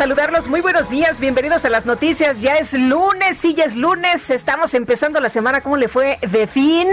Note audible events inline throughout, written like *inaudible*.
Saludarlos. Muy buenos días, bienvenidos a las noticias. Ya es lunes, sí, ya es lunes. Estamos empezando la semana. ¿Cómo le fue de fin?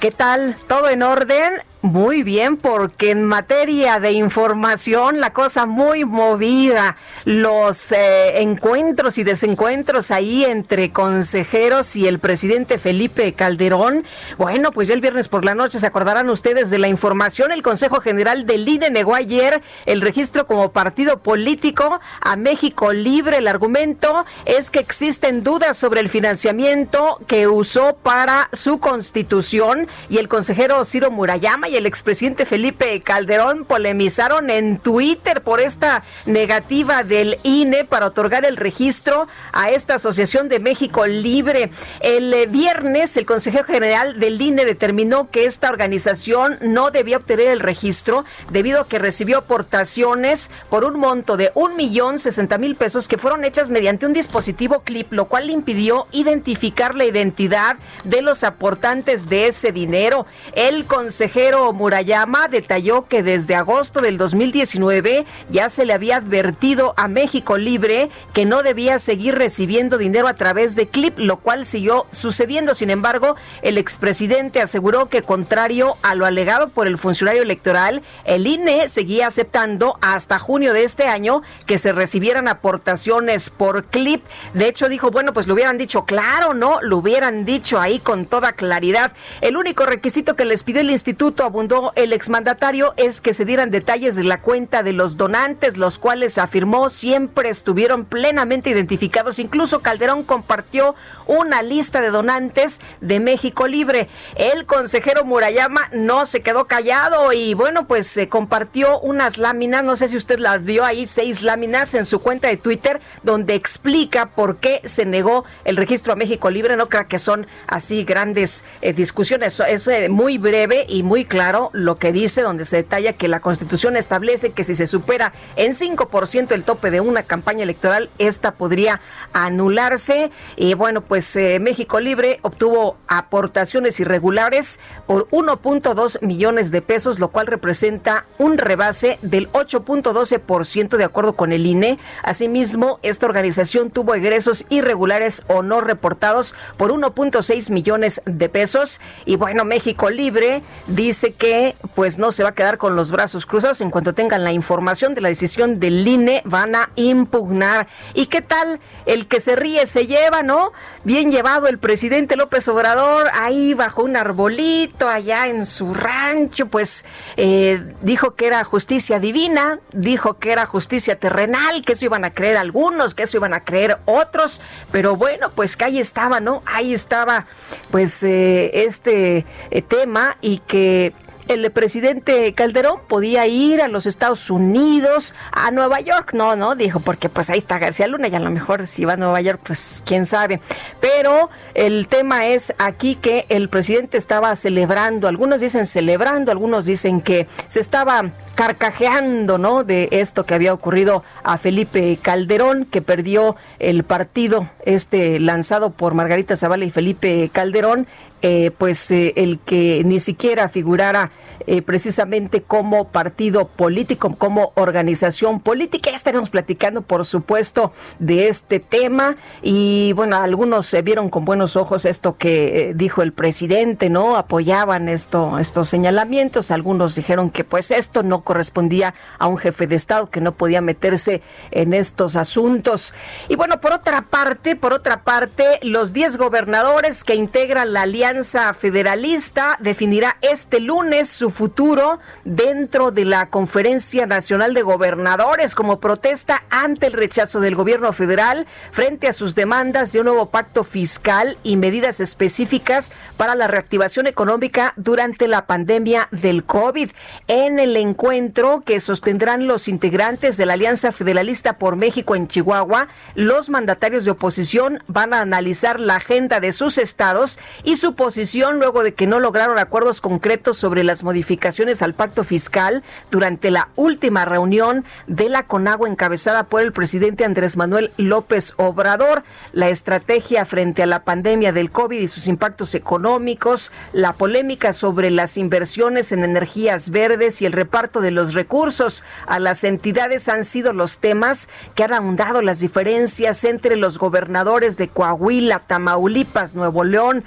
¿Qué tal? ¿Todo en orden? Muy bien, porque en materia de información la cosa muy movida, los eh, encuentros y desencuentros ahí entre consejeros y el presidente Felipe Calderón. Bueno, pues ya el viernes por la noche se acordarán ustedes de la información. El Consejo General del INE negó ayer el registro como partido político a México Libre. El argumento es que existen dudas sobre el financiamiento que usó para su constitución y el consejero Ciro Murayama y el expresidente Felipe Calderón polemizaron en Twitter por esta negativa del INE para otorgar el registro a esta Asociación de México Libre. El eh, viernes, el consejero general del INE determinó que esta organización no debía obtener el registro debido a que recibió aportaciones por un monto de un millón sesenta mil pesos que fueron hechas mediante un dispositivo clip, lo cual le impidió identificar la identidad de los aportantes de ese dinero. El consejero Murayama detalló que desde agosto del 2019 ya se le había advertido a México Libre que no debía seguir recibiendo dinero a través de Clip, lo cual siguió sucediendo. Sin embargo, el expresidente aseguró que contrario a lo alegado por el funcionario electoral, el INE seguía aceptando hasta junio de este año que se recibieran aportaciones por Clip. De hecho, dijo, bueno, pues lo hubieran dicho claro, ¿no? Lo hubieran dicho ahí con toda claridad. El único requisito que les pidió el instituto abundó el exmandatario es que se dieran detalles de la cuenta de los donantes, los cuales afirmó siempre estuvieron plenamente identificados. Incluso Calderón compartió una lista de donantes de México Libre. El consejero Murayama no se quedó callado y bueno, pues se compartió unas láminas, no sé si usted las vio ahí, seis láminas en su cuenta de Twitter, donde explica por qué se negó el registro a México Libre. No creo que son así grandes eh, discusiones, es muy breve y muy claro lo que dice, donde se detalla que la Constitución establece que si se supera en 5% el tope de una campaña electoral, esta podría anularse. Y bueno, pues eh, México Libre obtuvo aportaciones irregulares por 1.2 millones de pesos, lo cual representa un rebase del 8.12% de acuerdo con el INE. Asimismo, esta organización tuvo egresos irregulares o no reportados por 1.6 millones de pesos. Y bueno, México Libre dice que pues no se va a quedar con los brazos cruzados. En cuanto tengan la información de la decisión del INE, van a impugnar. ¿Y qué tal? El que se ríe se lleva, ¿no? Bien llevado el presidente López Obrador ahí bajo un arbolito allá en su rancho, pues eh, dijo que era justicia divina, dijo que era justicia terrenal, que eso iban a creer algunos, que eso iban a creer otros, pero bueno, pues que ahí estaba, ¿no? Ahí estaba pues eh, este eh, tema y que el presidente Calderón podía ir a los Estados Unidos, a Nueva York. No, no, dijo, porque pues ahí está García Luna y a lo mejor si va a Nueva York, pues quién sabe. Pero el tema es aquí que el presidente estaba celebrando, algunos dicen celebrando, algunos dicen que se estaba carcajeando, ¿no? De esto que había ocurrido a Felipe Calderón, que perdió el partido este lanzado por Margarita Zavala y Felipe Calderón eh, pues eh, el que ni siquiera figurara eh, precisamente como partido político, como organización política. Ya estaremos platicando, por supuesto, de este tema. Y bueno, algunos se vieron con buenos ojos esto que dijo el presidente, ¿no? Apoyaban esto, estos señalamientos. Algunos dijeron que pues esto no correspondía a un jefe de Estado, que no podía meterse en estos asuntos. Y bueno, por otra parte, por otra parte, los 10 gobernadores que integran la Alianza Federalista definirá este lunes su futuro dentro de la Conferencia Nacional de Gobernadores como protesta ante el rechazo del gobierno federal frente a sus demandas de un nuevo pacto fiscal y medidas específicas para la reactivación económica durante la pandemia del COVID. En el encuentro que sostendrán los integrantes de la Alianza Federalista por México en Chihuahua, los mandatarios de oposición van a analizar la agenda de sus estados y su posición luego de que no lograron acuerdos concretos sobre las modificaciones al pacto fiscal durante la última reunión de la CONAGUA encabezada por el presidente Andrés Manuel López Obrador. La estrategia frente a la pandemia del COVID y sus impactos económicos, la polémica sobre las inversiones en energías verdes y el reparto de los recursos a las entidades han sido los temas que han ahondado las diferencias entre los gobernadores de Coahuila, Tamaulipas, Nuevo León,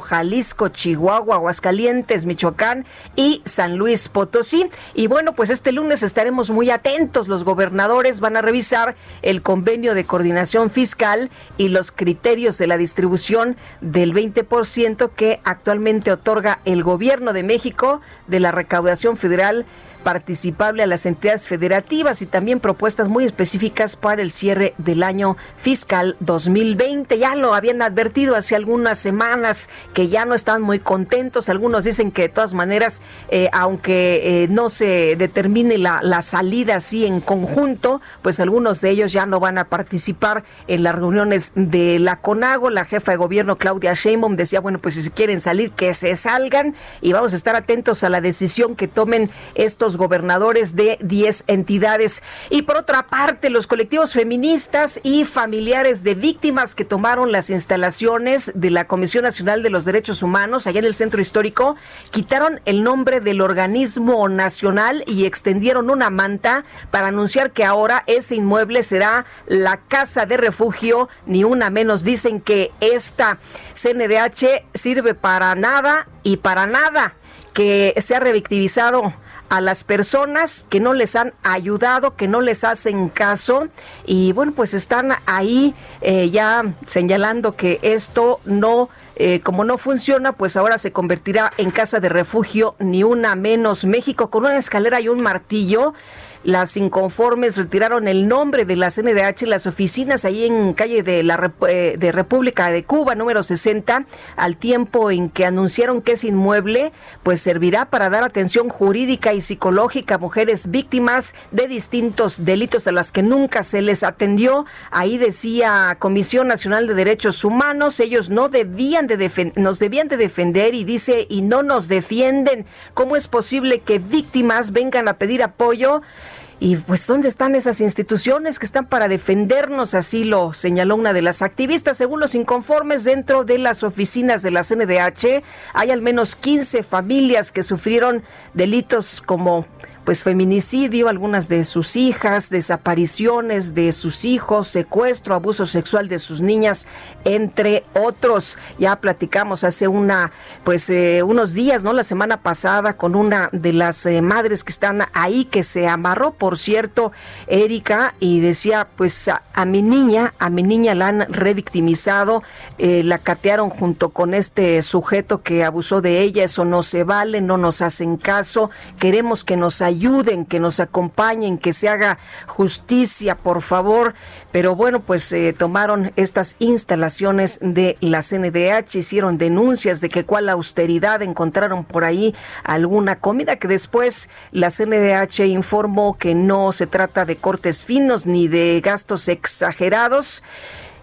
Jalisco, Chihuahua, Aguascalientes, Michoacán y San Luis Potosí. Y bueno, pues este lunes estaremos muy atentos. Los gobernadores van a revisar el convenio de coordinación fiscal y los criterios de la distribución del 20% que actualmente otorga el gobierno de México de la recaudación federal participable a las entidades federativas y también propuestas muy específicas para el cierre del año fiscal 2020. Ya lo habían advertido hace algunas semanas que ya no están muy contentos. Algunos dicen que de todas maneras, eh, aunque eh, no se determine la, la salida así en conjunto, pues algunos de ellos ya no van a participar en las reuniones de la CONAGO. La jefa de gobierno Claudia Sheinbaum decía, bueno, pues si quieren salir, que se salgan y vamos a estar atentos a la decisión que tomen estos gobernadores de 10 entidades. Y por otra parte, los colectivos feministas y familiares de víctimas que tomaron las instalaciones de la Comisión Nacional de los Derechos Humanos allá en el centro histórico, quitaron el nombre del organismo nacional y extendieron una manta para anunciar que ahora ese inmueble será la casa de refugio, ni una menos. Dicen que esta CNDH sirve para nada y para nada que se ha revictimizado a las personas que no les han ayudado, que no les hacen caso y bueno, pues están ahí eh, ya señalando que esto no... Eh, como no funciona, pues ahora se convertirá en casa de refugio, ni una menos. México con una escalera y un martillo las inconformes retiraron el nombre de la CNDH, las oficinas ahí en calle de la eh, de República de Cuba, número 60, al tiempo en que anunciaron que ese inmueble pues servirá para dar atención jurídica y psicológica a mujeres víctimas de distintos delitos a las que nunca se les atendió. Ahí decía Comisión Nacional de Derechos Humanos, ellos no debían de nos debían de defender y dice y no nos defienden. ¿Cómo es posible que víctimas vengan a pedir apoyo? Y pues, ¿dónde están esas instituciones que están para defendernos? Así lo señaló una de las activistas. Según los inconformes, dentro de las oficinas de la CNDH hay al menos 15 familias que sufrieron delitos como pues feminicidio, algunas de sus hijas, desapariciones de sus hijos, secuestro, abuso sexual de sus niñas, entre otros. Ya platicamos hace una, pues eh, unos días, ¿no? La semana pasada con una de las eh, madres que están ahí, que se amarró, por cierto, Erika, y decía, pues a, mi niña, a mi niña la han revictimizado, eh, la catearon junto con este sujeto que abusó de ella, eso no se vale, no nos hacen caso, queremos que nos ayuden ayuden, que nos acompañen, que se haga justicia, por favor. Pero bueno, pues eh, tomaron estas instalaciones de la CNDH, hicieron denuncias de que cuál austeridad encontraron por ahí alguna comida que después la CNDH informó que no se trata de cortes finos ni de gastos exagerados.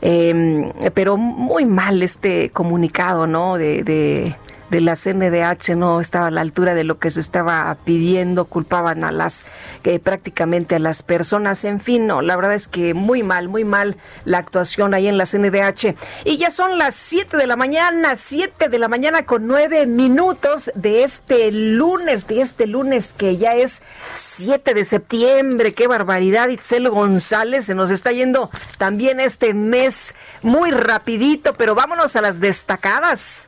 Em, pero muy mal este comunicado, ¿no? de de la CNDH no estaba a la altura de lo que se estaba pidiendo, culpaban a las que prácticamente a las personas, en fin, no, la verdad es que muy mal, muy mal la actuación ahí en la CNDH. Y ya son las 7 de la mañana, 7 de la mañana con 9 minutos de este lunes, de este lunes que ya es 7 de septiembre, qué barbaridad, Itzel González, se nos está yendo también este mes muy rapidito, pero vámonos a las destacadas.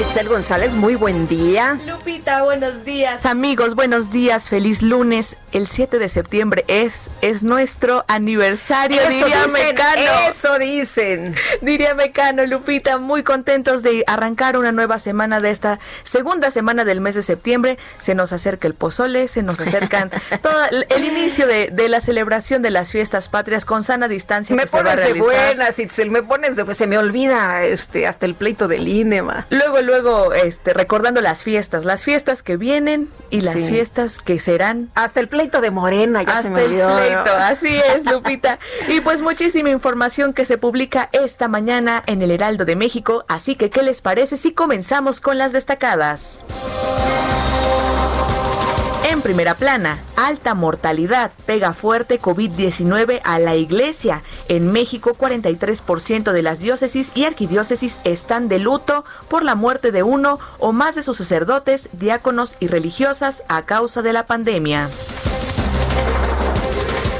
Itzel González, muy buen día. Lupita, buenos días. Amigos, buenos días. Feliz lunes. El 7 de septiembre es, es nuestro aniversario, Eso diría dicen, Mecano. Eso dicen. Diría Mecano, Lupita, muy contentos de arrancar una nueva semana de esta segunda semana del mes de septiembre. Se nos acerca el pozole, se nos acercan *laughs* todo el, inicio de, de la celebración de las fiestas patrias con sana distancia Me que se va a pones de buenas, Itzel, me pones de se me olvida este hasta el pleito del INEMA. Luego, luego, este, recordando las fiestas, las fiestas que vienen y las Sí. fiestas que serán Hasta el pleito de Morena, ya se hasta me el pleito. Así es, Lupita. Y pues muchísima información que se publica esta mañana en el Heraldo de México. Así que, ¿qué les parece si comenzamos con las destacadas? Primera plana, alta mortalidad, pega fuerte COVID-19 a la iglesia. En México, 43% de las diócesis y arquidiócesis están de luto por la muerte de uno o más de sus sacerdotes, diáconos y religiosas a causa de la pandemia.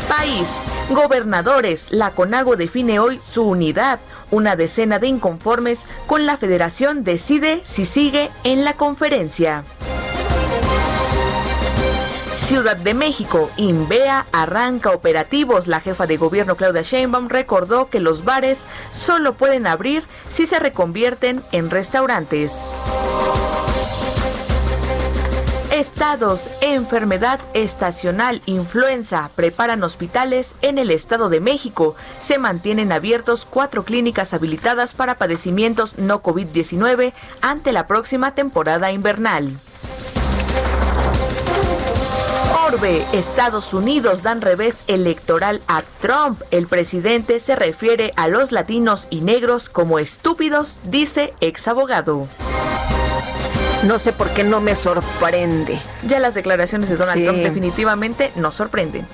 País. Gobernadores. La CONAGO define hoy su unidad. Una decena de inconformes con la federación decide si sigue en la conferencia. Ciudad de México, Invea arranca operativos. La jefa de gobierno Claudia Sheinbaum recordó que los bares solo pueden abrir si se reconvierten en restaurantes. Estados, enfermedad estacional, influenza, preparan hospitales en el Estado de México. Se mantienen abiertos cuatro clínicas habilitadas para padecimientos no COVID-19 ante la próxima temporada invernal. Orbe, Estados Unidos dan revés electoral a Trump. El presidente se refiere a los latinos y negros como estúpidos, dice ex abogado. No sé por qué no me sorprende. Ya las declaraciones de Donald Sí. Trump definitivamente nos sorprenden.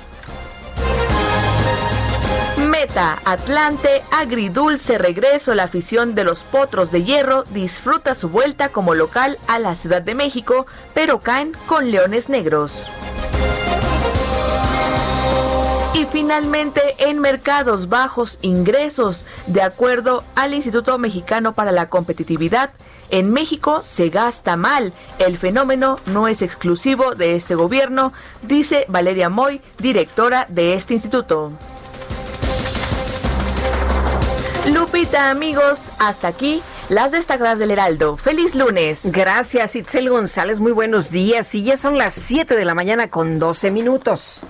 Meta, Atlante, agridulce regreso. La afición de los Potros de Hierro disfruta su vuelta como local a la Ciudad de México, pero caen con Leones Negros. Y finalmente, en mercados bajos ingresos, de acuerdo al Instituto Mexicano para la Competitividad, en México se gasta mal. El fenómeno no es exclusivo de este gobierno, dice Valeria Moy, directora de este instituto. Lupita, amigos, hasta aquí las destacadas del Heraldo. ¡Feliz lunes! Gracias, Itzel González. Muy buenos días. Y ya son las 7 de la mañana con 12 minutos.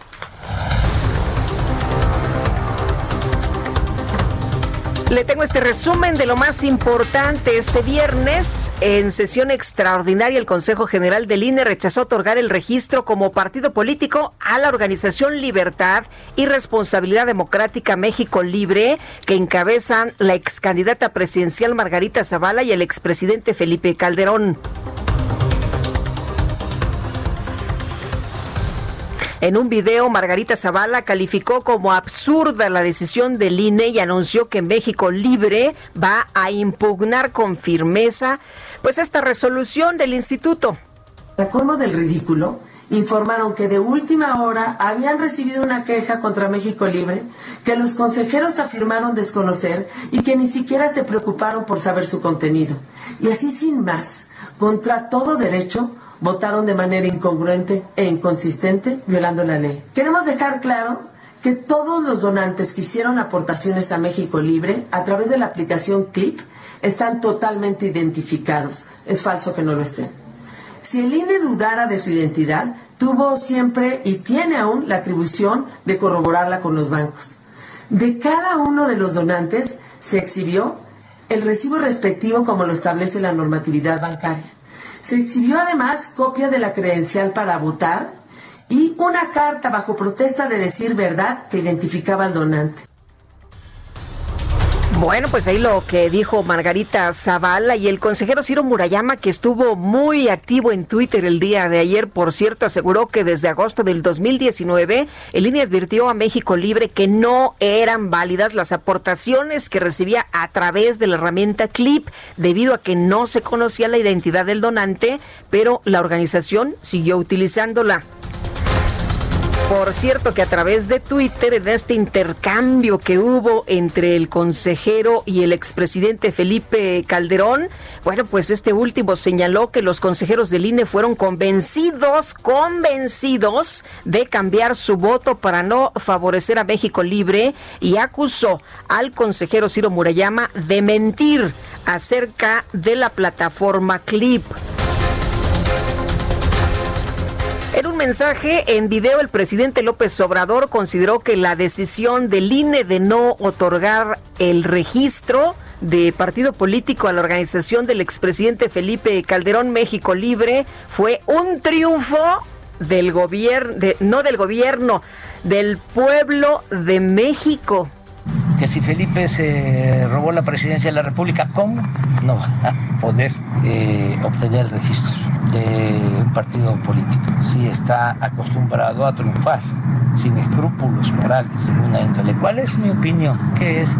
Le tengo este resumen de lo más importante. Este viernes, en sesión extraordinaria, el Consejo General del INE rechazó otorgar el registro como partido político a la organización Libertad y Responsabilidad Democrática México Libre, que encabezan la ex candidata presidencial Margarita Zavala y el expresidente Felipe Calderón. En un video, Margarita Zavala calificó como absurda la decisión del INE y anunció que México Libre va a impugnar con firmeza pues esta resolución del instituto. Para colmo del ridículo, informaron que de última hora habían recibido una queja contra México Libre, que los consejeros afirmaron desconocer y que ni siquiera se preocuparon por saber su contenido. Y así sin más, contra todo derecho, votaron de manera incongruente e inconsistente, violando la ley. Queremos dejar claro que todos los donantes que hicieron aportaciones a México Libre a través de la aplicación CLIP están totalmente identificados. Es falso que no lo estén. Si el INE dudara de su identidad, tuvo siempre y tiene aún la atribución de corroborarla con los bancos. De cada uno de los donantes se exhibió el recibo respectivo como lo establece la normatividad bancaria. Se exhibió además copia de la credencial para votar y una carta bajo protesta de decir verdad que identificaba al donante. Bueno, pues ahí lo que dijo Margarita Zavala y el consejero Ciro Murayama, que estuvo muy activo en Twitter el día de ayer, por cierto, aseguró que desde agosto del 2019 el INE advirtió a México Libre que no eran válidas las aportaciones que recibía a través de la herramienta CLIP, debido a que no se conocía la identidad del donante, pero la organización siguió utilizándola. Por cierto que a través de Twitter, en este intercambio que hubo entre el consejero y el expresidente Felipe Calderón, bueno, pues este último señaló que los consejeros del INE fueron convencidos, convencidos de cambiar su voto para no favorecer a México Libre y acusó al consejero Ciro Murayama de mentir acerca de la plataforma Clip. En un mensaje en video, el presidente López Obrador consideró que la decisión del INE de no otorgar el registro de partido político a la organización del expresidente Felipe Calderón México Libre fue un triunfo del gobierno, no del gobierno, del pueblo de México que si Felipe se robó la presidencia de la República, ¿cómo no va a poder eh, obtener el registro de un partido político? Si está acostumbrado a triunfar sin escrúpulos morales en una índole. ¿Cuál es mi opinión? ¿Qué es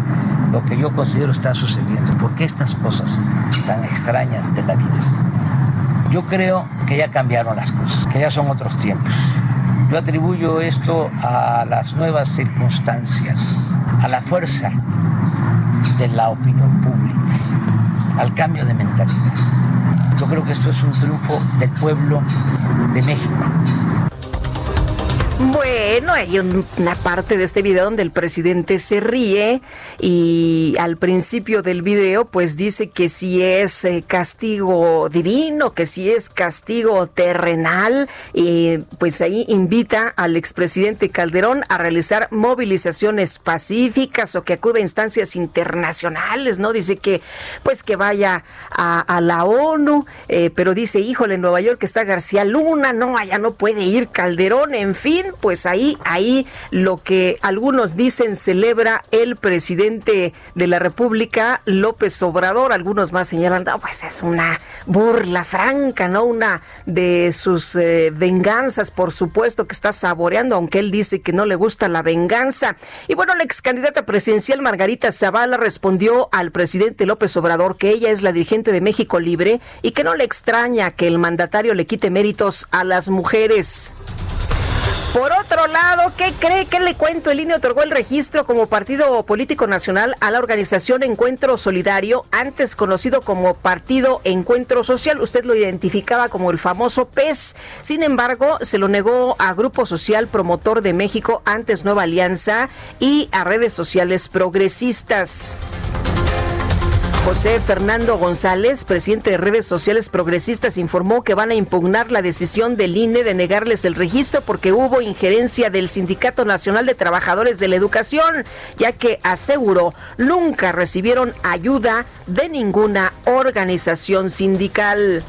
lo que yo considero está sucediendo? ¿Por qué estas cosas tan extrañas de la vida? Yo creo que ya cambiaron las cosas, que ya son otros tiempos. Yo atribuyo esto a las nuevas circunstancias a la fuerza de la opinión pública, al cambio de mentalidad. Yo creo que esto es un triunfo del pueblo de México bueno, hay una parte de este video donde el presidente se ríe y al principio del video pues dice que si es eh, castigo divino, que si es castigo terrenal y pues ahí invita al expresidente Calderón a realizar movilizaciones pacíficas o que acude a instancias internacionales, ¿no? Dice que pues que vaya a, la ONU, eh, pero dice, híjole, en Nueva York está García Luna, no, allá no puede ir Calderón, en fin, pues ahí, ahí lo que algunos dicen celebra el presidente de la República, López Obrador. Algunos más señalan, pues es una burla franca, ¿no? Una de sus eh, venganzas, por supuesto, que está saboreando, aunque él dice que no le gusta la venganza. Y bueno, la ex candidata presidencial Margarita Zavala respondió al presidente López Obrador que ella es la dirigente de México Libre y que no le extraña que el mandatario le quite méritos a las mujeres. Por otro lado, ¿qué cree que le cuento? El INE otorgó el registro como partido político nacional a la organización Encuentro Solidario, antes conocido como Partido Encuentro Social. Usted lo identificaba como el famoso PES. Sin embargo, se lo negó a Grupo Social Promotor de México, antes Nueva Alianza, y a redes sociales progresistas. José Fernando González, presidente de redes sociales progresistas, informó que van a impugnar la decisión del INE de negarles el registro porque hubo injerencia del Sindicato Nacional de Trabajadores de la Educación, ya que aseguró nunca recibieron ayuda de ninguna organización sindical.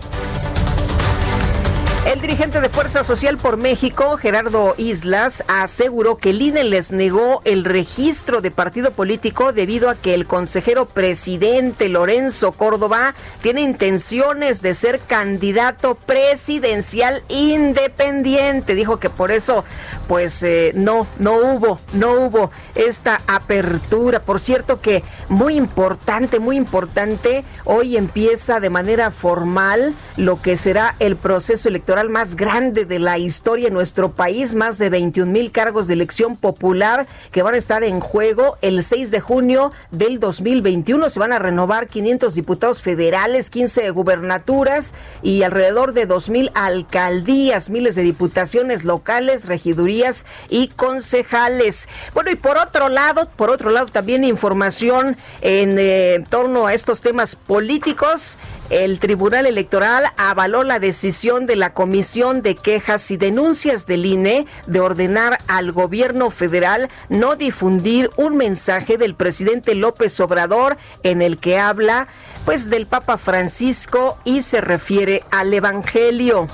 El dirigente de Fuerza Social por México, Gerardo Islas, aseguró que el INE les negó el registro de partido político debido a que el consejero presidente Lorenzo Córdoba tiene intenciones de ser candidato presidencial independiente. Dijo que por eso, pues eh, no, no hubo, no hubo esta apertura. Por cierto que muy importante, muy importante, hoy empieza de manera formal lo que será el proceso electoral más grande de la historia en nuestro país, más de 21 mil cargos de elección popular que van a estar en juego el 6 de junio del 2021. Se van a renovar 500 diputados federales, 15 gubernaturas y alrededor de 2 mil alcaldías, miles de diputaciones locales, regidurías y concejales. Bueno, y por otro lado, por otro lado también información en eh, torno a estos temas políticos. El Tribunal Electoral avaló la decisión de la Comisión de Quejas y Denuncias del INE de ordenar al gobierno federal no difundir un mensaje del presidente López Obrador en el que habla pues del Papa Francisco y se refiere al Evangelio.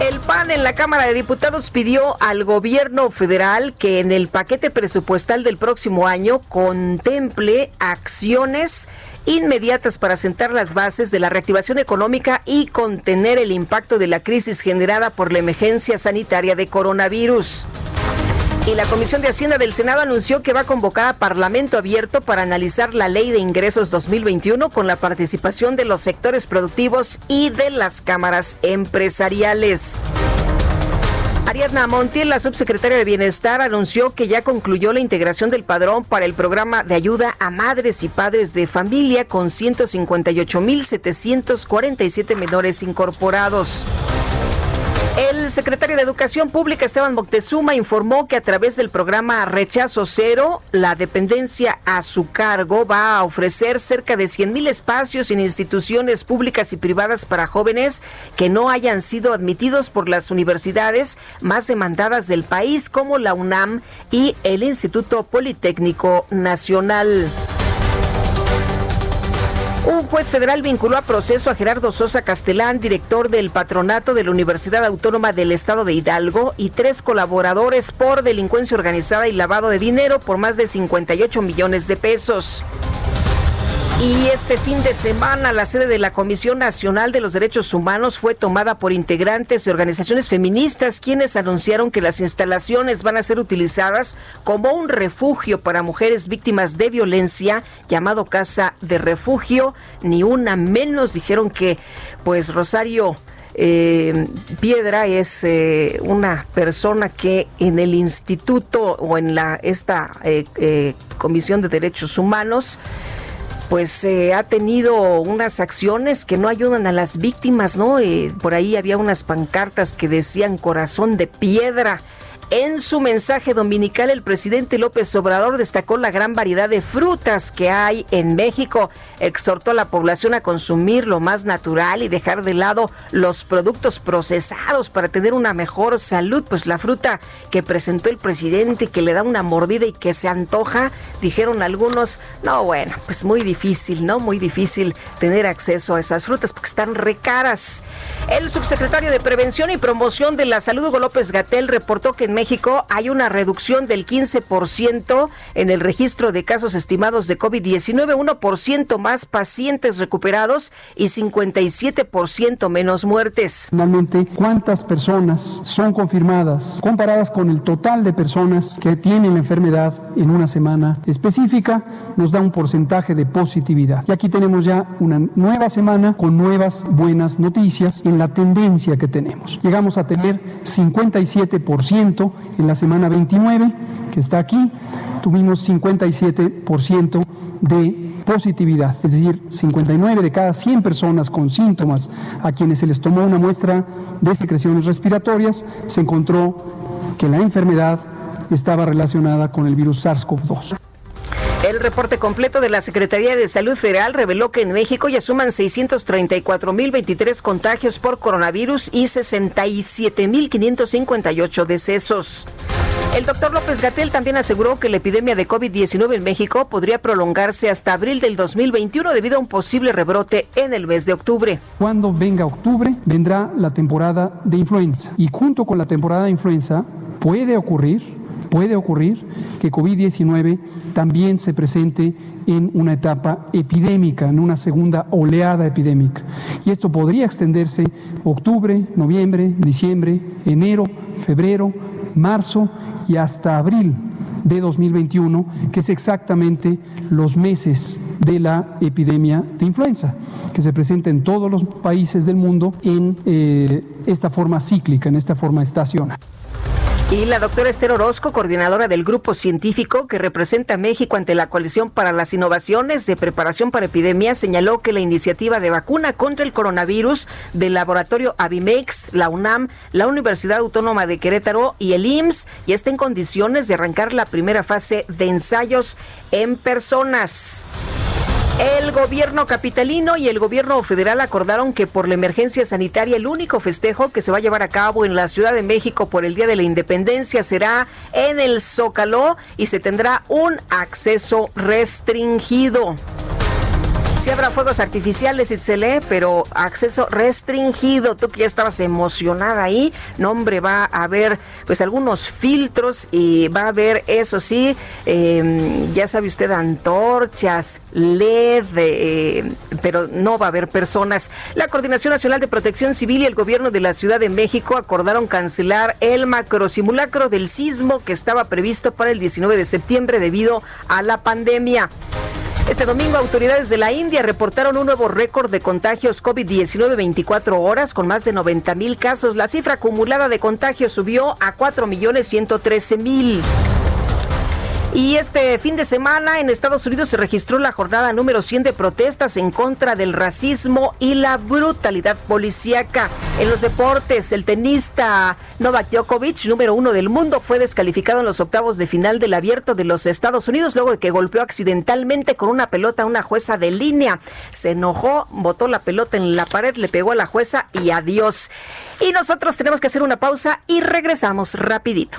El PAN en la Cámara de Diputados pidió al gobierno federal que en el paquete presupuestal del próximo año contemple acciones inmediatas para sentar las bases de la reactivación económica y contener el impacto de la crisis generada por la emergencia sanitaria de coronavirus. Y la Comisión de Hacienda del Senado anunció que va a convocar a Parlamento abierto para analizar la Ley de Ingresos 2021 con la participación de los sectores productivos y de las cámaras empresariales. Ariadna Montiel, la subsecretaria de Bienestar, anunció que ya concluyó la integración del padrón para el programa de ayuda a madres y padres de familia con 158.747 menores incorporados. El secretario de Educación Pública, Esteban Moctezuma, informó que a través del programa Rechazo Cero, la dependencia a su cargo va a ofrecer cerca de 100 mil espacios en instituciones públicas y privadas para jóvenes que no hayan sido admitidos por las universidades más demandadas del país, como la UNAM y el Instituto Politécnico Nacional. Un juez federal vinculó a proceso a Gerardo Sosa Castelán, director del patronato de la Universidad Autónoma del Estado de Hidalgo, y tres colaboradores por delincuencia organizada y lavado de dinero por más de 58 millones de pesos. Y este fin de semana la sede de la Comisión Nacional de los Derechos Humanos fue tomada por integrantes de organizaciones feministas quienes anunciaron que las instalaciones van a ser utilizadas como un refugio para mujeres víctimas de violencia llamado Casa de Refugio. Ni una menos dijeron que pues Rosario eh, Piedra es eh, una persona que en el instituto o en la esta eh, Comisión de Derechos Humanos pues eh, ha tenido unas acciones que no ayudan a las víctimas, ¿no? Eh, por ahí había unas pancartas que decían corazón de piedra. En su mensaje dominical, el presidente López Obrador destacó la gran variedad de frutas que hay en México. Exhortó a la población a consumir lo más natural y dejar de lado los productos procesados para tener una mejor salud. Pues la fruta que presentó el presidente, que le da una mordida y que se antoja, dijeron algunos, no, bueno, pues muy difícil, ¿no? Muy difícil tener acceso a esas frutas porque están recaras. El subsecretario de Prevención y Promoción de la Salud, Hugo López Gatel, reportó que en México hay una reducción del 15% en el registro de casos estimados de COVID-19, 1% más pacientes recuperados y 57% menos muertes. Finalmente, ¿cuántas personas son confirmadas comparadas con el total de personas que tienen la enfermedad en una semana específica? Nos da un porcentaje de positividad. Y aquí tenemos ya una nueva semana con nuevas buenas noticias en la tendencia que tenemos. Llegamos a tener 57% en la semana 29, que está aquí, tuvimos 57% de positividad, es decir, 59 de cada 100 personas con síntomas a quienes se les tomó una muestra de secreciones respiratorias, se encontró que la enfermedad estaba relacionada con el virus SARS-CoV-2. El reporte completo de la Secretaría de Salud Federal reveló que en México ya suman 634.023 contagios por coronavirus y 67.558 decesos. El doctor López Gatel también aseguró que la epidemia de COVID-19 en México podría prolongarse hasta abril del 2021 debido a un posible rebrote en el mes de octubre. Cuando venga octubre, vendrá la temporada de influenza. Y junto con la temporada de influenza puede ocurrir puede ocurrir que COVID-19 también se presente en una etapa epidémica, en una segunda oleada epidémica. Y esto podría extenderse octubre, noviembre, diciembre, enero, febrero, marzo y hasta abril de 2021, que es exactamente los meses de la epidemia de influenza, que se presenta en todos los países del mundo en eh, esta forma cíclica, en esta forma estacional. Y la doctora Esther Orozco, coordinadora del grupo científico que representa a México ante la Coalición para las Innovaciones de Preparación para Epidemias, señaló que la iniciativa de vacuna contra el coronavirus del laboratorio Avimex, la UNAM, la Universidad Autónoma de Querétaro y el IMSS ya está en condiciones de arrancar la primera fase de ensayos en personas. El gobierno capitalino y el gobierno federal acordaron que por la emergencia sanitaria el único festejo que se va a llevar a cabo en la Ciudad de México por el Día de la Independencia será en el Zócalo y se tendrá un acceso restringido. Sí habrá fuegos artificiales, lee, pero acceso restringido. Tú que ya estabas emocionada ahí, no hombre, va a haber pues algunos filtros y va a haber, eso sí, em, ya sabe usted, antorchas, LED, eh, pero no va a haber personas. La Coordinación Nacional de Protección Civil y el Gobierno de la Ciudad de México acordaron cancelar el macrosimulacro del sismo que estaba previsto para el 19 de septiembre debido a la pandemia. Este domingo, autoridades de la India reportaron un nuevo récord de contagios COVID-19 24 horas con más de 90 mil casos. La cifra acumulada de contagios subió a 4 millones 113 mil. Y este fin de semana en Estados Unidos se registró la jornada número 100 de protestas en contra del racismo y la brutalidad policíaca. En los deportes, el tenista Novak Djokovic, número uno del mundo, fue descalificado en los octavos de final del abierto de los Estados Unidos luego de que golpeó accidentalmente con una pelota a una jueza de línea. Se enojó, botó la pelota en la pared, le pegó a la jueza y adiós. Y nosotros tenemos que hacer una pausa y regresamos rapidito.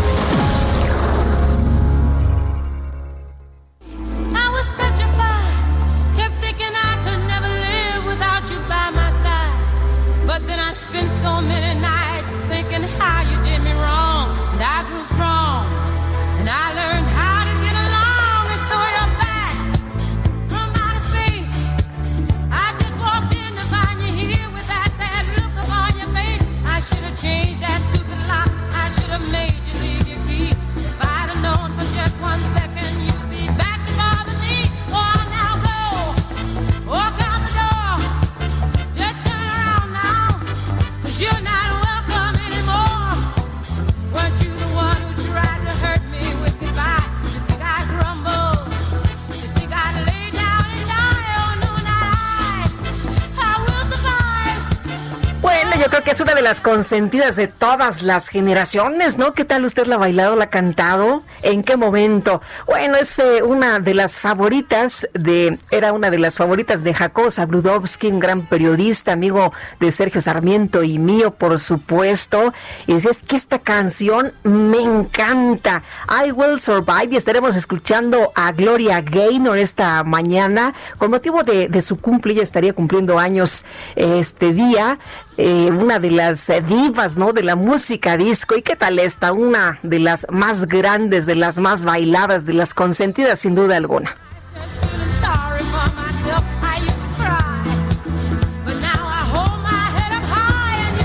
Consentidas de todas las generaciones, ¿no? ¿Qué tal usted la ha bailado, la ha cantado? ¿En qué momento? Bueno, es eh, una de las favoritas de, era una de las favoritas de Jacob Zabludovsky, un gran periodista, amigo de Sergio Sarmiento y mío, por supuesto. Y decía, es que esta canción me encanta. I Will Survive y estaremos escuchando a Gloria Gaynor esta mañana. Con motivo de, de su cumple, ella estaría cumpliendo años este día. Eh, una de las divas, ¿no? De la música disco. ¿Y qué tal esta? Una de las más grandes, de las más bailadas, de las consentidas, sin duda alguna.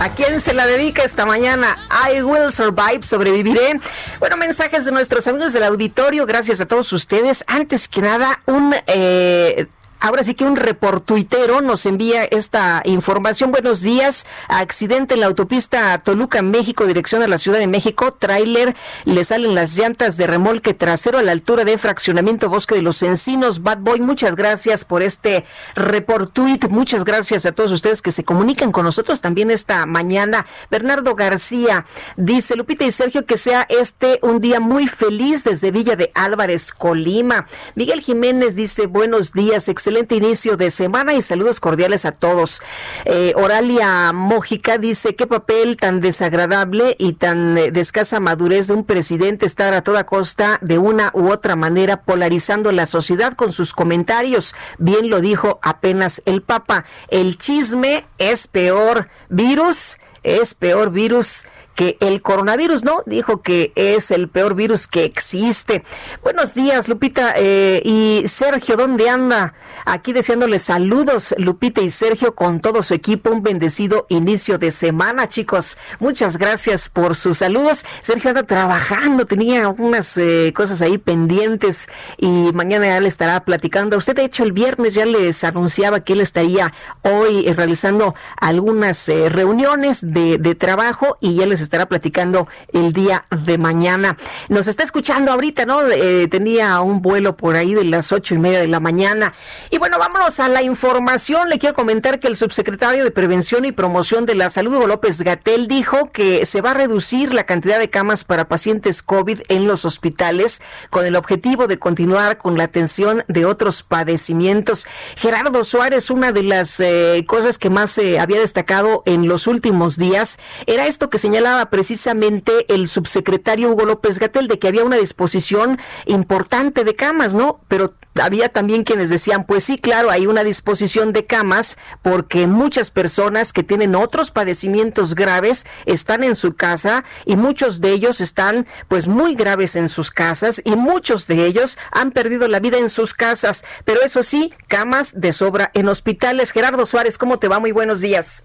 ¿A quién se la dedica esta mañana? I will survive, sobreviviré. Bueno, mensajes de nuestros amigos del auditorio, gracias a todos ustedes. Antes que nada, un eh, Ahora sí que un reportuitero nos envía esta información. Buenos días. Accidente en la autopista Toluca, México, dirección a la Ciudad de México. Tráiler, le salen las llantas de remolque trasero a la altura de fraccionamiento Bosque de los Encinos. Bad Boy, muchas gracias por este reportuit. Muchas gracias a todos ustedes que se comunican con nosotros también esta mañana. Bernardo García dice, Lupita y Sergio, que sea este un día muy feliz desde Villa de Álvarez, Colima. Miguel Jiménez dice, buenos días, excelente inicio de semana y saludos cordiales a todos. Eh, Oralia Mójica dice, qué papel tan desagradable y tan eh, de escasa madurez de un presidente estar a toda costa de una u otra manera polarizando la sociedad con sus comentarios. Bien lo dijo apenas el Papa. El chisme es peor virus, es peor virus que el coronavirus, ¿no? Dijo que es el peor virus que existe. Buenos días, Lupita eh, y Sergio, ¿dónde anda? Aquí deseándoles saludos, Lupita y Sergio, con todo su equipo. Un bendecido inicio de semana, chicos. Muchas gracias por sus saludos. Sergio anda trabajando, tenía unas eh, cosas ahí pendientes y mañana ya le estará platicando. Usted, de hecho, el viernes ya les anunciaba que él estaría hoy realizando algunas eh, reuniones de, de trabajo y ya les estará platicando el día de mañana. Nos está escuchando ahorita, ¿no? Eh, tenía un vuelo por ahí de las ocho y media de la mañana. Y bueno, vámonos a la información. Le quiero comentar que el subsecretario de Prevención y Promoción de la Salud, Hugo López Gatel, dijo que se va a reducir la cantidad de camas para pacientes COVID en los hospitales con el objetivo de continuar con la atención de otros padecimientos. Gerardo Suárez, una de las eh, cosas que más se había destacado en los últimos días era esto que señalaba precisamente el subsecretario Hugo López Gatel de que había una disposición importante de camas, ¿no? Pero había también quienes decían, pues sí, claro, hay una disposición de camas porque muchas personas que tienen otros padecimientos graves están en su casa y muchos de ellos están pues muy graves en sus casas y muchos de ellos han perdido la vida en sus casas, pero eso sí, camas de sobra en hospitales. Gerardo Suárez, ¿cómo te va? Muy buenos días.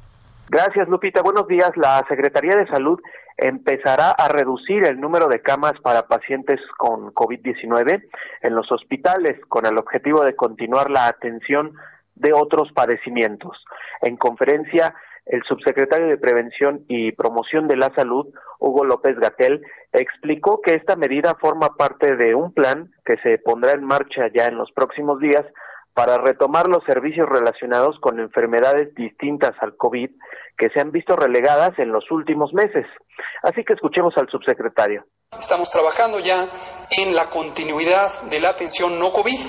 Gracias, Lupita. Buenos días. La Secretaría de Salud empezará a reducir el número de camas para pacientes con COVID-19 en los hospitales con el objetivo de continuar la atención de otros padecimientos. En conferencia, el subsecretario de Prevención y Promoción de la Salud, Hugo López Gatel, explicó que esta medida forma parte de un plan que se pondrá en marcha ya en los próximos días para retomar los servicios relacionados con enfermedades distintas al COVID que se han visto relegadas en los últimos meses. Así que escuchemos al subsecretario. Estamos trabajando ya en la continuidad de la atención no COVID.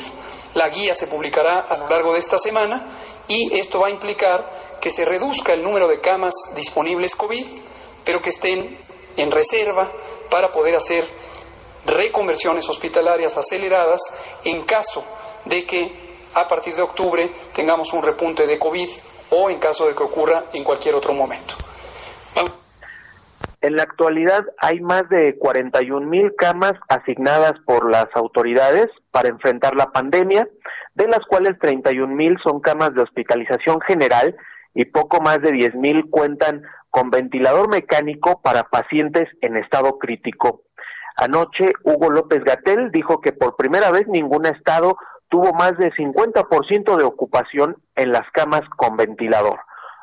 La guía se publicará a lo largo de esta semana y esto va a implicar que se reduzca el número de camas disponibles COVID, pero que estén en reserva para poder hacer reconversiones hospitalarias aceleradas en caso de que a partir de octubre tengamos un repunte de COVID o en caso de que ocurra en cualquier otro momento. En la actualidad hay más de 41 mil camas asignadas por las autoridades para enfrentar la pandemia, de las cuales 31 mil son camas de hospitalización general y poco más de 10 mil cuentan con ventilador mecánico para pacientes en estado crítico. Anoche, Hugo López Gatel dijo que por primera vez ningún estado tuvo más de 50% de ocupación en las camas con ventilador.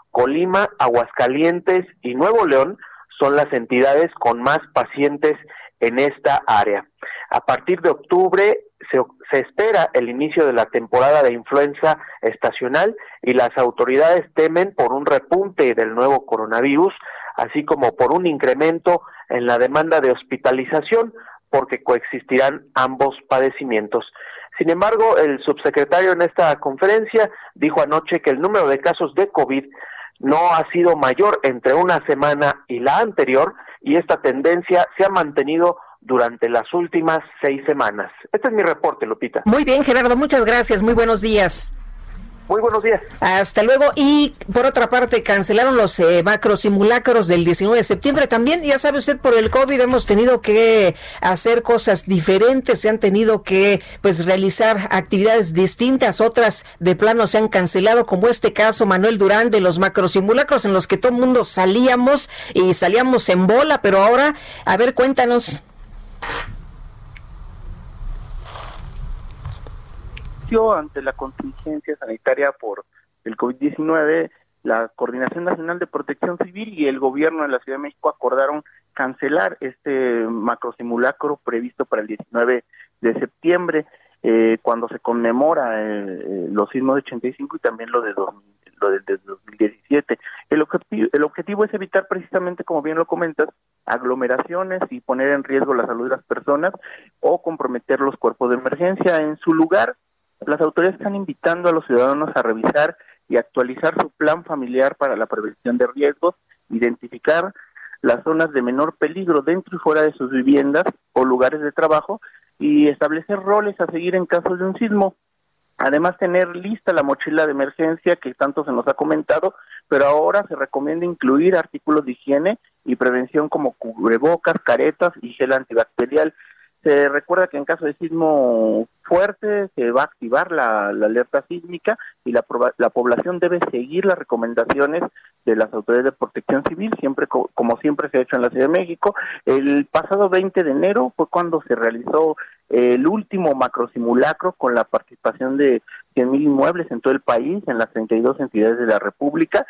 Colima, Aguascalientes y Nuevo León son las entidades con más pacientes en esta área. A partir de octubre se, se, espera el inicio de la temporada de influenza estacional y las autoridades temen por un repunte del nuevo coronavirus, así como por un incremento en la demanda de hospitalización, porque coexistirán ambos padecimientos. Sin embargo, el subsecretario en esta conferencia dijo anoche que el número de casos de COVID no ha sido mayor entre una semana y la anterior y esta tendencia se ha mantenido durante las últimas seis semanas. Este es mi reporte, Lupita. Muy bien, Gerardo, muchas gracias. Muy buenos días. Muy buenos días. Hasta luego. Y por otra parte, cancelaron los eh, macro simulacros del 19 de septiembre. También, ya sabe usted, por el COVID hemos tenido que hacer cosas diferentes, se han tenido que pues realizar actividades distintas, otras de plano se han cancelado, como este caso, Manuel Durán, de los macro simulacros en los que todo el mundo salíamos y salíamos en bola, pero ahora, a ver, cuéntanos. Ante la contingencia sanitaria por el COVID-19, la Coordinación Nacional de Protección Civil y el gobierno de la Ciudad de México acordaron cancelar este macrosimulacro previsto para el 19 de septiembre, eh, cuando se conmemora eh, eh, los sismos de 85 y también lo de, lo de, 2017. El objetivo, el objetivo es evitar precisamente, como bien lo comentas, aglomeraciones y poner en riesgo la salud de las personas o comprometer los cuerpos de emergencia. En su lugar, las autoridades están invitando a los ciudadanos a revisar y actualizar su plan familiar para la prevención de riesgos, identificar las zonas de menor peligro dentro y fuera de sus viviendas o lugares de trabajo y establecer roles a seguir en caso de un sismo. Además, tener lista la mochila de emergencia que tanto se nos ha comentado, pero ahora se recomienda incluir artículos de higiene y prevención como cubrebocas, caretas y gel antibacterial. Se recuerda que en caso de sismo fuerte se va a activar la, alerta sísmica y la, la, población debe seguir las recomendaciones de las autoridades de protección civil, siempre como siempre se ha hecho en la Ciudad de México. El pasado 20 de enero fue cuando se realizó el último macro simulacro con la participación de 100.000 inmuebles en todo el país, en las 32 entidades de la República.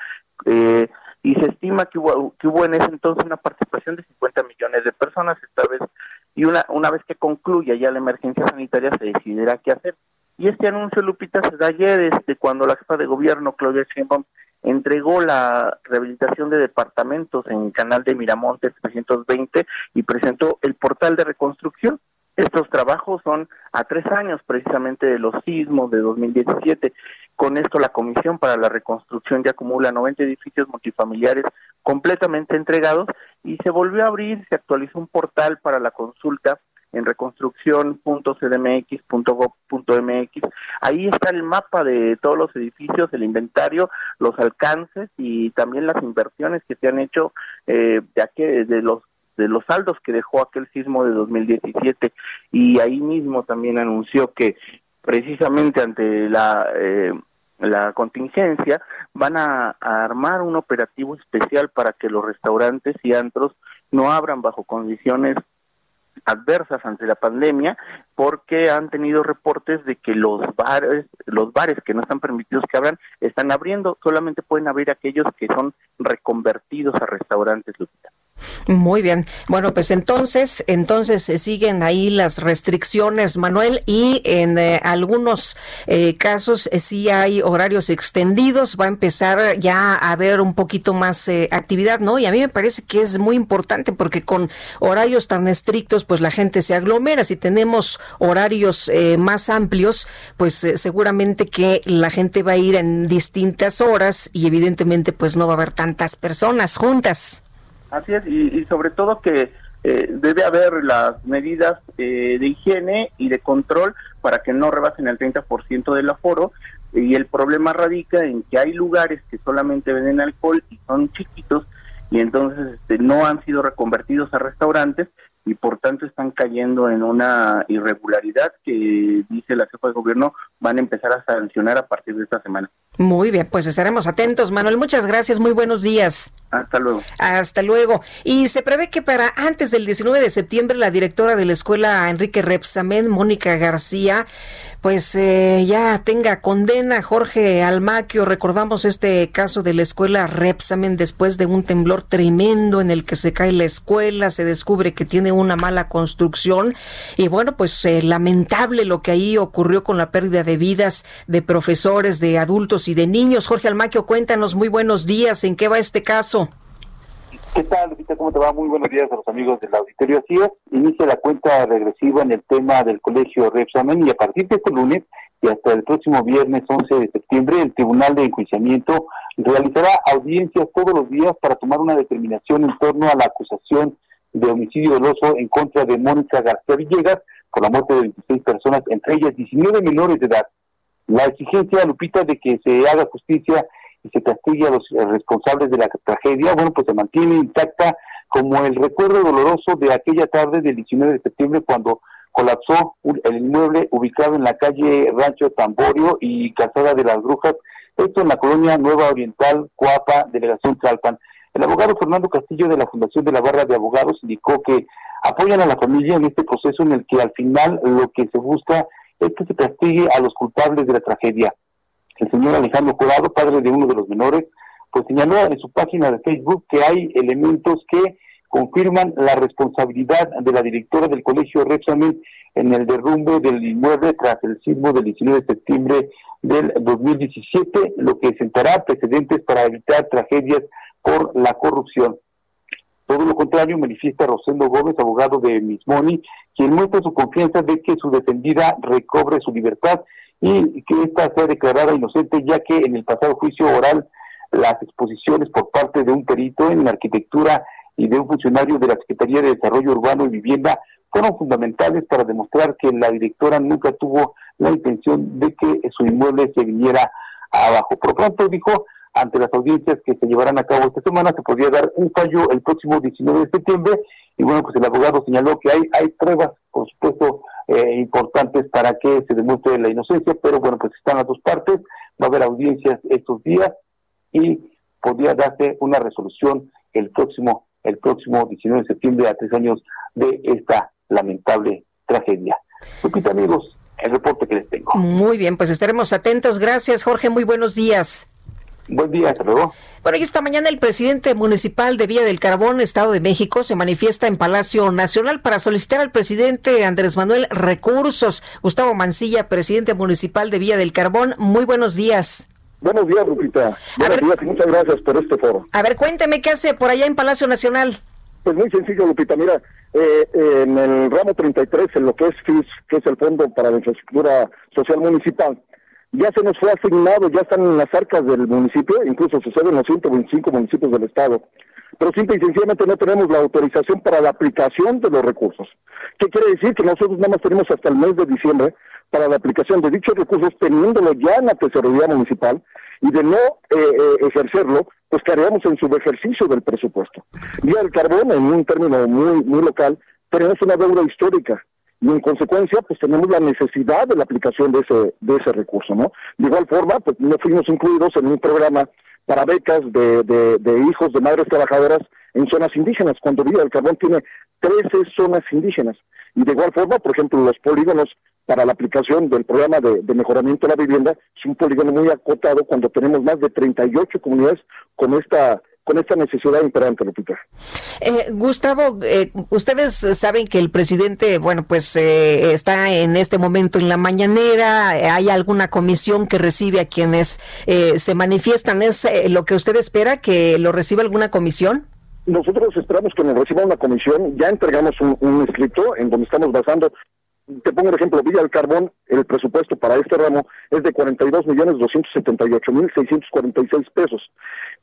Eh, y se estima que hubo, que hubo en ese entonces una participación de 50 millones de personas esta vez y una, una vez que concluya ya la emergencia sanitaria se decidirá qué hacer. Y este anuncio, Lupita, se da ayer, este, cuando la jefa de gobierno, Claudia Sheinbaum, entregó la rehabilitación de departamentos en el canal de Miramontes 320 y presentó el portal de reconstrucción. Estos trabajos son a tres años precisamente de los sismos de 2017. Con esto la Comisión para la Reconstrucción ya acumula 90 edificios multifamiliares completamente entregados y se volvió a abrir, se actualizó un portal para la consulta en reconstrucción.cdmx.gov.mx. Ahí está el mapa de todos los edificios, el inventario, los alcances y también las inversiones que se han hecho eh, de, de los de los saldos que dejó aquel sismo de 2017 y ahí mismo también anunció que precisamente ante la eh, la contingencia van a, armar un operativo especial para que los restaurantes y antros no abran bajo condiciones adversas ante la pandemia porque han tenido reportes de que los bares los bares que no están permitidos que abran están abriendo solamente pueden abrir aquellos que son reconvertidos a restaurantes. Muy bien. Bueno, pues entonces, entonces se siguen ahí las restricciones, Manuel, y en eh, algunos eh, casos eh, sí hay horarios extendidos. Va a empezar ya a haber un poquito más actividad, ¿no? Y a mí me parece que es muy importante porque con horarios tan estrictos, pues la gente se aglomera. Si tenemos horarios más amplios, pues seguramente que la gente va a ir en distintas horas y evidentemente, pues no va a haber tantas personas juntas. Así es, y, sobre todo que eh, debe haber las medidas eh, de higiene y de control para que no rebasen el 30% del aforo. Y el problema radica en que hay lugares que solamente venden alcohol y son chiquitos y entonces este, no han sido reconvertidos a restaurantes y por tanto están cayendo en una irregularidad que dice la jefa de gobierno van a empezar a sancionar a partir de esta semana. Muy bien, pues estaremos atentos, Manuel. Muchas gracias, muy buenos días. Hasta luego. Hasta luego. Y se prevé que para antes del 19 de septiembre la directora de la escuela Enrique Repsamen, Mónica García, pues eh, ya tenga condena. Jorge Almaquio, recordamos este caso de la escuela Repsamen después de un temblor tremendo en el que se cae la escuela, se descubre que tiene una mala construcción y bueno, pues eh, lamentable lo que ahí ocurrió con la pérdida de vidas de profesores, de adultos y de niños. Jorge Almaquio, cuéntanos, muy buenos días, ¿en qué va este caso? ¿Qué tal, Lupita? ¿Cómo te va? Muy buenos días a los amigos del auditorio. Así es, inicia la cuenta regresiva en el tema del colegio Repsamen y a partir de este lunes y hasta el próximo viernes 11 de septiembre, el Tribunal de Enjuiciamiento realizará audiencias todos los días para tomar una determinación en torno a la acusación de homicidio doloso en contra de Mónica García Villegas por la muerte de 26 personas, entre ellas 19 menores de edad. La exigencia, Lupita, de que se haga justicia y se castigue a los responsables de la tragedia, bueno, pues se mantiene intacta como el recuerdo doloroso de aquella tarde del 19 de septiembre cuando colapsó el inmueble ubicado en la calle Rancho Tamborio y Casada de las Brujas, esto en la colonia Nueva Oriental, Coapa, Delegación Tlalpan. El abogado Fernando Castillo de la Fundación de la Barra de Abogados indicó que apoyan a la familia en este proceso en el que al final lo que se busca es que se castigue a los culpables de la tragedia. El señor Alejandro Jurado, padre de uno de los menores, pues señaló en su página de Facebook que hay elementos que confirman la responsabilidad de la directora del colegio Repsamen en el derrumbe del inmueble tras el sismo del 19 de septiembre del 2017, lo que sentará precedentes para evitar tragedias por la corrupción. Todo lo contrario, manifiesta Rosendo Gómez, abogado de Mismoni, quien muestra su confianza de que su defendida recobre su libertad y que ésta sea declarada inocente, ya que en el pasado juicio oral las exposiciones por parte de un perito en arquitectura y de un funcionario de la Secretaría de Desarrollo Urbano y Vivienda fueron fundamentales para demostrar que la directora nunca tuvo la intención de que su inmueble se viniera abajo. Por lo pronto dijo, ante las audiencias que se llevarán a cabo esta semana, se podría dar un fallo el próximo 19 de septiembre. Y bueno, pues el abogado señaló que hay, hay pruebas, por supuesto, eh, importantes para que se demuestre la inocencia, pero bueno, pues están las dos partes, va a haber audiencias estos días y podría darse una resolución el próximo, el próximo 19 de septiembre a tres años de esta lamentable tragedia. Lupita, amigos, el reporte que les tengo. Muy bien, pues estaremos atentos. Gracias, Jorge. Muy buenos días. Buen día, hasta luego. Bueno, y esta mañana el presidente municipal de Villa del Carbón, Estado de México, se manifiesta en Palacio Nacional para solicitar al presidente Andrés Manuel recursos. Gustavo Mancilla, presidente municipal de Villa del Carbón, muy buenos días. Buenos días, Lupita. Buenos días y muchas gracias por este foro. A ver, cuénteme qué hace por allá en Palacio Nacional. Pues muy sencillo, Lupita. Mira, eh, en el ramo 33, en lo que es FIS, que es el Fondo para la Infraestructura Social Municipal, ya se nos fue asignado, ya están en las arcas del municipio, incluso sucede en los 125 municipios del estado, pero simple y sencillamente no tenemos la autorización para la aplicación de los recursos. ¿Qué quiere decir? Que nosotros nada más tenemos hasta el mes de diciembre para la aplicación de dichos recursos, teniéndolo ya en la tesorería municipal, y de no eh, eh, ejercerlo, pues caeríamos en subejercicio del presupuesto. Y el carbón, en un término muy, muy local, tenemos una deuda histórica y en consecuencia pues tenemos la necesidad de la aplicación de ese de ese recurso no de igual forma pues no fuimos incluidos en un programa para becas de, de, hijos de madres trabajadoras en zonas indígenas cuando Villa del Carbón tiene 13 zonas indígenas. Y de igual forma por ejemplo los polígonos para la aplicación del programa de, de mejoramiento de la vivienda es un polígono muy acotado cuando tenemos más de 38 comunidades con esta con esta necesidad imperante, Lupita. Eh, Gustavo, eh, ustedes saben que el presidente, bueno, pues eh, está en este momento en la mañanera, hay alguna comisión que recibe a quienes se manifiestan, ¿es lo que usted espera, que lo reciba alguna comisión? Nosotros esperamos que nos reciba una comisión, ya entregamos un, un escrito en donde estamos basando te pongo un ejemplo, Villa del Carbón, el presupuesto para este ramo es de 42 millones 278 mil 646 pesos.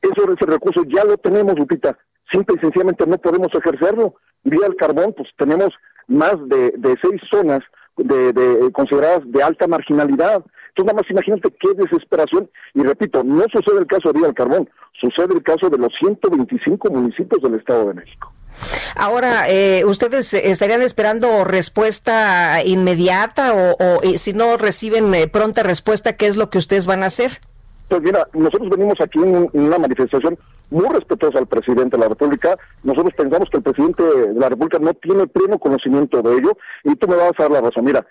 Eso, ese recurso ya lo tenemos, Lupita. Simple y sencillamente no podemos ejercerlo. Vía del Carbón, pues tenemos más de, de seis zonas de, de, consideradas de alta marginalidad. Entonces, nada más imagínate qué desesperación. Y repito, no sucede el caso de Vía del Carbón, sucede el caso de los 125 municipios del Estado de México. Ahora, eh, ¿ustedes estarían esperando respuesta inmediata o, si no reciben eh, pronta respuesta, qué es lo que ustedes van a hacer? Pues mira, nosotros venimos aquí en, una manifestación muy respetuosa al presidente de la República. Nosotros pensamos que el presidente de la República no tiene pleno conocimiento de ello y tú me vas a dar la razón. Mira,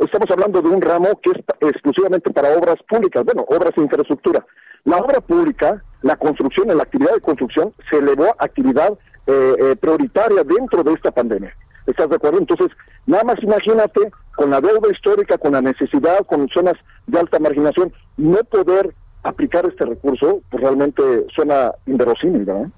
estamos hablando de un ramo que es exclusivamente para obras públicas, bueno, obras de infraestructura. La obra pública, la construcción, la actividad de construcción se elevó a actividad eh, eh, prioritaria dentro de esta pandemia. ¿Estás de acuerdo? Entonces, nada más imagínate con la deuda histórica, con la necesidad, con zonas de alta marginación, no poder aplicar este recurso, pues realmente suena inverosímil, ¿verdad?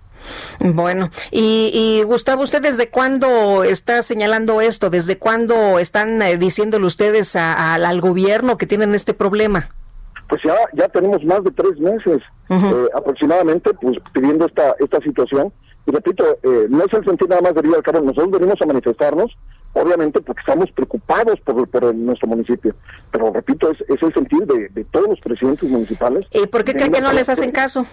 Bueno, y, Gustavo, ¿usted desde cuándo está señalando esto? ¿Desde cuándo están eh, diciéndole ustedes al gobierno que tienen este problema? Pues ya, ya tenemos más de tres meses eh, aproximadamente pues pidiendo esta, esta situación. Y repito, eh, no es el sentido nada más de Villa del Carbón, nosotros venimos a manifestarnos obviamente porque estamos preocupados por, por nuestro municipio, pero repito, es, es el sentir de, todos los presidentes municipales. ¿Y por qué creen que no les hacen caso?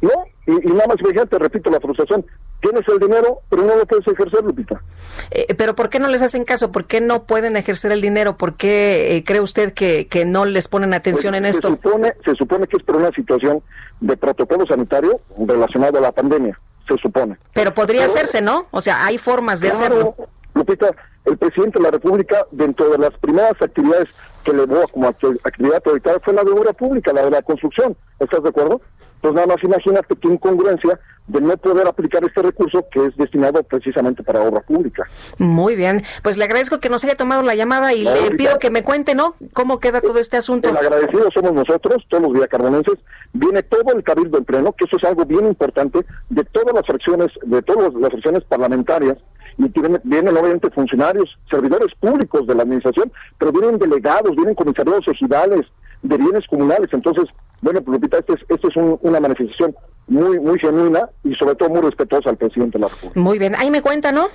No, y, nada más, fíjate, repito, la frustración, tienes el dinero, pero no lo puedes ejercer, Lupita. Eh, pero ¿por qué no les hacen caso? ¿Por qué no pueden ejercer el dinero? ¿Por qué eh, cree usted que, que no les ponen atención pues, en esto? Se supone, se supone que es por una situación de protocolo sanitario relacionado a la pandemia, se supone. Pero podría hacerse, ¿no? O sea, hay formas de hacerlo. Lupita, el presidente de la República, dentro de las primeras actividades que elevó como actividad prioritaria, fue la de obra pública, la de la construcción. ¿Estás de acuerdo? Pues nada más imagínate qué incongruencia de no poder aplicar este recurso que es destinado precisamente para obra pública. Muy bien, pues le agradezco que nos haya tomado la llamada y le pido que me cuente, ¿no? ¿Cómo queda todo este asunto? El agradecido somos nosotros, todos los villacarbonenses. Viene todo el cabildo en pleno, que eso es algo bien importante, de todas las fracciones, de todas las fracciones parlamentarias, y tienen, vienen obviamente funcionarios, servidores públicos de la administración, pero vienen delegados, vienen comisarios ejidales de bienes comunales. Entonces, bueno, pues Lupita, esto es, esto es una manifestación muy, muy genuina y sobre todo muy respetuosa al presidente de la República. Muy bien, ahí me cuenta, ¿no?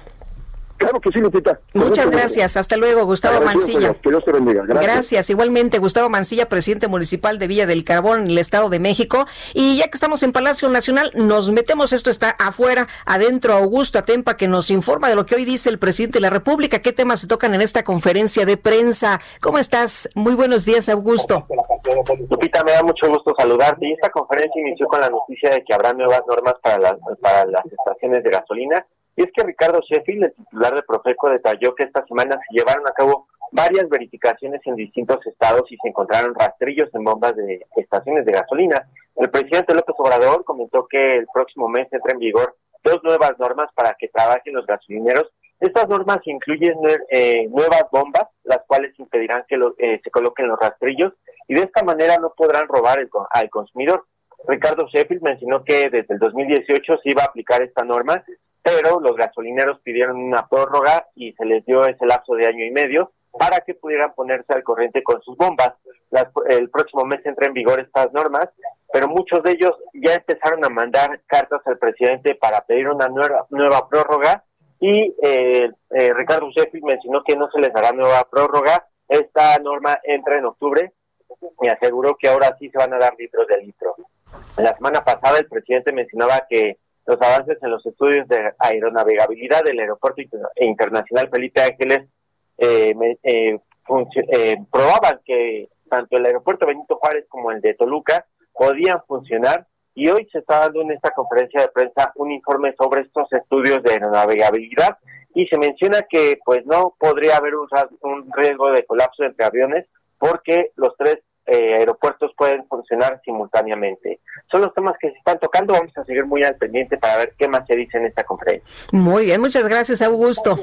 Claro que sí, Lupita. Muchas gracias. Hasta luego, Gustavo Mancilla. Que Dios te bendiga. Gracias. Igualmente, Gustavo Mancilla, presidente municipal de Villa del Carbón, en el Estado de México. Y ya que estamos en Palacio Nacional, nos metemos, esto está afuera, adentro, Augusto Atempa, que nos informa de lo que hoy dice el presidente de la República. ¿Qué temas se tocan en esta conferencia de prensa? ¿Cómo estás? Muy buenos días, Augusto. Lupita, me da mucho gusto saludarte. Y esta conferencia inició con la noticia de que habrá nuevas normas para, para las estaciones de gasolina y es que Ricardo Sheffield, el titular de Profeco, detalló que esta semana se llevaron a cabo varias verificaciones en distintos estados y se encontraron rastrillos en bombas de estaciones de gasolina. El presidente López Obrador comentó que el próximo mes entra en vigor dos nuevas normas para que trabajen los gasolineros. Estas normas incluyen eh, nuevas bombas, las cuales impedirán que eh, se coloquen los rastrillos y de esta manera no podrán robar al consumidor. Ricardo Sheffield mencionó que desde el 2018 se iba a aplicar esta norma, pero los gasolineros pidieron una prórroga y se les dio ese lapso de año y medio para que pudieran ponerse al corriente con sus bombas. el próximo mes entra en vigor estas normas, pero muchos de ellos ya empezaron a mandar cartas al presidente para pedir una nueva, prórroga y eh, eh, Ricardo Sheffield mencionó que no se les dará nueva prórroga. Esta norma entra en octubre y aseguró que ahora sí se van a dar litros de litro. La semana pasada el presidente mencionaba que los avances en los estudios de aeronavegabilidad del Aeropuerto Internacional Felipe Ángeles eh, eh, eh, probaban que tanto el aeropuerto Benito Juárez como el de Toluca podían funcionar y hoy se está dando en esta conferencia de prensa un informe sobre estos estudios de aeronavegabilidad y se menciona que pues no podría haber un, un riesgo de colapso entre aviones porque los tres eh, aeropuertos pueden funcionar simultáneamente. Son los temas que se están tocando, vamos a seguir muy al pendiente para ver qué más se dice en esta conferencia. Muy bien, muchas gracias Augusto.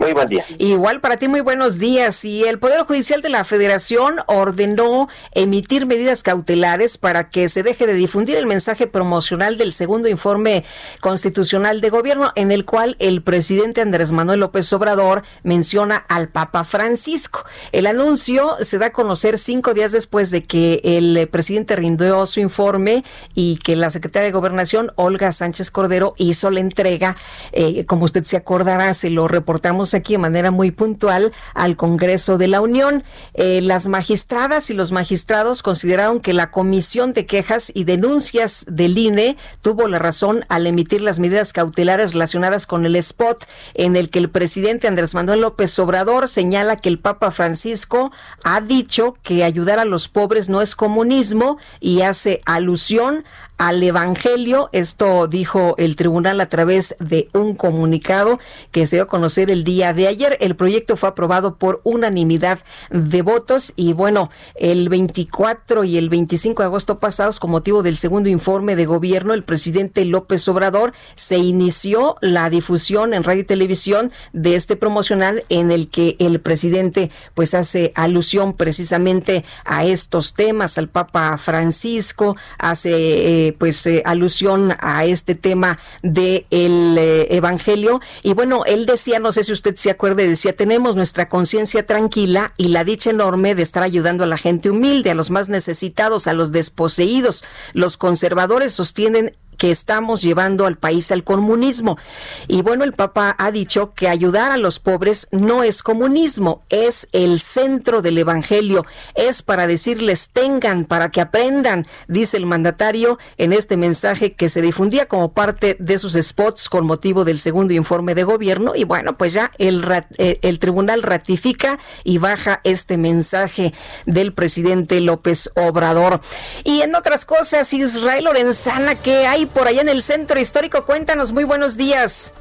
Muy buen día. Igual para ti, muy buenos días. Y el Poder Judicial de la Federación ordenó emitir medidas cautelares para que se deje de difundir el mensaje promocional del segundo informe constitucional de gobierno en el cual el presidente Andrés Manuel López Obrador menciona al Papa Francisco. El anuncio se da a conocer cinco días de después de que el eh, presidente rindió su informe y que la secretaria de Gobernación, Olga Sánchez Cordero, hizo la entrega, eh, como usted se acordará, se lo reportamos aquí de manera muy puntual al Congreso de la Unión. Eh, las magistradas y los magistrados consideraron que la Comisión de Quejas y Denuncias del INE tuvo la razón al emitir las medidas cautelares relacionadas con el spot en el que el presidente Andrés Manuel López Obrador señala que el Papa Francisco ha dicho que ayudar a los pobres no es comunismo y hace alusión al Evangelio. Esto dijo el tribunal a través de un comunicado que se dio a conocer el día de ayer. El proyecto fue aprobado por unanimidad de votos y bueno, el 24 y el 25 de agosto pasados, con motivo del segundo informe de gobierno, el presidente López Obrador se inició la difusión en radio y televisión de este promocional en el que el presidente pues hace alusión precisamente a estos temas, al Papa Francisco, hace eh, pues eh, alusión a este tema del el eh, Evangelio. Y bueno, él decía, no sé si usted se acuerde, decía, tenemos nuestra conciencia tranquila y la dicha enorme de estar ayudando a la gente humilde, a los más necesitados, a los desposeídos. Los conservadores sostienen que estamos llevando al país al comunismo. Y bueno, el Papa ha dicho que ayudar a los pobres no es comunismo, es el centro del Evangelio, es para decirles tengan, para que aprendan, dice el mandatario en este mensaje que se difundía como parte de sus spots con motivo del segundo informe de gobierno. Y bueno, pues ya el, eh, el tribunal ratifica y baja este mensaje del presidente López Obrador. Y en otras cosas, Israel Lorenzana, que hay por allá en el centro histórico. Cuéntanos, muy buenos días.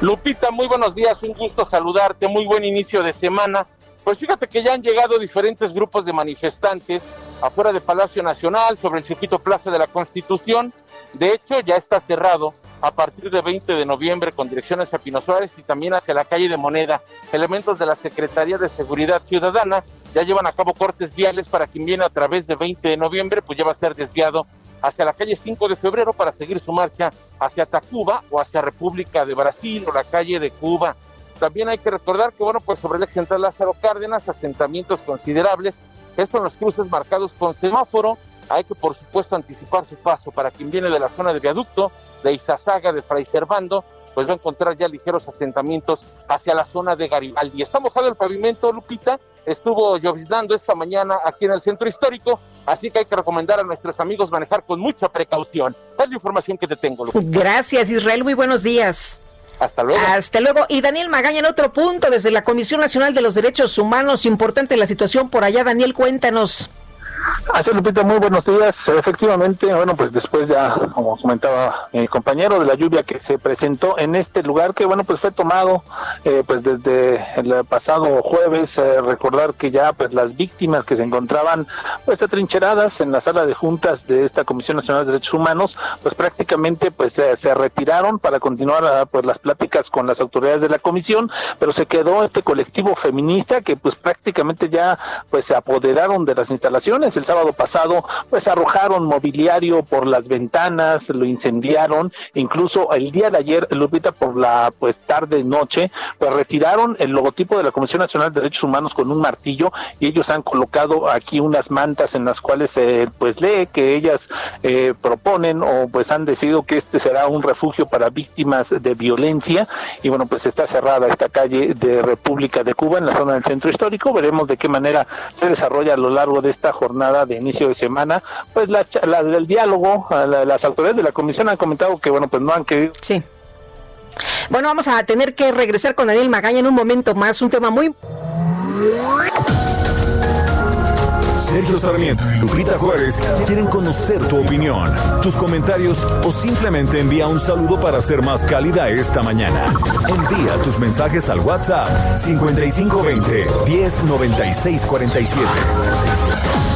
Lupita, muy buenos días, un gusto saludarte, muy buen inicio de semana. Pues fíjate que ya han llegado diferentes grupos de manifestantes afuera del Palacio Nacional, sobre el circuito Plaza de la Constitución. De hecho, ya está cerrado a partir de 20 de noviembre con dirección hacia Pino Suárez y también hacia la calle de Moneda. Elementos de la Secretaría de Seguridad Ciudadana ya llevan a cabo cortes viales para quien viene a través de 20 de noviembre, pues ya va a ser desviado hacia la calle 5 de febrero para seguir su marcha hacia Tacuba o hacia República de Brasil o la calle de Cuba. También hay que recordar que, bueno, pues sobre el ex central Lázaro Cárdenas, asentamientos considerables, esto en los cruces marcados con semáforo, hay que por supuesto anticipar su paso para quien viene de la zona de viaducto, de Izazaga, de Fray Servando, pues va a encontrar ya ligeros asentamientos hacia la zona de Garibaldi. Está mojado el pavimento, Lupita, estuvo lloviznando esta mañana aquí en el centro histórico, así que hay que recomendar a nuestros amigos manejar con mucha precaución. Es la información que te tengo, Lupita. *laughs* Gracias, Israel, muy buenos días. Hasta luego. Hasta luego. Y Daniel Magaña, en otro punto, desde la Comisión Nacional de los Derechos Humanos, importante la situación por allá. Daniel, cuéntanos. Así Lupita, muy buenos días. Efectivamente, bueno, pues después ya, como comentaba mi compañero, de la lluvia que se presentó en este lugar, que bueno, pues fue tomado eh, pues desde el pasado jueves, eh, recordar que ya pues las víctimas que se encontraban pues atrincheradas en la sala de juntas de esta Comisión Nacional de Derechos Humanos, pues prácticamente pues se retiraron para continuar ah, pues las pláticas con las autoridades de la comisión, pero se quedó este colectivo feminista que pues prácticamente ya pues se apoderaron de las instalaciones. El sábado pasado pues arrojaron mobiliario por las ventanas, lo incendiaron, incluso el día de ayer, Lupita, por la pues tarde noche, pues retiraron el logotipo de la Comisión Nacional de Derechos Humanos con un martillo y ellos han colocado aquí unas mantas en las cuales se pues lee que ellas eh, proponen o pues han decidido que este será un refugio para víctimas de violencia. Y bueno pues está cerrada esta calle de República de Cuba en la zona del centro histórico. Veremos de qué manera se desarrolla a lo largo de esta jornada de inicio de semana pues la, del diálogo las autoridades de la comisión han comentado que bueno pues no han querido sí bueno, vamos a tener que regresar con Daniel Magaña en un momento más, un tema muy... Sergio Sarmiento y Lupita Juárez quieren conocer tu opinión, tus comentarios o simplemente envía un saludo para ser más cálida esta mañana. Envía tus mensajes al WhatsApp 5520 109647.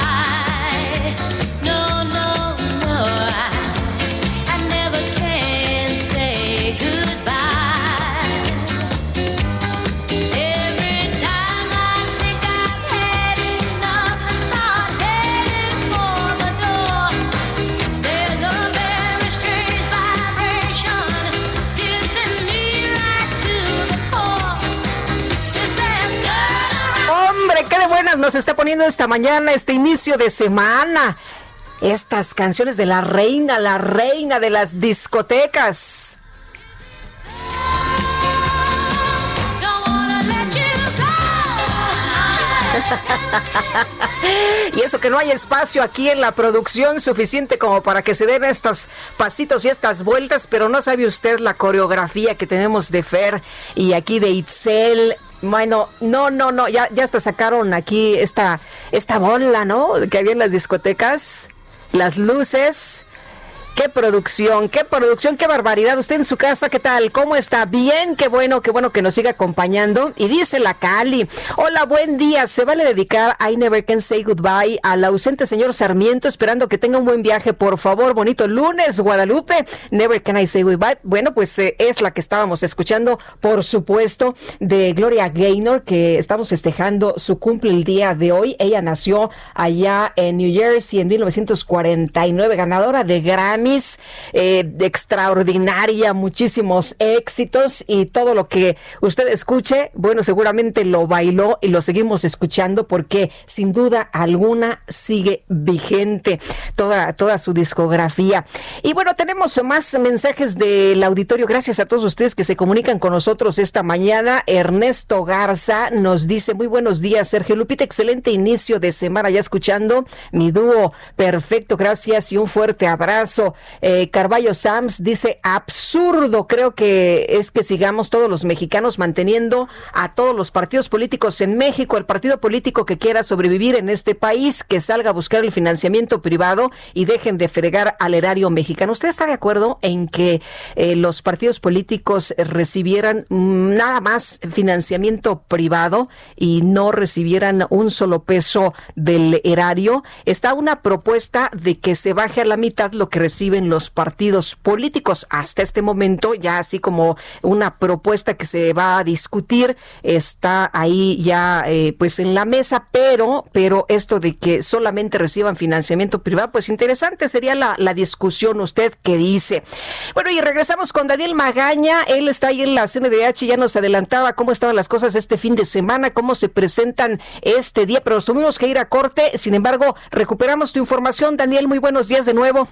Nos está poniendo esta mañana, este inicio de semana. Estas canciones de la reina, la reina de las discotecas. *laughs* y eso que no hay espacio aquí en la producción suficiente como para que se den estos pasitos y estas vueltas, pero no sabe usted la coreografía que tenemos de Fer y aquí de Itzel bueno, no, no, no, ya, ya hasta sacaron aquí esta, esta bola, ¿no? Que había en las discotecas, las luces, Qué producción, qué producción, qué barbaridad. Usted en su casa, ¿qué tal? ¿Cómo está? Bien, qué bueno, qué bueno que nos siga acompañando. Y dice la Cali, hola, buen día. Se vale dedicar I Never Can Say Goodbye al ausente señor Sarmiento, esperando que tenga un buen viaje, por favor. Bonito lunes, Guadalupe. Never Can I Say Goodbye. Bueno, pues eh, es la que estábamos escuchando, por supuesto, de Gloria Gaynor, que estamos festejando su cumple el día de hoy. Ella nació allá en New Jersey en 1949, ganadora de eh, extraordinaria, muchísimos éxitos y todo lo que usted escuche, bueno, seguramente lo bailó y lo seguimos escuchando porque sin duda alguna sigue vigente toda, toda su discografía. Y bueno, tenemos más mensajes del auditorio. Gracias a todos ustedes que se comunican con nosotros esta mañana. Ernesto Garza nos dice, muy buenos días, Sergio Lupita, excelente inicio de semana ya escuchando mi dúo. Perfecto, gracias y un fuerte abrazo. Eh, Carballo Sams dice, absurdo, creo que es que sigamos todos los mexicanos manteniendo a todos los partidos políticos en México, el partido político que quiera sobrevivir en este país, que salga a buscar el financiamiento privado y dejen de fregar al erario mexicano. ¿Usted está de acuerdo en que eh, los partidos políticos recibieran nada más financiamiento privado y no recibieran un solo peso del erario? Está una propuesta de que se baje a la mitad lo que recibe reciben los partidos políticos. Hasta este momento, ya así como una propuesta que se va a discutir, está ahí ya eh, pues en la mesa, pero, pero esto de que solamente reciban financiamiento privado, pues interesante sería la, la discusión. ¿Usted qué dice? Bueno, y regresamos con Daniel Magaña. Él está ahí en la CNDH, ya nos adelantaba cómo estaban las cosas este fin de semana, cómo se presentan este día, pero tuvimos que ir a corte. Sin embargo, recuperamos tu información. Daniel, muy buenos días de nuevo.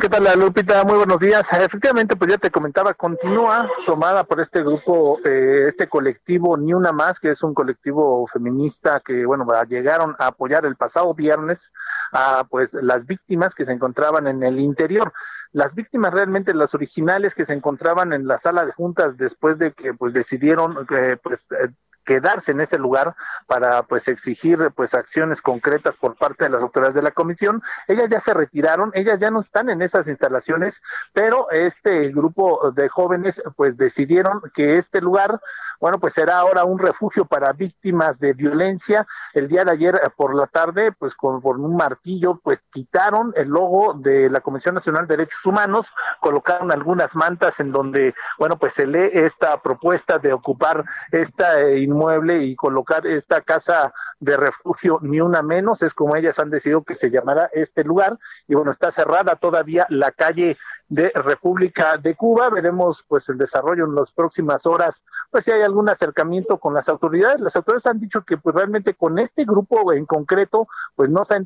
¿Qué tal, Lupita? Muy buenos días. Efectivamente, pues ya te comentaba, continúa tomada por este grupo, eh, este colectivo Ni Una Más, que es un colectivo feminista que, bueno, llegaron a apoyar el pasado viernes a pues las víctimas que se encontraban en el interior. Las víctimas realmente, las originales que se encontraban en la sala de juntas después de que pues decidieron eh, pues eh, quedarse en ese lugar para pues exigir pues acciones concretas por parte de las autoridades de la comisión. Ellas ya se retiraron, ellas ya no están en esas instalaciones, pero este grupo de jóvenes pues decidieron que este lugar, bueno, pues será ahora un refugio para víctimas de violencia. El día de ayer eh, por la tarde, pues con, un martillo, pues quitaron el logo de la Comisión Nacional de Derechos Humanos, colocaron algunas mantas en donde, bueno, pues se lee esta propuesta de ocupar esta eh, inmueble y colocar esta casa de refugio ni una menos, es como ellas han decidido que se llamará este lugar. Y bueno, está cerrada todavía la calle de República de Cuba, veremos pues el desarrollo en las próximas horas, pues si hay algún acercamiento con las autoridades, las autoridades han dicho que pues realmente con este grupo en concreto pues no se ha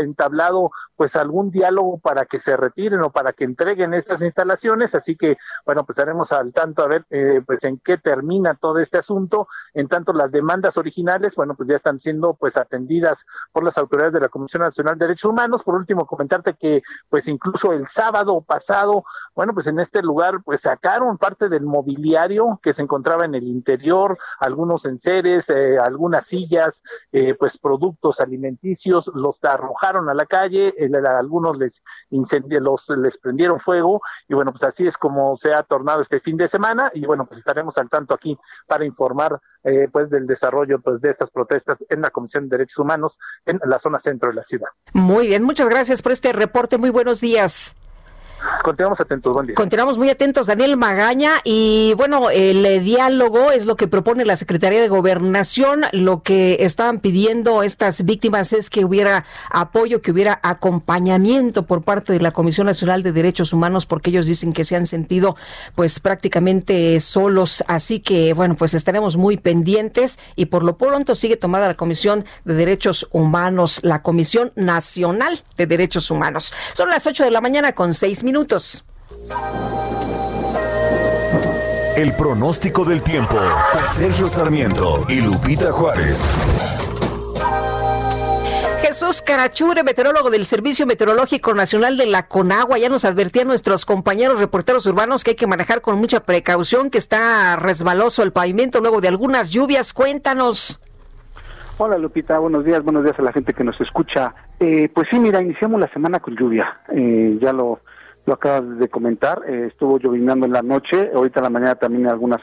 entablado pues algún diálogo para que se retiren o para que entreguen estas instalaciones, así que bueno, pues estaremos al tanto a ver eh, pues en qué termina todo este asunto, en tanto las demandas originales, bueno, pues ya están siendo pues atendidas por las autoridades de la Comisión Nacional de Derechos Humanos. Por último, comentarte que pues incluso el sábado pasado, bueno, pues en este lugar pues sacaron parte del mobiliario que se encontraba en el interior, algunos enseres, eh, algunas sillas, eh, pues productos alimenticios, los arrojaron a la calle, algunos les los les prendieron fuego y bueno, pues así es como se ha tornado este fin de semana y bueno, pues estaremos al tanto aquí para informar eh, pues del desarrollo pues de estas protestas en la Comisión de Derechos Humanos en la zona centro de la ciudad. Muy bien, muchas gracias por este reporte. Muy buenos días. Continuamos atentos, buen día. Continuamos muy atentos, Daniel Magaña. Y bueno, el eh, diálogo es lo que propone la Secretaría de Gobernación. Lo que estaban pidiendo estas víctimas es que hubiera apoyo, que hubiera acompañamiento por parte de la Comisión Nacional de Derechos Humanos, porque ellos dicen que se han sentido pues prácticamente solos. Así que bueno, pues estaremos muy pendientes y por lo pronto sigue tomada la Comisión de Derechos Humanos, la Comisión Nacional de Derechos Humanos. Son las 8 de la mañana con seis minutos minutos. El pronóstico del tiempo. Sergio Sarmiento y Lupita Juárez. Jesús Carachure, meteorólogo del Servicio Meteorológico Nacional de la Conagua, ya nos advertían nuestros compañeros reporteros urbanos que hay que manejar con mucha precaución, que está resbaloso el pavimento luego de algunas lluvias. Cuéntanos. Hola Lupita, buenos días, buenos días a la gente que nos escucha. Eh, pues sí, mira, iniciamos la semana con lluvia. Eh, ya lo lo acabas de comentar, eh, estuvo llovinando en la noche, ahorita en la mañana también en algunas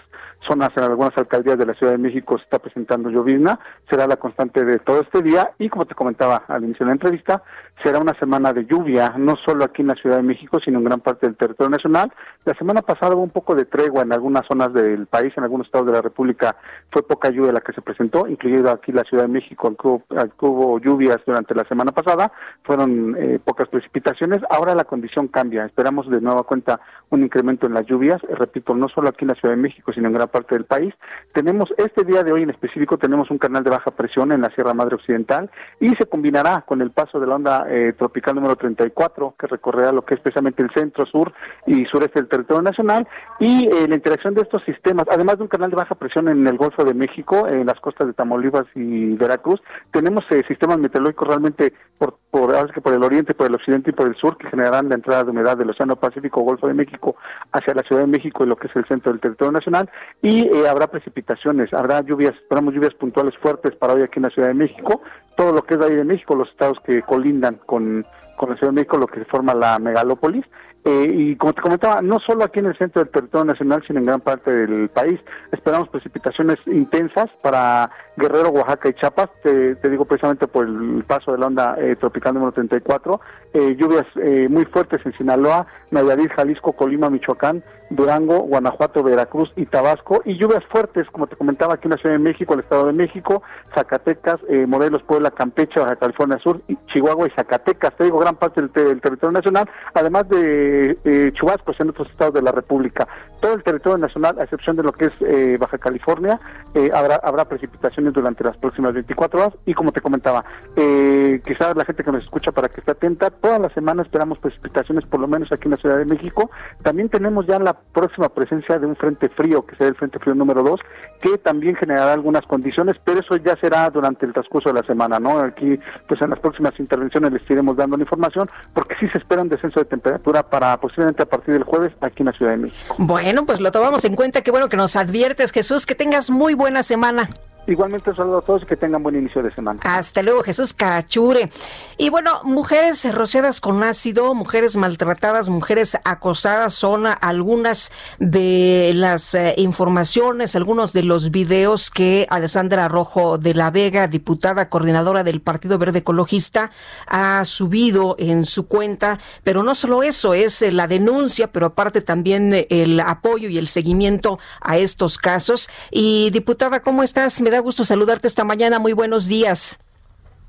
zonas, en algunas alcaldías de la Ciudad de México se está presentando llovizna, será la constante de todo este día y como te comentaba al inicio de la entrevista, será una semana de lluvia, no solo aquí en la Ciudad de México, sino en gran parte del territorio nacional. La semana pasada hubo un poco de tregua en algunas zonas del país, en algunos estados de la República fue poca lluvia la que se presentó, incluido aquí la Ciudad de México, que hubo, lluvias durante la semana pasada, fueron eh, pocas precipitaciones, ahora la condición cambia, esperamos de nueva cuenta un incremento en las lluvias, repito, no solo aquí en la Ciudad de México, sino en gran parte del país. Tenemos este día de hoy en específico, tenemos un canal de baja presión en la Sierra Madre Occidental y se combinará con el paso de la onda eh, tropical número 34, que recorrerá lo que es especialmente el centro, sur y sureste del territorio nacional, y eh, la interacción de estos sistemas, además de un canal de baja presión en el Golfo de México, en las costas de Tamaulipas y Veracruz, tenemos eh, sistemas meteorológicos realmente por, por, que por el oriente, por el occidente y por el sur, que generarán la entrada de humedad del Océano Pacífico, Golfo de México, hacia la Ciudad de México y lo que es el centro del territorio nacional, y habrá precipitaciones, habrá lluvias, esperamos lluvias puntuales fuertes para hoy aquí en la Ciudad de México, todo lo que es ahí de México, los estados que colindan con, con la Ciudad de México, lo que forma la megalópolis. Eh, y como te comentaba, no solo aquí en el centro del territorio nacional, sino en gran parte del país. Esperamos precipitaciones intensas para Guerrero, Oaxaca y Chiapas, te, digo precisamente por el paso de la onda eh, tropical número 34, eh, lluvias muy fuertes en Sinaloa, Nayarit, Jalisco, Colima, Michoacán, Durango, Guanajuato, Veracruz y Tabasco, y lluvias fuertes, como te comentaba, aquí en la Ciudad de México, el Estado de México, Zacatecas, eh, Morelos, Puebla, Campeche, Baja California Sur, Chihuahua y Zacatecas, te digo, gran parte del, territorio nacional, además de eh, chubascos en otros estados de la República. Todo el territorio nacional, a excepción de lo que es eh, Baja California, eh, habrá, habrá precipitaciones durante las próximas 24 horas, y como te comentaba, quizás la gente que nos escucha para que esté atenta, toda la semana esperamos precipitaciones, por lo menos aquí en la Ciudad de México. También tenemos ya la próxima presencia de un frente frío, que será el frente frío número 2, que también generará algunas condiciones, pero eso ya será durante el transcurso de la semana, ¿no? Aquí, pues en las próximas intervenciones les iremos dando la información, porque sí se espera un descenso de temperatura para posiblemente a partir del jueves aquí en la Ciudad de México. Bueno, pues lo tomamos en cuenta, qué bueno que nos adviertes, Jesús, que tengas muy buena semana. Igualmente saludo a todos y que tengan buen inicio de semana. Hasta luego, Jesús Cachure. Y bueno, mujeres rociadas con ácido, mujeres maltratadas, mujeres acosadas son algunas de las eh, informaciones, algunos de los videos que Alessandra Rojo de la Vega, diputada coordinadora del Partido Verde Ecologista, ha subido en su cuenta. Pero no solo eso, es la denuncia, pero aparte también el apoyo y el seguimiento a estos casos. Y diputada, ¿cómo estás? Me gusto saludarte esta mañana. Muy buenos días.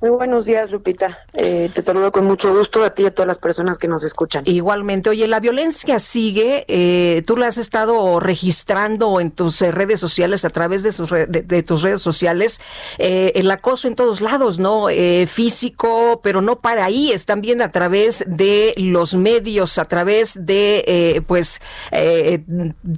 Muy buenos días, Lupita. Eh, te saludo con mucho gusto a ti y a todas las personas que nos escuchan. Igualmente. Oye, la violencia sigue. Eh, tú la has estado registrando en tus eh, redes sociales, a través de, sus de, tus redes sociales. el acoso en todos lados, ¿no? físico, pero no para ahí. Es también a través de los medios, a través de, pues,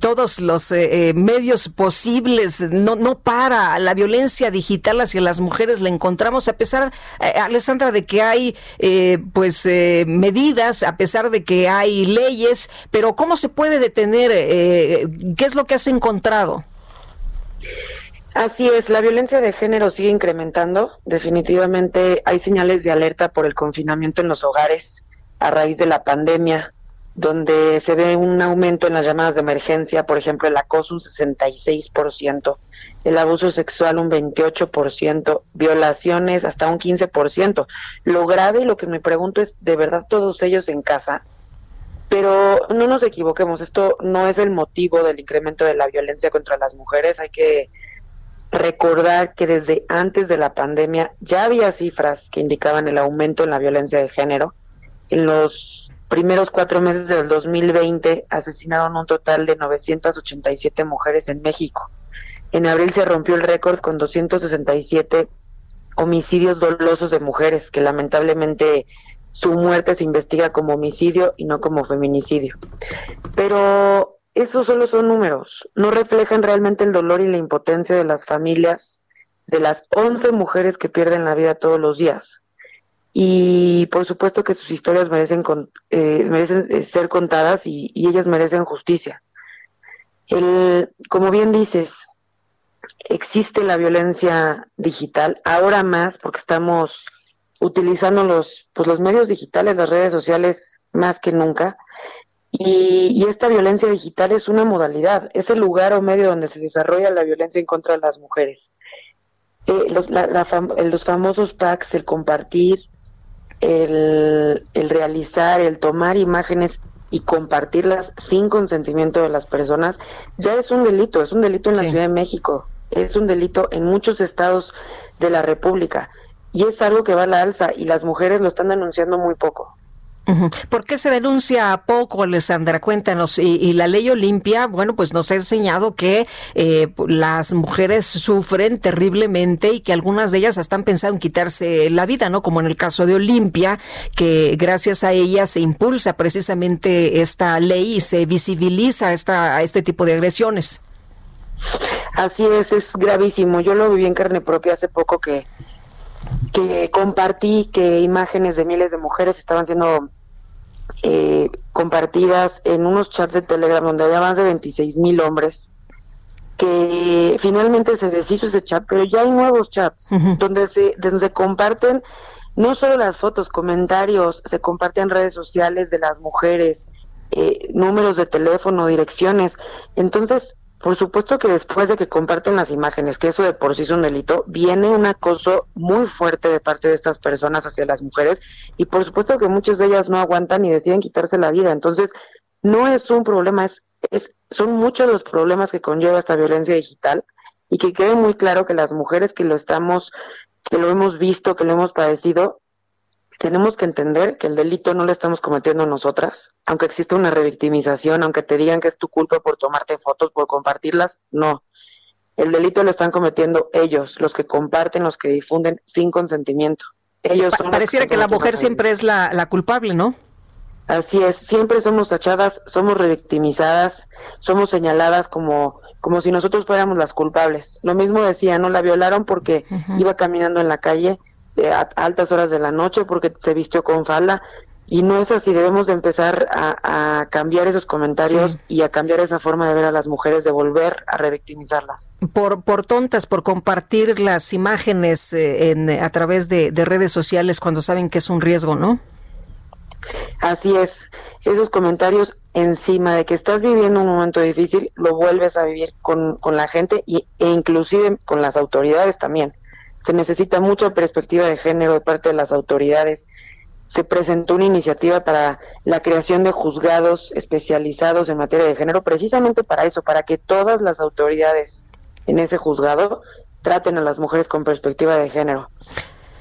todos los medios posibles. No, no para. La violencia digital hacia las mujeres la encontramos a pesar eh, Alessandra, de que hay eh, pues eh, medidas, a pesar de que hay leyes, pero ¿cómo se puede detener? ¿Qué es lo que has encontrado? Así es, la violencia de género sigue incrementando. Definitivamente hay señales de alerta por el confinamiento en los hogares a raíz de la pandemia, donde se ve un aumento en las llamadas de emergencia, por ejemplo, el acoso un 66%, el abuso sexual un 28%, violaciones hasta un 15%. Lo grave y lo que me pregunto es, ¿de verdad todos ellos en casa? Pero no nos equivoquemos, esto no es el motivo del incremento de la violencia contra las mujeres. Hay que recordar que desde antes de la pandemia ya había cifras que indicaban el aumento en la violencia de género. En los primeros cuatro meses del 2020 asesinaron un total de 987 mujeres en México en abril se rompió el récord con 267 homicidios dolosos de mujeres, que lamentablemente su muerte se investiga como homicidio y no como feminicidio. Pero esos solo son números, no reflejan realmente el dolor y la impotencia de las familias de las 11 mujeres que pierden la vida todos los días. Y por supuesto que sus historias merecen, eh, merecen eh, ser contadas y, y, ellas merecen justicia. El, como bien dices, existe la violencia digital, ahora más porque estamos utilizando los, pues los medios digitales, las redes sociales más que nunca. Y, esta violencia digital es una modalidad, es el lugar o medio donde se desarrolla la violencia en contra de las mujeres. Eh, los, los famosos packs, el compartir, el, el realizar, el tomar imágenes y compartirlas sin consentimiento de las personas, ya es un delito, es un delito en la Ciudad de México, es un delito en muchos estados de la República y es algo que va a la alza y las mujeres lo están denunciando muy poco. ¿Por qué se denuncia poco, Alessandra? Cuéntanos. Y, la ley Olimpia, bueno, pues nos ha enseñado que eh, las mujeres sufren terriblemente y que algunas de ellas están pensando en quitarse la vida, ¿no? Como en el caso de Olimpia, que gracias a ella se impulsa precisamente esta ley y se visibiliza esta, este tipo de agresiones. Así es, es gravísimo. Yo lo viví en carne propia hace poco que que compartí que imágenes de miles de mujeres estaban siendo eh, compartidas en unos chats de Telegram donde había más de 26 mil hombres, que finalmente se deshizo ese chat, pero ya hay nuevos chats donde, se, donde se comparten no solo las fotos, comentarios, se comparten redes sociales de las mujeres, eh, números de teléfono, direcciones. Entonces, por supuesto que después de que comparten las imágenes, que eso de por sí es un delito, viene un acoso muy fuerte de parte de estas personas hacia las mujeres y por supuesto que muchas de ellas no aguantan y deciden quitarse la vida. Entonces, no es un problema, es, es, son muchos los problemas que conlleva esta violencia digital y que quede muy claro que las mujeres que lo estamos, que lo hemos visto, que lo hemos padecido, tenemos que entender que el delito no lo estamos cometiendo nosotras, aunque existe una revictimización, aunque te digan que es tu culpa por tomarte fotos, por compartirlas, no. El delito lo están cometiendo ellos, los que comparten, los que difunden sin consentimiento. Ellos son Pareciera que, la mujer siempre es la, la culpable, ¿no? Así es, siempre somos tachadas, somos revictimizadas, somos señaladas como, como si nosotros fuéramos las culpables. Lo mismo decía, ¿no? La violaron porque iba caminando en la calle eh, a altas horas de la noche, porque se vistió con falda. Y no es así, debemos de empezar a, cambiar esos comentarios y a cambiar esa forma de ver a las mujeres, de volver a revictimizarlas. Por, por tontas, por compartir las imágenes eh, en, a través de redes sociales cuando saben que es un riesgo, ¿no? Así es, esos comentarios encima de que estás viviendo un momento difícil, lo vuelves a vivir con, con la gente y, e inclusive con las autoridades también. Se necesita mucha perspectiva de género de parte de las autoridades. Se presentó una iniciativa para la creación de juzgados especializados en materia de género, precisamente para eso, para que todas las autoridades en ese juzgado traten a las mujeres con perspectiva de género.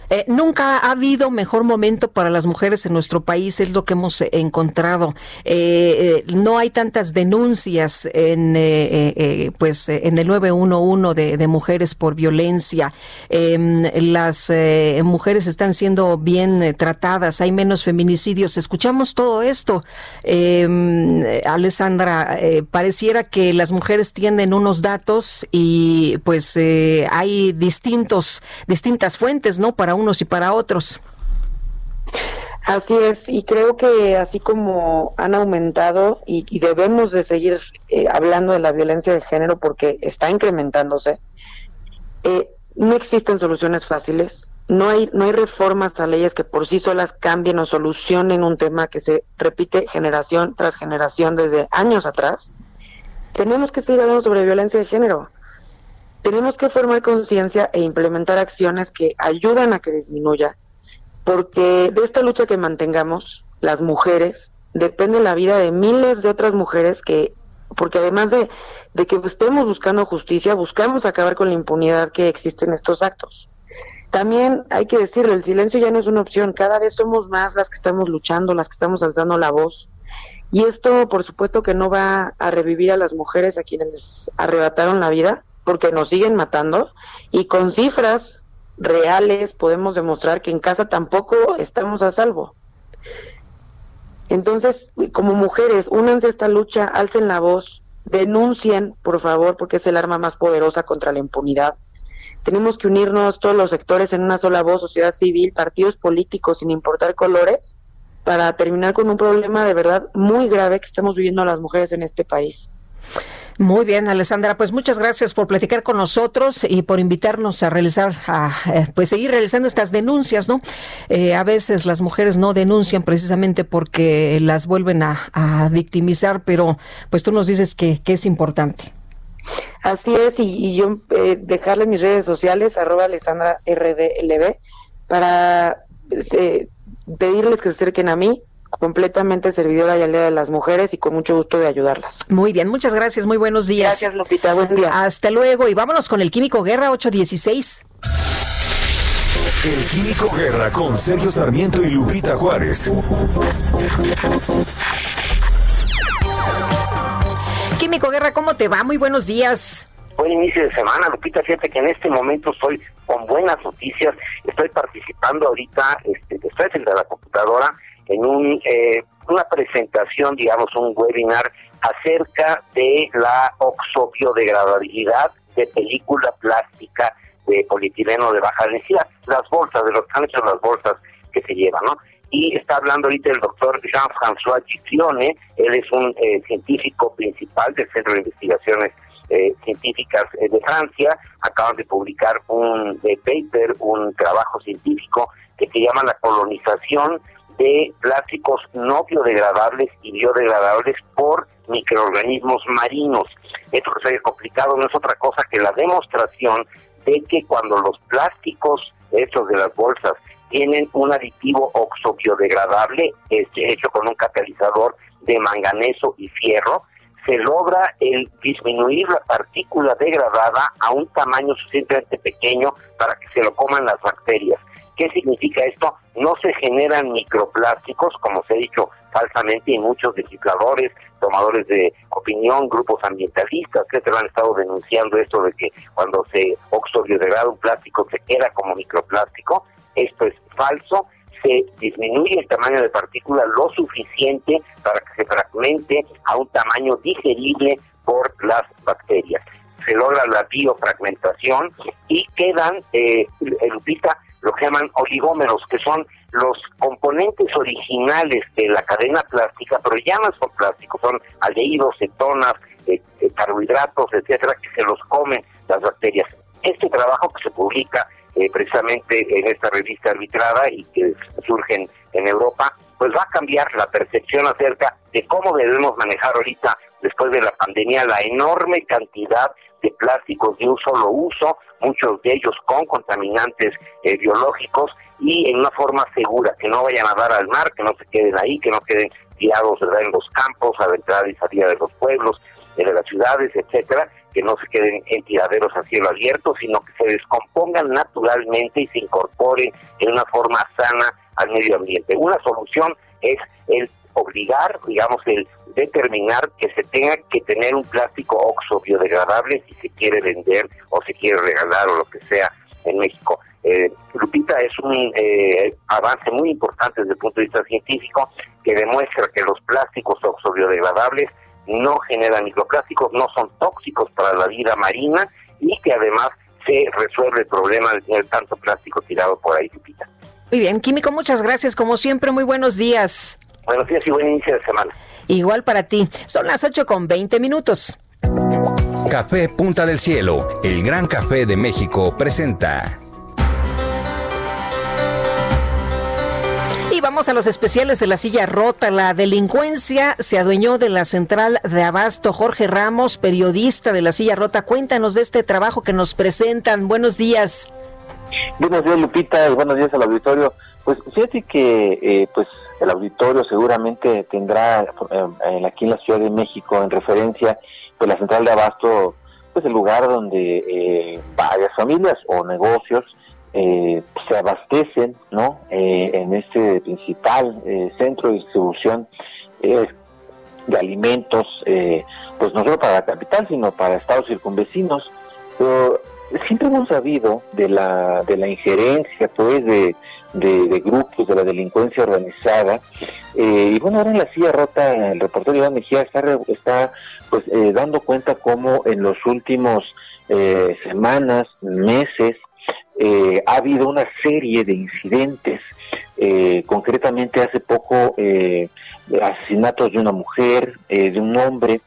Eh, nunca ha habido mejor momento para las mujeres en nuestro país, es lo que hemos eh, encontrado. Eh, no hay tantas denuncias en, pues, en el 911 de, de mujeres por violencia. Em, las mujeres están siendo bien tratadas, hay menos feminicidios. Escuchamos todo esto. Em, Alessandra, pareciera que las mujeres tienen unos datos y pues hay distintos, distintas fuentes, ¿no? Para unos y para otros. Así es, y creo que así como han aumentado y, debemos de seguir eh, hablando de la violencia de género porque está incrementándose, eh, no existen soluciones fáciles, no hay, no hay reformas a leyes que por sí solas cambien o solucionen un tema que se repite generación tras generación desde años atrás. Tenemos que seguir hablando sobre violencia de género tenemos que formar conciencia e implementar acciones que ayudan a que disminuya, porque de esta lucha que mantengamos, las mujeres, depende la vida de miles de otras mujeres que, porque además de, que estemos buscando justicia, buscamos acabar con la impunidad que existe en estos actos. También hay que decirlo, el silencio ya no es una opción, cada vez somos más las que estamos luchando, las que estamos alzando la voz. Y esto, por supuesto, que no va a revivir a las mujeres a quienes arrebataron la vida, porque nos siguen matando y con cifras reales podemos demostrar que en casa tampoco estamos a salvo. Entonces, como mujeres, únanse a esta lucha, alcen la voz, denuncien, por favor, porque es el arma más poderosa contra la impunidad. Tenemos que unirnos todos los sectores en una sola voz, sociedad civil, partidos políticos, sin importar colores, para terminar con un problema de verdad muy grave que estamos viviendo las mujeres en este país. Muy bien, Alessandra, pues muchas gracias por platicar con nosotros y por invitarnos a realizar, a, eh, pues seguir realizando estas denuncias, ¿no? Eh, a veces las mujeres no denuncian precisamente porque las vuelven a, victimizar, pero pues tú nos dices que, es importante. Así es, y, yo eh, dejarle mis redes sociales, arroba Alessandra RDLB, para pedirles que se acerquen a mí, completamente servidora y aliada de las mujeres y con mucho gusto de ayudarlas. Muy bien, muchas gracias, muy buenos días. Gracias, Lupita, buen día. Hasta luego y vámonos con el Químico Guerra 816. El Químico Guerra con Sergio Sarmiento y Lupita Juárez. Químico Guerra, ¿cómo te va? Muy buenos días. Buen inicio de semana, Lupita. Fíjate que en este momento estoy con buenas noticias. Estoy participando ahorita, este, estoy frente a la computadora en un, eh, una presentación, digamos, un webinar acerca de la oxobiodegradabilidad de película plástica de polietileno de baja densidad, las bolsas, de lo que han hecho las bolsas que se llevan, ¿no? Y está hablando ahorita el doctor Jean-François Gizione, él es un eh, científico principal del Centro de Investigaciones eh, Científicas de Francia, acaban de publicar un paper, un trabajo científico que se llama la colonización de plásticos no biodegradables y biodegradables por microorganismos marinos. Esto que se haya complicado no es otra cosa que la demostración de que cuando los plásticos hechos de las bolsas tienen un aditivo oxobiodegradable este, hecho con un catalizador de manganeso y fierro, se logra el disminuir la partícula degradada a un tamaño suficientemente pequeño para que se lo coman las bacterias. ¿Qué significa esto? No se generan microplásticos, como se ha dicho falsamente, y muchos legisladores, tomadores de opinión, grupos ambientalistas, se han estado denunciando esto de que cuando se oxodegrada un plástico se queda como microplástico. Esto es falso se disminuye el tamaño de partícula lo suficiente para que se fragmente a un tamaño digerible por las bacterias. Se logra la biofragmentación y quedan, eh, Lupita, lo que llaman oligómeros, que son los componentes originales de la cadena plástica, pero ya no son plásticos, son aldehídos, cetonas, eh, eh, carbohidratos, etcétera, que se los comen las bacterias. Este trabajo que se publica eh, precisamente en esta revista arbitrada y que surgen en Europa, pues va a cambiar la percepción acerca de cómo debemos manejar ahorita, después de la pandemia, la enorme cantidad de plásticos de un solo uso, muchos de ellos con contaminantes eh, biológicos y en una forma segura, que no vayan a dar al mar, que no se queden ahí, que no queden tirados en los campos, a la entrada y salida de los pueblos, de las ciudades, etcétera, que no se queden en tiraderos a cielo abierto, sino que se descompongan naturalmente y se incorporen en una forma sana al medio ambiente. Una solución es el obligar, digamos, el determinar que se tenga que tener un plástico oxo biodegradable si se quiere vender o se quiere regalar o lo que sea en México. Eh, Lupita es un eh, avance muy importante desde el punto de vista científico que demuestra que los plásticos oxo biodegradables no generan microplásticos, no son tóxicos para la vida marina y que además se resuelve el problema de tener tanto plástico tirado por ahí, Lupita. Muy bien, Químico, muchas gracias. Como siempre, muy buenos días. Buenos días y buen inicio de semana. Igual para ti. Son las 8 con 20 minutos. Café Punta del Cielo, el gran café de México, presenta. Y vamos a los especiales de la silla rota. La delincuencia se adueñó de la central de abasto. Jorge Ramos, periodista de la silla rota, cuéntanos de este trabajo que nos presentan. Buenos días. Buenos días, Lupita, buenos días al auditorio. Pues fíjate que eh, pues el auditorio seguramente tendrá eh, aquí en la Ciudad de México en referencia pues la central de abasto pues el lugar donde eh, varias familias o negocios eh, se abastecen ¿no? Eh, en este principal centro de distribución de alimentos, pues no solo para la capital, sino para estados circunvecinos. Pero siempre hemos sabido de la, de la injerencia pues de, de, grupos de la delincuencia organizada. Y bueno ahora en la silla rota el reportero Iván Mejía está, está pues dando cuenta cómo en los últimos semanas, meses, eh, ha habido una serie de incidentes, eh, concretamente hace poco eh, asesinatos de una mujer, de un hombre,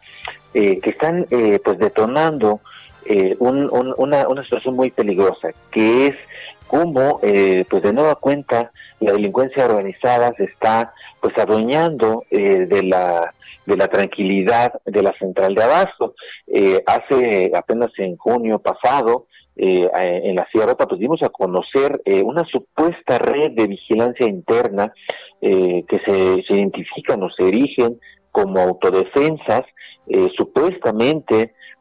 que están pues detonando una, una, situación muy peligrosa, que es cómo pues de nueva cuenta la delincuencia organizada se está pues adueñando de la de la tranquilidad de la central de abasto. hace apenas en junio pasado eh, en la Sierra pues dimos a conocer eh, una supuesta red de vigilancia interna eh, que se, se, identifican o se erigen como autodefensas, eh,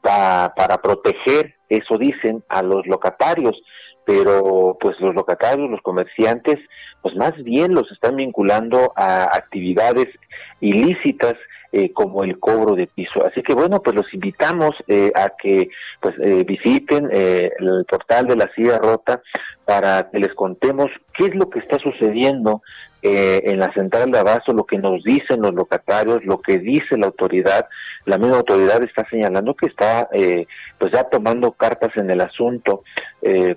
supuestamente para proteger, eso dicen, a los locatarios, pero pues los locatarios, los comerciantes, pues más bien los están vinculando a actividades ilícitas eh, como el cobro de piso. Así que bueno, pues los invitamos eh, a que pues eh, visiten el portal de la silla rota para que les contemos qué es lo que está sucediendo en la central de abasto, lo que nos dicen los locatarios, lo que dice la autoridad. La misma autoridad está señalando que está pues ya tomando cartas en el asunto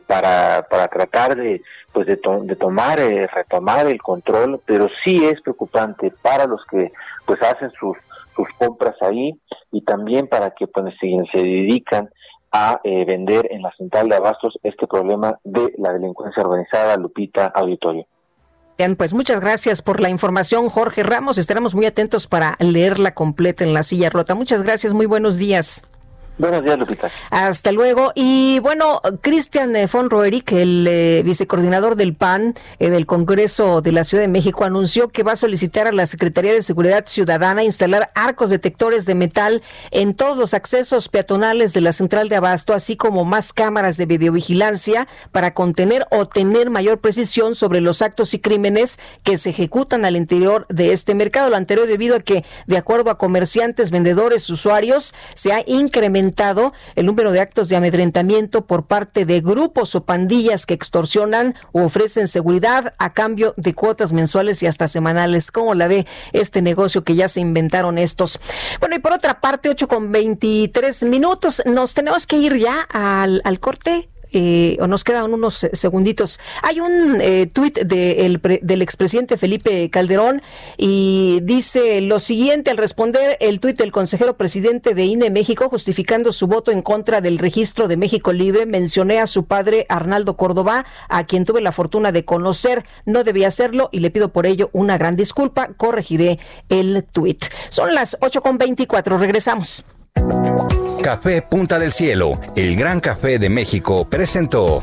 para, para tratar de pues de, tomar, retomar el control, pero sí es preocupante para los que pues hacen sus, sus compras ahí y también para que pues, se dedican a eh, vender en la central de abastos este problema de la delincuencia organizada, Lupita Auditorio. Bien, pues muchas gracias por la información, Jorge Ramos. Estaremos muy atentos para leerla completa en la silla rota. Muchas gracias, muy buenos días. Buenos días, Lupita. Hasta luego. Y bueno, Cristian von Roerich, el eh, vicecoordinador del PAN eh, del Congreso de la Ciudad de México, anunció que va a solicitar a la Secretaría de Seguridad Ciudadana instalar arcos detectores de metal en todos los accesos peatonales de la central de abasto, así como más cámaras de videovigilancia para contener o tener mayor precisión sobre los actos y crímenes que se ejecutan al interior de este mercado. Lo anterior debido a que, de acuerdo a comerciantes, vendedores, usuarios, se ha incrementado el número de actos de amedrentamiento por parte de grupos o pandillas que extorsionan o ofrecen seguridad a cambio de cuotas mensuales y hasta semanales. ¿Cómo la ve este negocio que ya se inventaron estos? Bueno, y por otra parte, 8 con 23 minutos, nos tenemos que ir ya al, al corte eh, o nos quedan unos segunditos. Hay un eh, tuit de del expresidente Felipe Calderón y dice lo siguiente al responder el tuit del consejero presidente de INE México justificando su voto en contra del registro de México Libre, mencioné a su padre Arnaldo Córdoba, a quien tuve la fortuna de conocer. No debía hacerlo y le pido por ello una gran disculpa. Corregiré el tuit. Son las 8.24. Regresamos. Café Punta del Cielo, el gran café de México, presentó.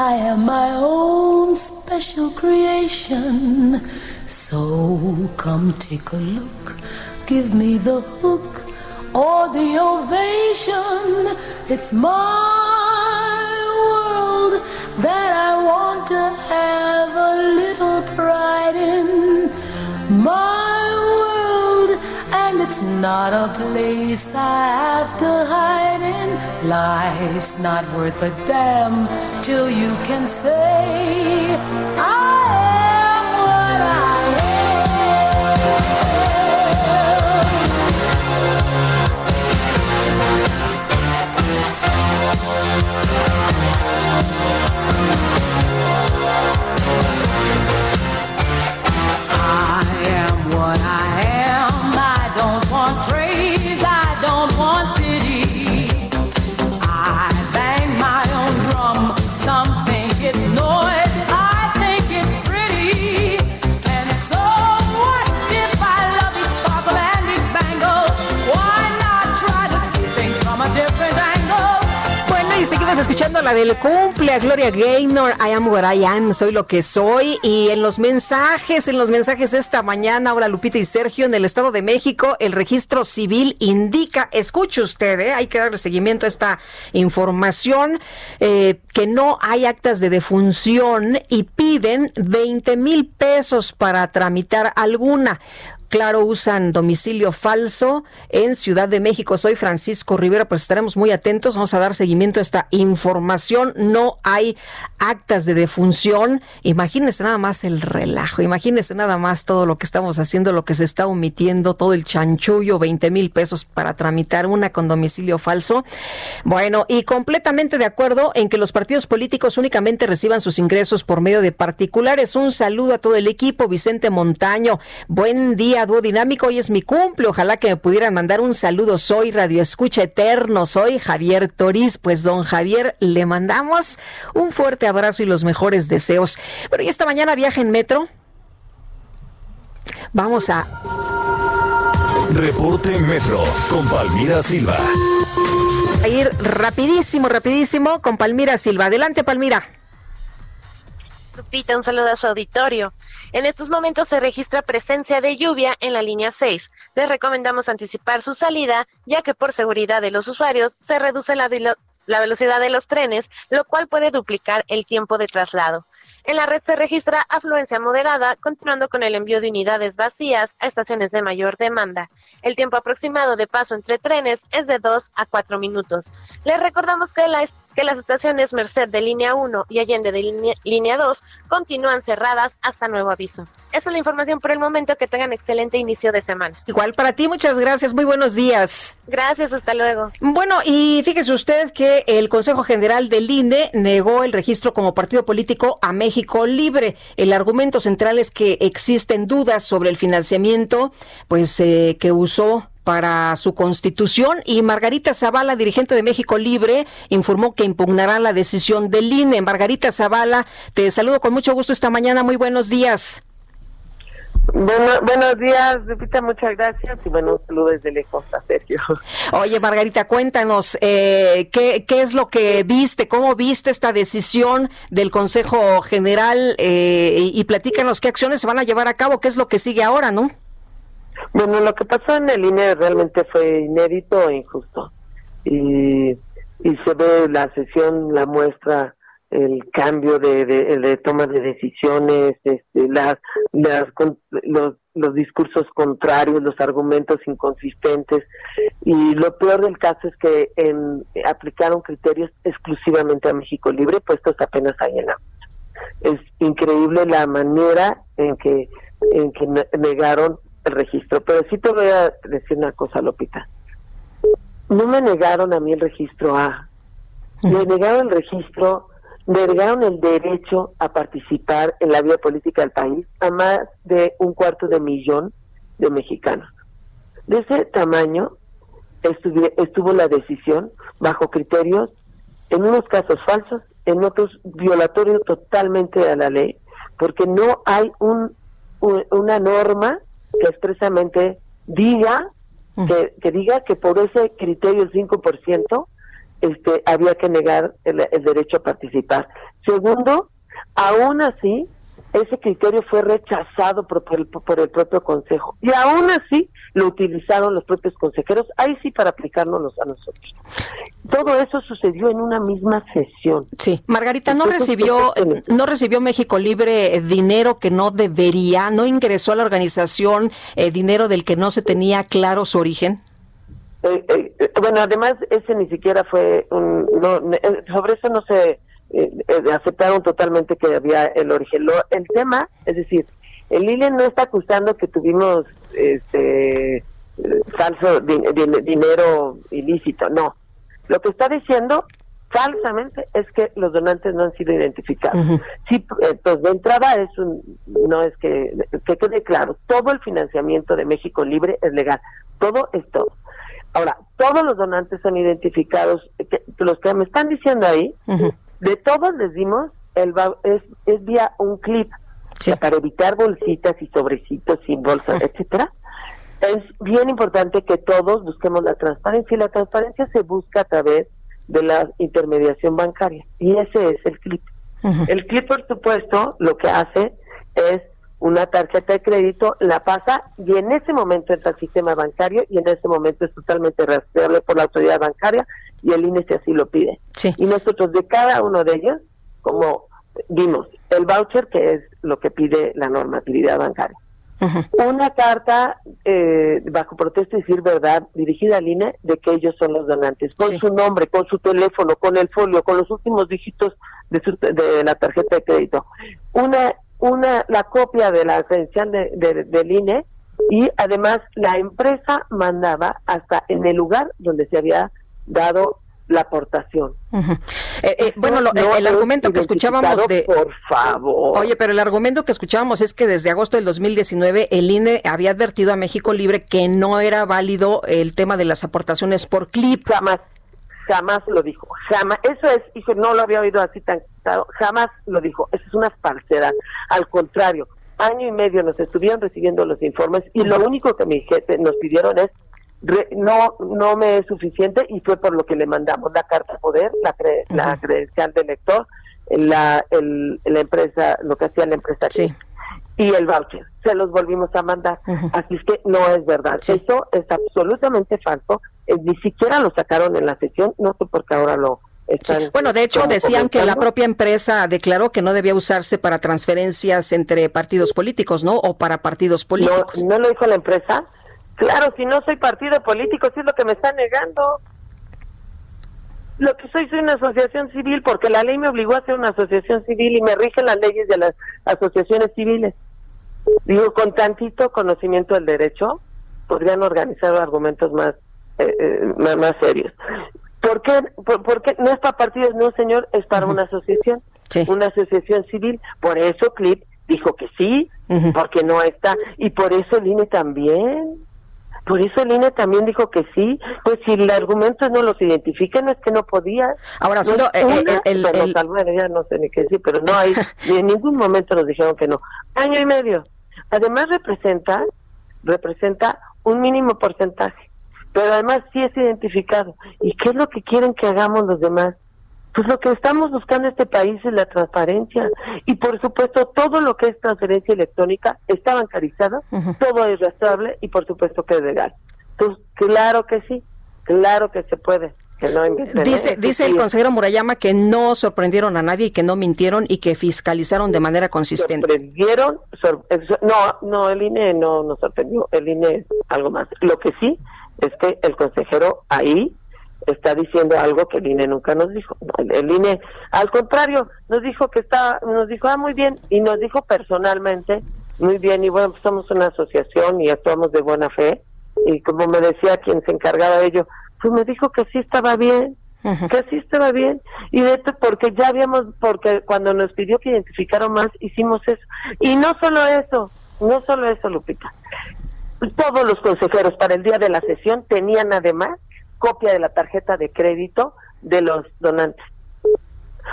I am my own special creation. So come take a look. Give me the hook or the ovation. It's my world that I want to have a little pride in. My it's not a place I have to hide in. Life's not worth a damn till you can say, I Seguimos escuchando la del cumple a Gloria Gaynor. I am what I am, soy lo que soy. Y en los mensajes, en los mensajes esta mañana, ahora Lupita y Sergio, en el Estado de México, el registro civil indica, escuche usted, ¿eh? hay que darle seguimiento a esta información, eh, que no hay actas de defunción y piden 20 mil pesos para tramitar alguna. Claro, usan domicilio falso en Ciudad de México. Soy Francisco Rivera, pues estaremos muy atentos. Vamos a dar seguimiento a esta información. No hay actas de defunción. Imagínense nada más el relajo. Imagínense nada más todo lo que estamos haciendo, lo que se está omitiendo, todo el chanchullo, 20 mil pesos para tramitar una con domicilio falso. Bueno, y completamente de acuerdo en que los partidos políticos únicamente reciban sus ingresos por medio de particulares. Un saludo a todo el equipo. Vicente Montaño. Buen día, dúo dinámico. Hoy es mi cumple. Ojalá que me pudieran mandar un saludo. Soy Radio Escucha Eterno. Soy Javier Toriz. Pues, don Javier, le mandamos un fuerte abrazo y los mejores deseos. Pero y esta mañana viaja en metro. Vamos a... Reporte Metro con Palmira Silva. A ir rapidísimo, rapidísimo con Palmira Silva. Adelante, Palmira. Un saludo a su auditorio. En estos momentos se registra presencia de lluvia en la línea 6. Les recomendamos anticipar su salida, ya que por seguridad de los usuarios se reduce la velocidad de los trenes, lo cual puede duplicar el tiempo de traslado. En la red se registra afluencia moderada, continuando con el envío de unidades vacías a estaciones de mayor demanda. El tiempo aproximado de paso entre trenes es de 2 a 4 minutos. Les recordamos que, las estaciones Merced de línea 1 y Allende de línea, línea 2 continúan cerradas hasta nuevo aviso. Esa es la información por el momento. Que tengan excelente inicio de semana. Igual para ti, muchas gracias. Muy buenos días. Gracias, hasta luego. Bueno, y fíjese usted que el Consejo General del INE negó el registro como partido político a México Libre. El argumento central es que existen dudas sobre el financiamiento, pues eh, que usó para su constitución y Margarita Zavala, dirigente de México Libre, informó que impugnará la decisión del INE. Margarita Zavala, te saludo con mucho gusto esta mañana. Muy buenos días. Bueno, buenos días, Lupita, muchas gracias y bueno, un saludo desde lejos a Sergio. Oye, Margarita, cuéntanos, eh, ¿qué, ¿qué es lo que viste? ¿Cómo viste esta decisión del Consejo General? Eh, y, platícanos qué acciones se van a llevar a cabo, qué es lo que sigue ahora, ¿no? Bueno, lo que pasó en el INE realmente fue inédito e injusto. Y, y se ve la sesión, la muestra el cambio de, de, toma de decisiones, este, las, las, los, los discursos contrarios, los argumentos inconsistentes. Y lo peor del caso es que en, aplicaron criterios exclusivamente a México Libre, puestos apenas ahí en. Es increíble la manera en que, en que negaron el registro. Pero sí te voy a decir una cosa, Lopita. No me negaron a mí el registro A. Me negaron el registro negaron el derecho a participar en la vida política del país a más de un cuarto de millón de mexicanos. De ese tamaño estuvo la decisión bajo criterios, en unos casos falsos, en otros violatorios totalmente a la ley, porque no hay un, una norma que expresamente diga que, que diga que por ese criterio 5% este, había que negar el, derecho a participar. Segundo, aún así, ese criterio fue rechazado por, el, por el propio Consejo. Y aún así lo utilizaron los propios consejeros, ahí sí para aplicárnoslos a nosotros. Todo eso sucedió en una misma sesión. Sí, Margarita, ¿no recibió, no recibió México Libre dinero que no debería? ¿No ingresó a la organización eh, dinero del que no se tenía claro su origen? Eh, eh, bueno, además ese ni siquiera fue un, no, eh, sobre eso no se aceptaron totalmente que había el origen. el tema, es decir, el INE no está acusando que tuvimos este falso dinero ilícito, no. Lo que está diciendo falsamente es que los donantes no han sido identificados. Sí, pues de entrada es un, no es que, que quede claro, todo el financiamiento de México Libre es legal, todo es todo. Ahora, todos los donantes son identificados, los que me están diciendo ahí, de todos les dimos, el es, es vía un clip, para evitar bolsitas y sobrecitos sin bolsa, etcétera. Es bien importante que todos busquemos la transparencia y la transparencia se busca a través de la intermediación bancaria y ese es el clip. El clip, por supuesto, lo que hace es una tarjeta de crédito, la pasa y en ese momento entra al sistema bancario y en ese momento es totalmente rastreable por la autoridad bancaria y el INE si así lo pide. Y nosotros de cada uno de ellos, como vimos, el voucher que es lo que pide la normatividad bancaria. Una carta eh, bajo protesta y decir verdad dirigida al INE de que ellos son los donantes, con su nombre, con su teléfono, con el folio, con los últimos dígitos de, de la tarjeta de crédito. Una una la copia de la credencial de, del INE y además la empresa mandaba hasta en el lugar donde se había dado la aportación. Eh, eh, bueno, el argumento que escuchábamos de... Por favor. Oye, pero el argumento que escuchábamos es que desde agosto del 2019 el INE había advertido a México Libre que no era válido el tema de las aportaciones por clip. Jamás, jamás lo dijo. Jamás. Eso es, hijo, no lo había oído así tan Jamás lo dijo. Eso es una falsedad. Al contrario, año y medio nos estuvieron recibiendo los informes y lo único que mi jefe nos pidieron es no no me es suficiente y fue por lo que le mandamos la carta de poder, la, la credencial de lector, la, el, la empresa, lo que hacía la empresa y el voucher. Se los volvimos a mandar. Así es que no es verdad. Eso es absolutamente falso. Eh, ni siquiera lo sacaron en la sesión. No sé por qué ahora lo, están Bueno, de hecho decían que la propia empresa declaró que no debía usarse para transferencias entre partidos políticos, ¿no? O para partidos políticos. No, no lo dijo la empresa. Claro, si no soy partido político, si es lo que me está negando. Lo que soy, soy una asociación civil porque la ley me obligó a ser una asociación civil y me rigen las leyes de las asociaciones civiles. Digo, con tantito conocimiento del derecho, podrían organizar argumentos más, eh, eh, más, serios. ¿Por qué? Por, No es para partidos, no, señor, es para una asociación, una asociación civil. Por eso CLIP dijo que sí, porque no está. Y por eso el INE también. Por eso el INE también dijo que sí. Pues si el argumento no los identifica, no es que no podía. Ahora, no eh, eh, el, ya no sé ni qué decir, pero no hay, *laughs* en ningún momento nos dijeron que no. Año y medio. Además representa, representa un mínimo porcentaje, pero además sí es identificado. ¿Y qué es lo que quieren que hagamos los demás? Pues lo que estamos buscando en este país es la transparencia. Y por supuesto, todo lo que es transferencia electrónica está bancarizado, todo es rastreable y por supuesto que es legal. Entonces, claro que sí, claro que se puede. Que no dice dice el consejero Murayama que no sorprendieron a nadie y que no mintieron y que fiscalizaron de manera consistente. Sorprendieron, no, no, el INE no nos sorprendió, el INE es algo más. Lo que sí es que el consejero ahí está diciendo algo que el INE nunca nos dijo. El INE, al contrario, nos dijo que está, nos dijo, ah, muy bien, y nos dijo personalmente, muy bien, y bueno, pues somos una asociación y actuamos de buena fe, y como me decía quien se encargaba de ello, pues me dijo que sí estaba bien, que sí estaba bien, y de esto porque ya habíamos, porque cuando nos pidió que identificaron más, hicimos eso. Y no solo eso, no solo eso, Lupita, todos los consejeros para el día de la sesión tenían además copia de la tarjeta de crédito de los donantes.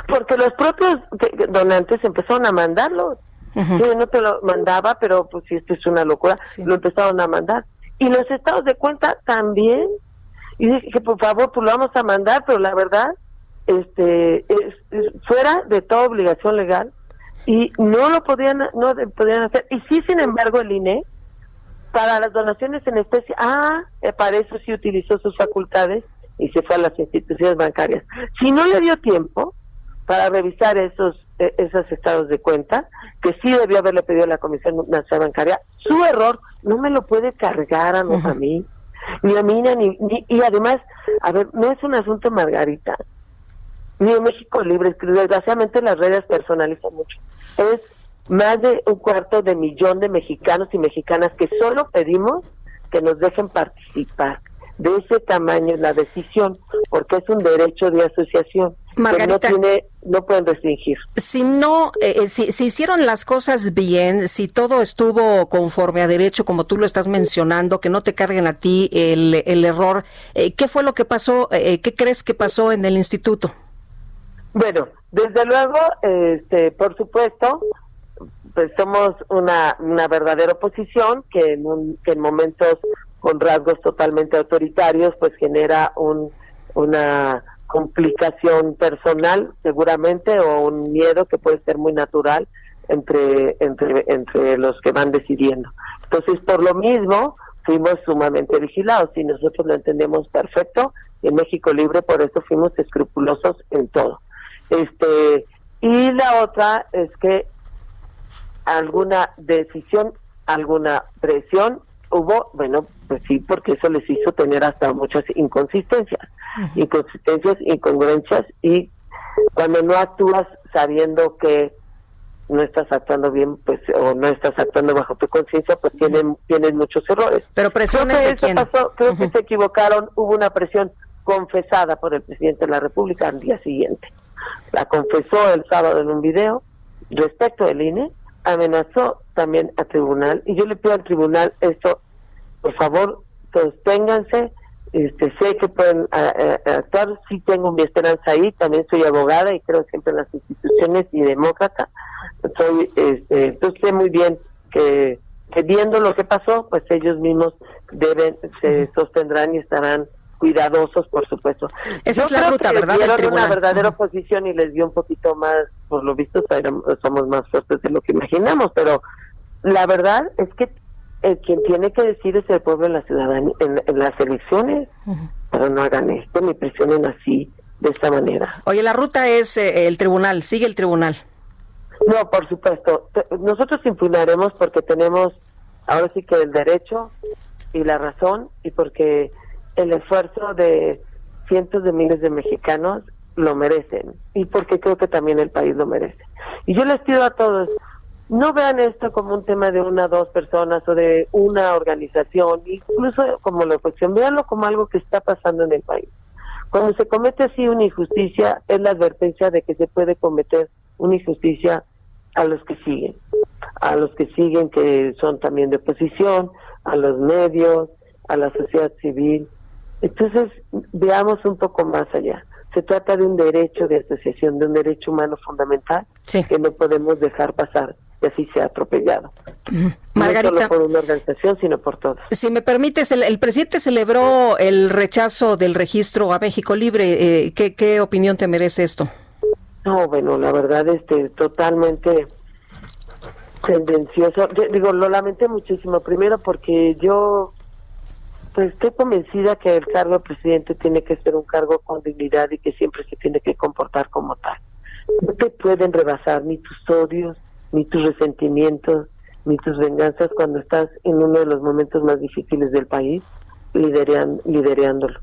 Porque los propios donantes empezaron a mandarlo. Yo no te lo mandaba, pero pues si esto es una locura, lo empezaron a mandar. Y los estados de cuenta también. Y dije que por favor, pues lo vamos a mandar, pero la verdad, este, es, fuera de toda obligación legal y no lo podían, no podían hacer. Y sí, sin embargo, el INE para las donaciones en especie, ah, eh, para eso sí utilizó sus facultades y se fue a las instituciones bancarias. Si no le dio tiempo para revisar esos eh, esos estados de cuenta, que sí debió haberle pedido a la Comisión Nacional Bancaria, su error no me lo puede cargar a, a mí, ni a mí, ni, ni, y además, a ver, no es un asunto Margarita, ni en México Libre, desgraciadamente las redes personalizan mucho. Es más de un cuarto de millón de mexicanos y mexicanas que solo pedimos que nos dejen participar. De ese tamaño la decisión, porque es un derecho de asociación. Margarita, que no, tiene, no pueden restringir. Si no, eh, eh, si, si, hicieron las cosas bien, si todo estuvo conforme a derecho, como tú lo estás mencionando, que no te carguen a ti el, el error, eh, ¿qué fue lo que pasó? ¿Qué crees que pasó en el instituto? Bueno, desde luego, este, por supuesto, pues somos una, una verdadera oposición que en, un, que en momentos con rasgos totalmente autoritarios pues genera un, una complicación personal seguramente o un miedo que puede ser muy natural entre, entre, entre los que van decidiendo. Entonces, por lo mismo, fuimos sumamente vigilados y nosotros lo entendemos perfecto. En México Libre, por eso fuimos escrupulosos en todo. Este, y la otra es que alguna decisión, alguna presión hubo, bueno, pues sí, porque eso les hizo tener hasta muchas inconsistencias, inconsistencias, incongruencias y cuando no actúas sabiendo que no estás actuando bien, pues o no estás actuando bajo tu conciencia, pues tienen tienen muchos errores. Pero presiones creo que de Pasó, creo que se equivocaron, hubo una presión confesada por el presidente de la República al día siguiente. La confesó el sábado en un video respecto del INE amenazó también al tribunal. Y yo le pido al tribunal esto, por favor, sosténganse, este, sé que pueden actuar, sí tengo mi esperanza ahí, también soy abogada y creo siempre en las instituciones y demócrata, soy, este, entonces sé muy bien que, que viendo lo que pasó, pues ellos mismos deben, se sostendrán y estarán cuidadosos, por supuesto. Esa es la ruta, ¿verdad? Dieron una verdadera oposición y les dio un poquito más, por lo visto, somos más fuertes de lo que imaginamos, pero la verdad es que el quien tiene que decir es el pueblo en la ciudadanía, en, las elecciones, pero no hagan esto ni presionen así, de esta manera. Oye, la ruta es eh, el tribunal, sigue el tribunal. No, por supuesto. Nosotros impugnaremos porque tenemos ahora sí que el derecho y la razón y porque el esfuerzo de cientos de miles de mexicanos lo merecen y porque creo que también el país lo merece. Y yo les pido a todos, no vean esto como un tema de una o dos personas o de una organización, incluso como la cuestión, véanlo como algo que está pasando en el país. Cuando se comete así una injusticia, es la advertencia de que se puede cometer una injusticia a los que siguen, a los que siguen que son también de oposición, a los medios, a la sociedad civil. Entonces, veamos un poco más allá. Se trata de un derecho de asociación, de un derecho humano fundamental que no podemos dejar pasar y así se ha atropellado. Margarita. No solo por una organización, sino por todos. Si me permites, el, presidente celebró el rechazo del registro a México Libre. Eh, ¿qué, ¿Qué opinión te merece esto? No, bueno, la verdad, este, totalmente tendencioso. digo, lo lamenté muchísimo. Primero porque yo pues estoy convencida que el cargo de presidente tiene que ser un cargo con dignidad y que siempre se tiene que comportar como tal. No te pueden rebasar ni tus odios, ni tus resentimientos, ni tus venganzas cuando estás en uno de los momentos más difíciles del país, liderean, lidereándolo.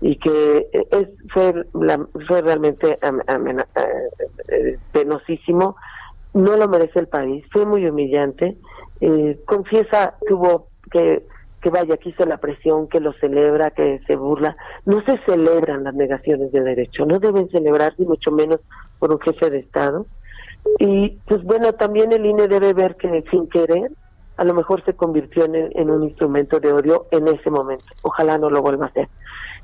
Y que es, fue, la, fue realmente eh, penosísimo, no lo merece el país, fue muy humillante. Eh, confiesa tuvo que que vaya, que hizo la presión, que lo celebra, que se burla. No se celebran las negaciones de derecho, no deben celebrar, ni mucho menos por un jefe de Estado. Y pues bueno, también el INE debe ver que sin querer, a lo mejor se convirtió en, un instrumento de odio en ese momento. Ojalá no lo vuelva a hacer.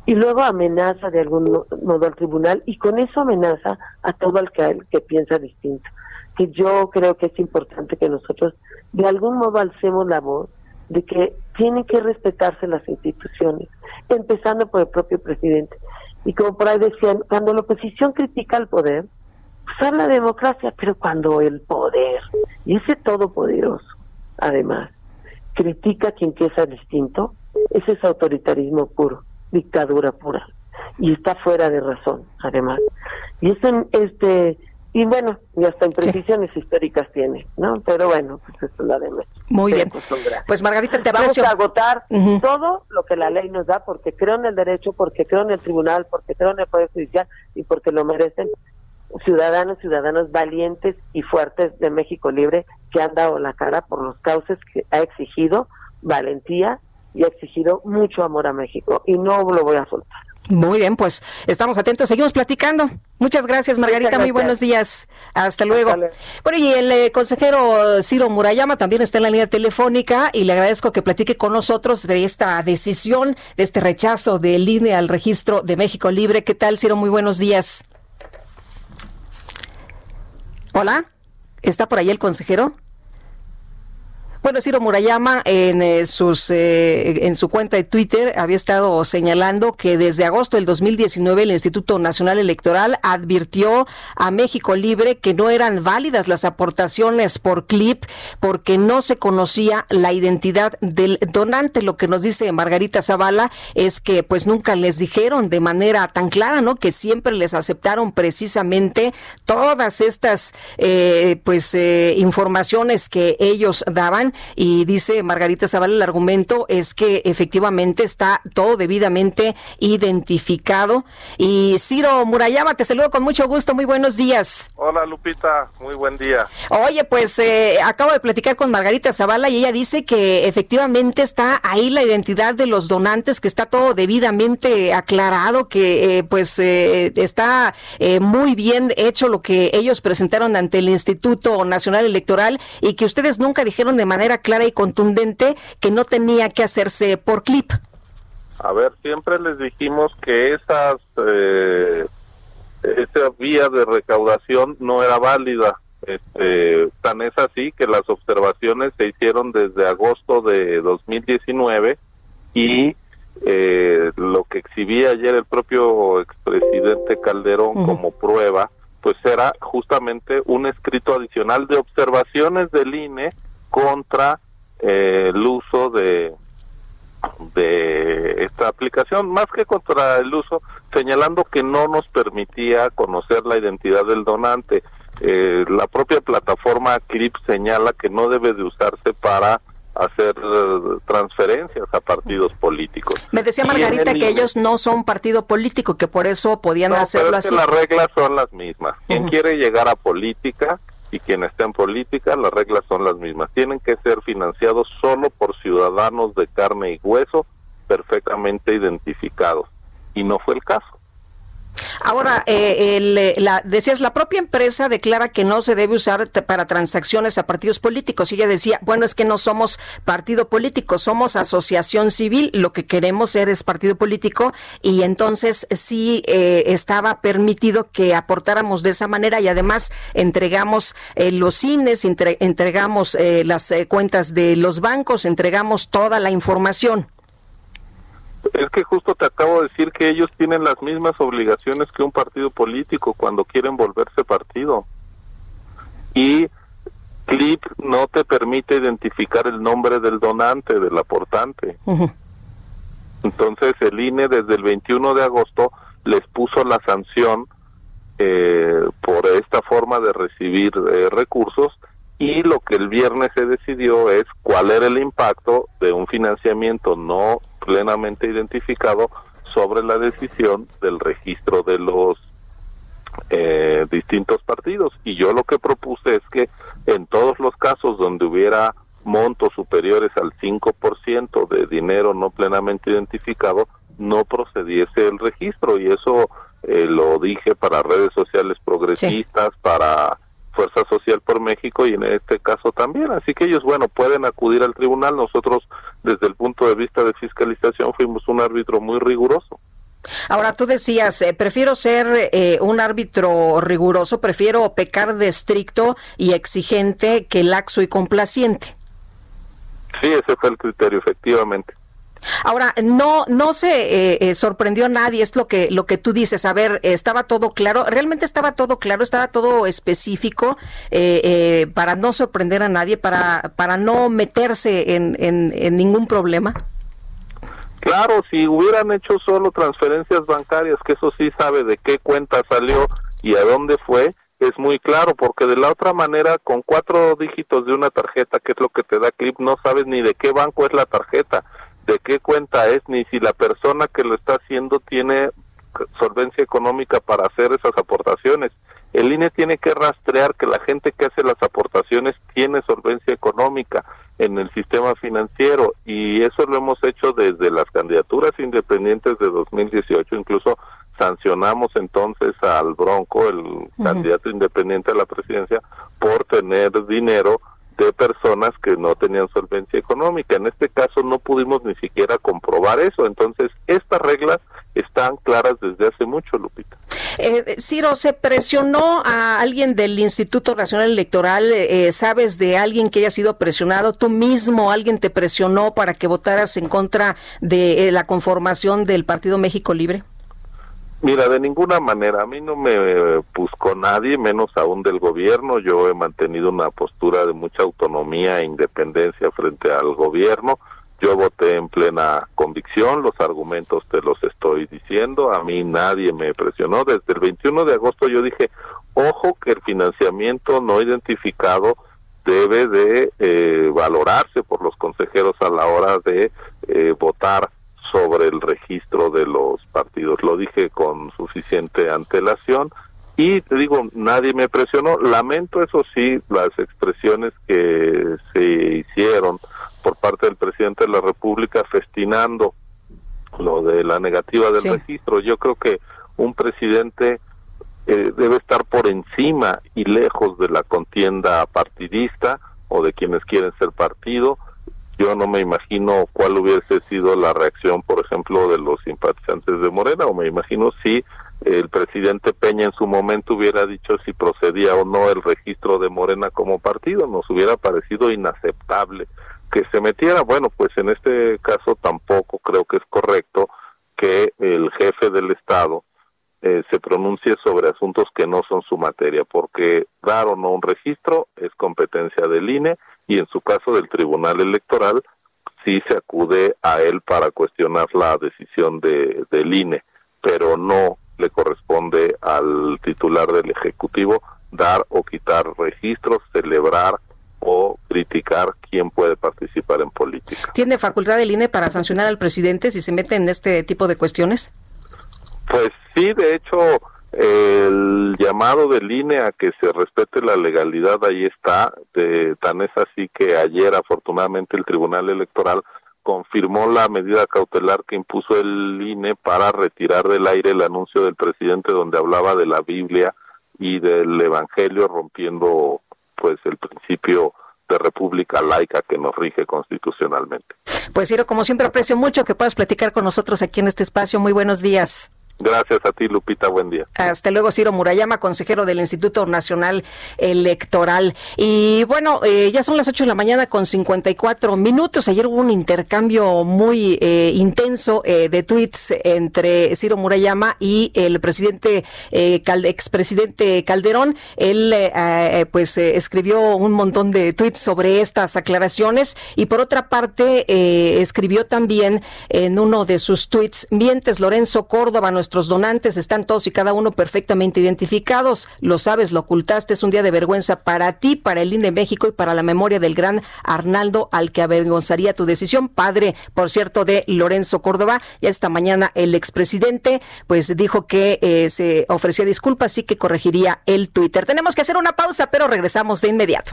Y luego amenaza de algún modo al tribunal y con eso amenaza a todo el que, que piensa distinto. Que yo creo que es importante que nosotros de algún modo alcemos la voz de que tienen que respetarse las instituciones, empezando por el propio presidente. Y como por ahí decían, cuando la oposición critica al poder, usar la democracia, pero cuando el poder, y ese todopoderoso, además, critica a quien piensa distinto, ese es autoritarismo puro, dictadura pura, y está fuera de razón, además. Y eso, este, y bueno, y hasta imprecisiones históricas tiene, ¿no? Pero bueno, pues eso es la de Muy bien. Pues Margarita, te Vamos a agotar todo lo que la ley nos da, porque creo en el derecho, porque creo en el tribunal, porque creo en el Poder Judicial y porque lo merecen ciudadanos, ciudadanos valientes y fuertes de México Libre que han dado la cara por los cauces que ha exigido valentía y ha exigido mucho amor a México y no lo voy a soltar. Muy bien, pues estamos atentos, seguimos platicando. Muchas gracias, Margarita. Muy buenos días. Hasta luego. Bueno, y el eh, consejero Ciro Murayama también está en la línea telefónica y le agradezco que platique con nosotros de esta decisión, de este rechazo de línea al registro de México Libre. ¿Qué tal, Ciro? Muy buenos días. Hola, ¿está por ahí el consejero? Bueno, Ciro Murayama en, eh, sus, eh, en su cuenta de Twitter había estado señalando que desde agosto del 2019 el Instituto Nacional Electoral advirtió a México Libre que no eran válidas las aportaciones por clip porque no se conocía la identidad del donante. Lo que nos dice Margarita Zavala es que pues nunca les dijeron de manera tan clara, ¿no? Que siempre les aceptaron precisamente todas estas eh, pues informaciones que ellos daban y dice Margarita Zavala, el argumento es que efectivamente está todo debidamente identificado. Y Ciro Murayama, te saludo con mucho gusto, muy buenos días. Hola Lupita, muy buen día. Oye, pues eh, acabo de platicar con Margarita Zavala y ella dice que efectivamente está ahí la identidad de los donantes, que está todo debidamente aclarado, que eh, pues eh, está muy bien hecho lo que ellos presentaron ante el Instituto Nacional Electoral y que ustedes nunca dijeron de manera era clara y contundente que no tenía que hacerse por clip. A ver, siempre les dijimos que esas eh, esa vía de recaudación no era válida Este, tan es así que las observaciones se hicieron desde agosto de 2019 y eh, lo que exhibía ayer el propio expresidente Calderón como prueba, pues era justamente un escrito adicional de observaciones del INE contra eh, el uso de de esta aplicación, más que contra el uso, señalando que no nos permitía conocer la identidad del donante. Eh, la propia plataforma CLIP señala que no debe de usarse para hacer eh, transferencias a partidos políticos. Me decía Margarita que ellos no son partido político, que por eso podían hacerlo pero así. Que las reglas son las mismas. Quien quiere llegar a política y quien está en política, las reglas son las mismas. Tienen que ser financiados solo por ciudadanos de carne y hueso perfectamente identificados. Y no fue el caso. Ahora, eh, el, eh, la, decías, la propia empresa declara que no se debe usar para transacciones a partidos políticos. Y ella decía, bueno, es que no somos partido político, somos asociación civil, lo que queremos ser es partido político y entonces sí eh, estaba permitido que aportáramos de esa manera y además entregamos eh, los cines, entre, entregamos eh, las eh, cuentas de los bancos, entregamos toda la información. Es que justo te acabo de decir que ellos tienen las mismas obligaciones que un partido político cuando quieren volverse partido. Y CLIP no te permite identificar el nombre del donante, del aportante. Entonces el INE desde el 21 de agosto les puso la sanción eh, por esta forma de recibir eh, recursos y lo que el viernes se decidió es cuál era el impacto de un financiamiento no plenamente identificado sobre la decisión del registro de los eh, distintos partidos. Y yo lo que propuse es que en todos los casos donde hubiera montos superiores al 5% de dinero no plenamente identificado, no procediese el registro. Y eso eh, lo dije para redes sociales progresistas, para Fuerza Social por México y en este caso también. Así que ellos, bueno, pueden acudir al tribunal. Nosotros, desde el punto de vista de fiscalización, fuimos un árbitro muy riguroso. Ahora, tú decías, eh, prefiero ser eh, un árbitro riguroso, prefiero pecar de estricto y exigente que laxo y complaciente. Sí, ese fue el criterio, efectivamente. Ahora, no, no se eh, eh, sorprendió nadie, es lo que, lo que tú dices. A ver, estaba todo claro, realmente estaba todo claro, estaba todo específico eh, eh, para no sorprender a nadie, para, para no meterse en, en, en ningún problema. Claro, si hubieran hecho solo transferencias bancarias, que eso sí sabe de qué cuenta salió y a dónde fue, es muy claro, porque de la otra manera, con cuatro dígitos de una tarjeta, que es lo que te da CLIP, no sabes ni de qué banco es la tarjeta, de qué cuenta es, ni si la persona que lo está haciendo tiene solvencia económica para hacer esas aportaciones. El INE tiene que rastrear que la gente que hace las aportaciones tiene solvencia económica en el sistema financiero y eso lo hemos hecho desde las candidaturas independientes de 2018, incluso sancionamos entonces al Bronco, el candidato independiente a la presidencia, por tener dinero de personas que no tenían solvencia económica. En este caso no pudimos ni siquiera comprobar eso. Entonces, estas reglas están claras desde hace mucho, Lupita. Eh, Ciro, ¿se presionó a alguien del Instituto Nacional Electoral? Eh, ¿Sabes de alguien que haya sido presionado? ¿Tú mismo alguien te presionó para que votaras en contra de eh, la conformación del Partido México Libre? Mira, de ninguna manera, a mí no me buscó nadie, menos aún del gobierno. Yo he mantenido una postura de mucha autonomía e independencia frente al gobierno. Yo voté en plena convicción, los argumentos te los estoy diciendo, a mí nadie me presionó. Desde el 21 de agosto yo dije, ojo que el financiamiento no identificado debe de eh, valorarse por los consejeros a la hora de eh, votar sobre el registro de los partidos. Lo dije con suficiente antelación y te digo, nadie me presionó. Lamento, eso sí, las expresiones que se hicieron por parte del presidente de la República festinando lo de la negativa del Sí. registro. Yo creo que un presidente eh, debe estar por encima y lejos de la contienda partidista o de quienes quieren ser partido. Yo no me imagino cuál hubiese sido la reacción, por ejemplo, de los simpatizantes de Morena, o me imagino si el presidente Peña en su momento hubiera dicho si procedía o no el registro de Morena como partido, nos hubiera parecido inaceptable que se metiera. Bueno, pues en este caso tampoco creo que es correcto que el jefe del Estado eh, se pronuncie sobre asuntos que no son su materia, porque dar o no un registro es competencia del INE y en su caso del Tribunal Electoral sí se acude a él para cuestionar la decisión de, del INE, pero no le corresponde al titular del Ejecutivo dar o quitar registros, celebrar o criticar quién puede participar en política. ¿Tiene facultad el INE para sancionar al presidente si se mete en este tipo de cuestiones? Pues sí, de hecho, el llamado del INE a que se respete la legalidad ahí está, tan es así que ayer afortunadamente el Tribunal Electoral confirmó la medida cautelar que impuso el INE para retirar del aire el anuncio del presidente donde hablaba de la Biblia y del Evangelio rompiendo pues el principio de república laica que nos rige constitucionalmente. Pues Ciro, como siempre aprecio mucho que puedas platicar con nosotros aquí en este espacio. Muy buenos días. Gracias a ti, Lupita. Buen día. Hasta luego, Ciro Murayama, consejero del Instituto Nacional Electoral. Y bueno, eh, ya son las 8 de la mañana con 54 minutos. Ayer hubo un intercambio muy eh, intenso eh, de tweets entre Ciro Murayama y el presidente, expresidente Calderón. Él, pues, escribió un montón de tweets sobre estas aclaraciones. Y por otra parte, escribió también en uno de sus tweets, mientes Lorenzo Córdoba, nuestros donantes están todos y cada uno perfectamente identificados. Lo sabes, lo ocultaste. Es un día de vergüenza para ti, para el INE México y para la memoria del gran Arnaldo, al que avergonzaría tu decisión. Padre, por cierto, de Lorenzo Córdoba. Ya esta mañana el expresidente, pues dijo que eh, se ofrecía disculpas y que corregiría el Twitter. Tenemos que hacer una pausa, pero regresamos de inmediato.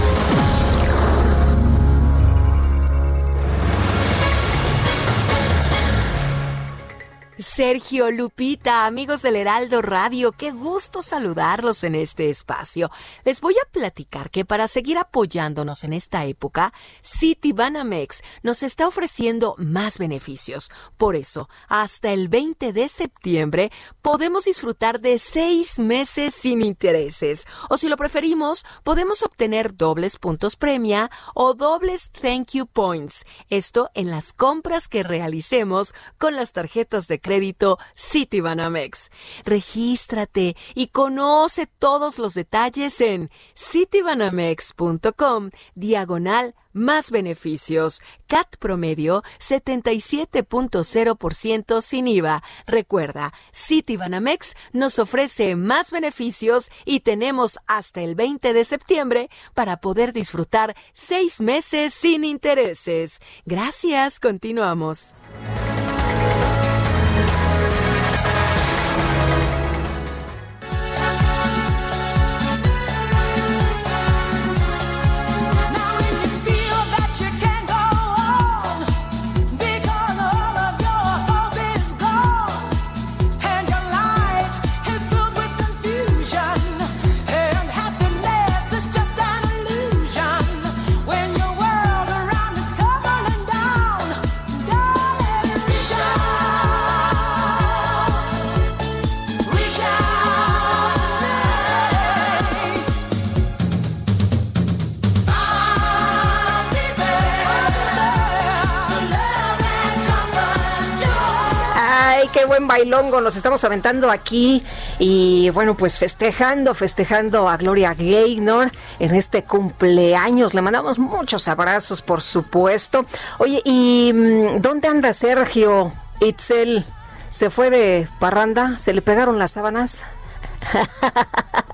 Sergio Lupita, amigos del Heraldo Radio, qué gusto saludarlos en este espacio. Les voy a platicar que para seguir apoyándonos en esta época, Citibanamex nos está ofreciendo más beneficios. Por eso, hasta el 20 de septiembre podemos disfrutar de seis meses sin intereses. O si lo preferimos, podemos obtener dobles puntos premia o dobles thank you points. Esto en las compras que realicemos con las tarjetas de crédito crédito Citibanamex. Regístrate y conoce todos los detalles en citibanamex.com diagonal más beneficios. CAT promedio 77.0% sin IVA. Recuerda, Citibanamex nos ofrece más beneficios y tenemos hasta el 20 de septiembre para poder disfrutar seis meses sin intereses. Gracias, continuamos. Buen bailongo nos estamos aventando aquí y bueno, pues festejando, festejando a Gloria Gaynor en este cumpleaños. Le mandamos muchos abrazos, por supuesto. Oye, ¿y mm, dónde anda Sergio Itzel? ¿Se fue de parranda? ¿Se le pegaron las sábanas? *laughs*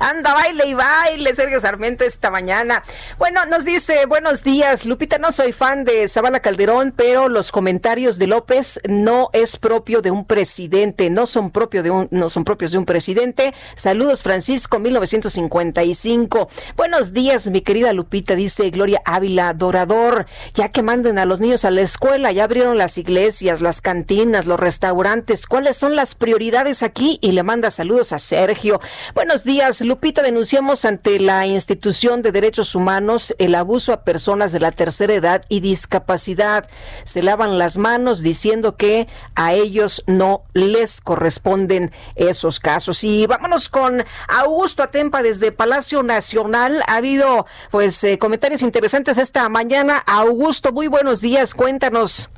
Anda, baile y baile, Sergio Sarmiento, esta mañana. Bueno, nos dice, buenos días, Lupita, no soy fan de Zabala Calderón, pero los comentarios de López no es propio de un presidente, no son, propio de un, no son propios de un presidente. Saludos, Francisco, 1955. Buenos días, mi querida Lupita, dice Gloria Ávila, Dorador, ya que manden a los niños a la escuela, ya abrieron las iglesias, las cantinas, los restaurantes, ¿cuáles son las prioridades aquí? Y le manda saludos a Sergio. Buenos días, Lupita. Denunciamos ante la institución de derechos humanos el abuso a personas de la tercera edad y discapacidad. Se lavan las manos diciendo que a ellos no les corresponden esos casos. Y vámonos con Augusto Atempa desde Palacio Nacional. Ha habido pues eh, comentarios interesantes esta mañana. Augusto, muy buenos días. Cuéntanos.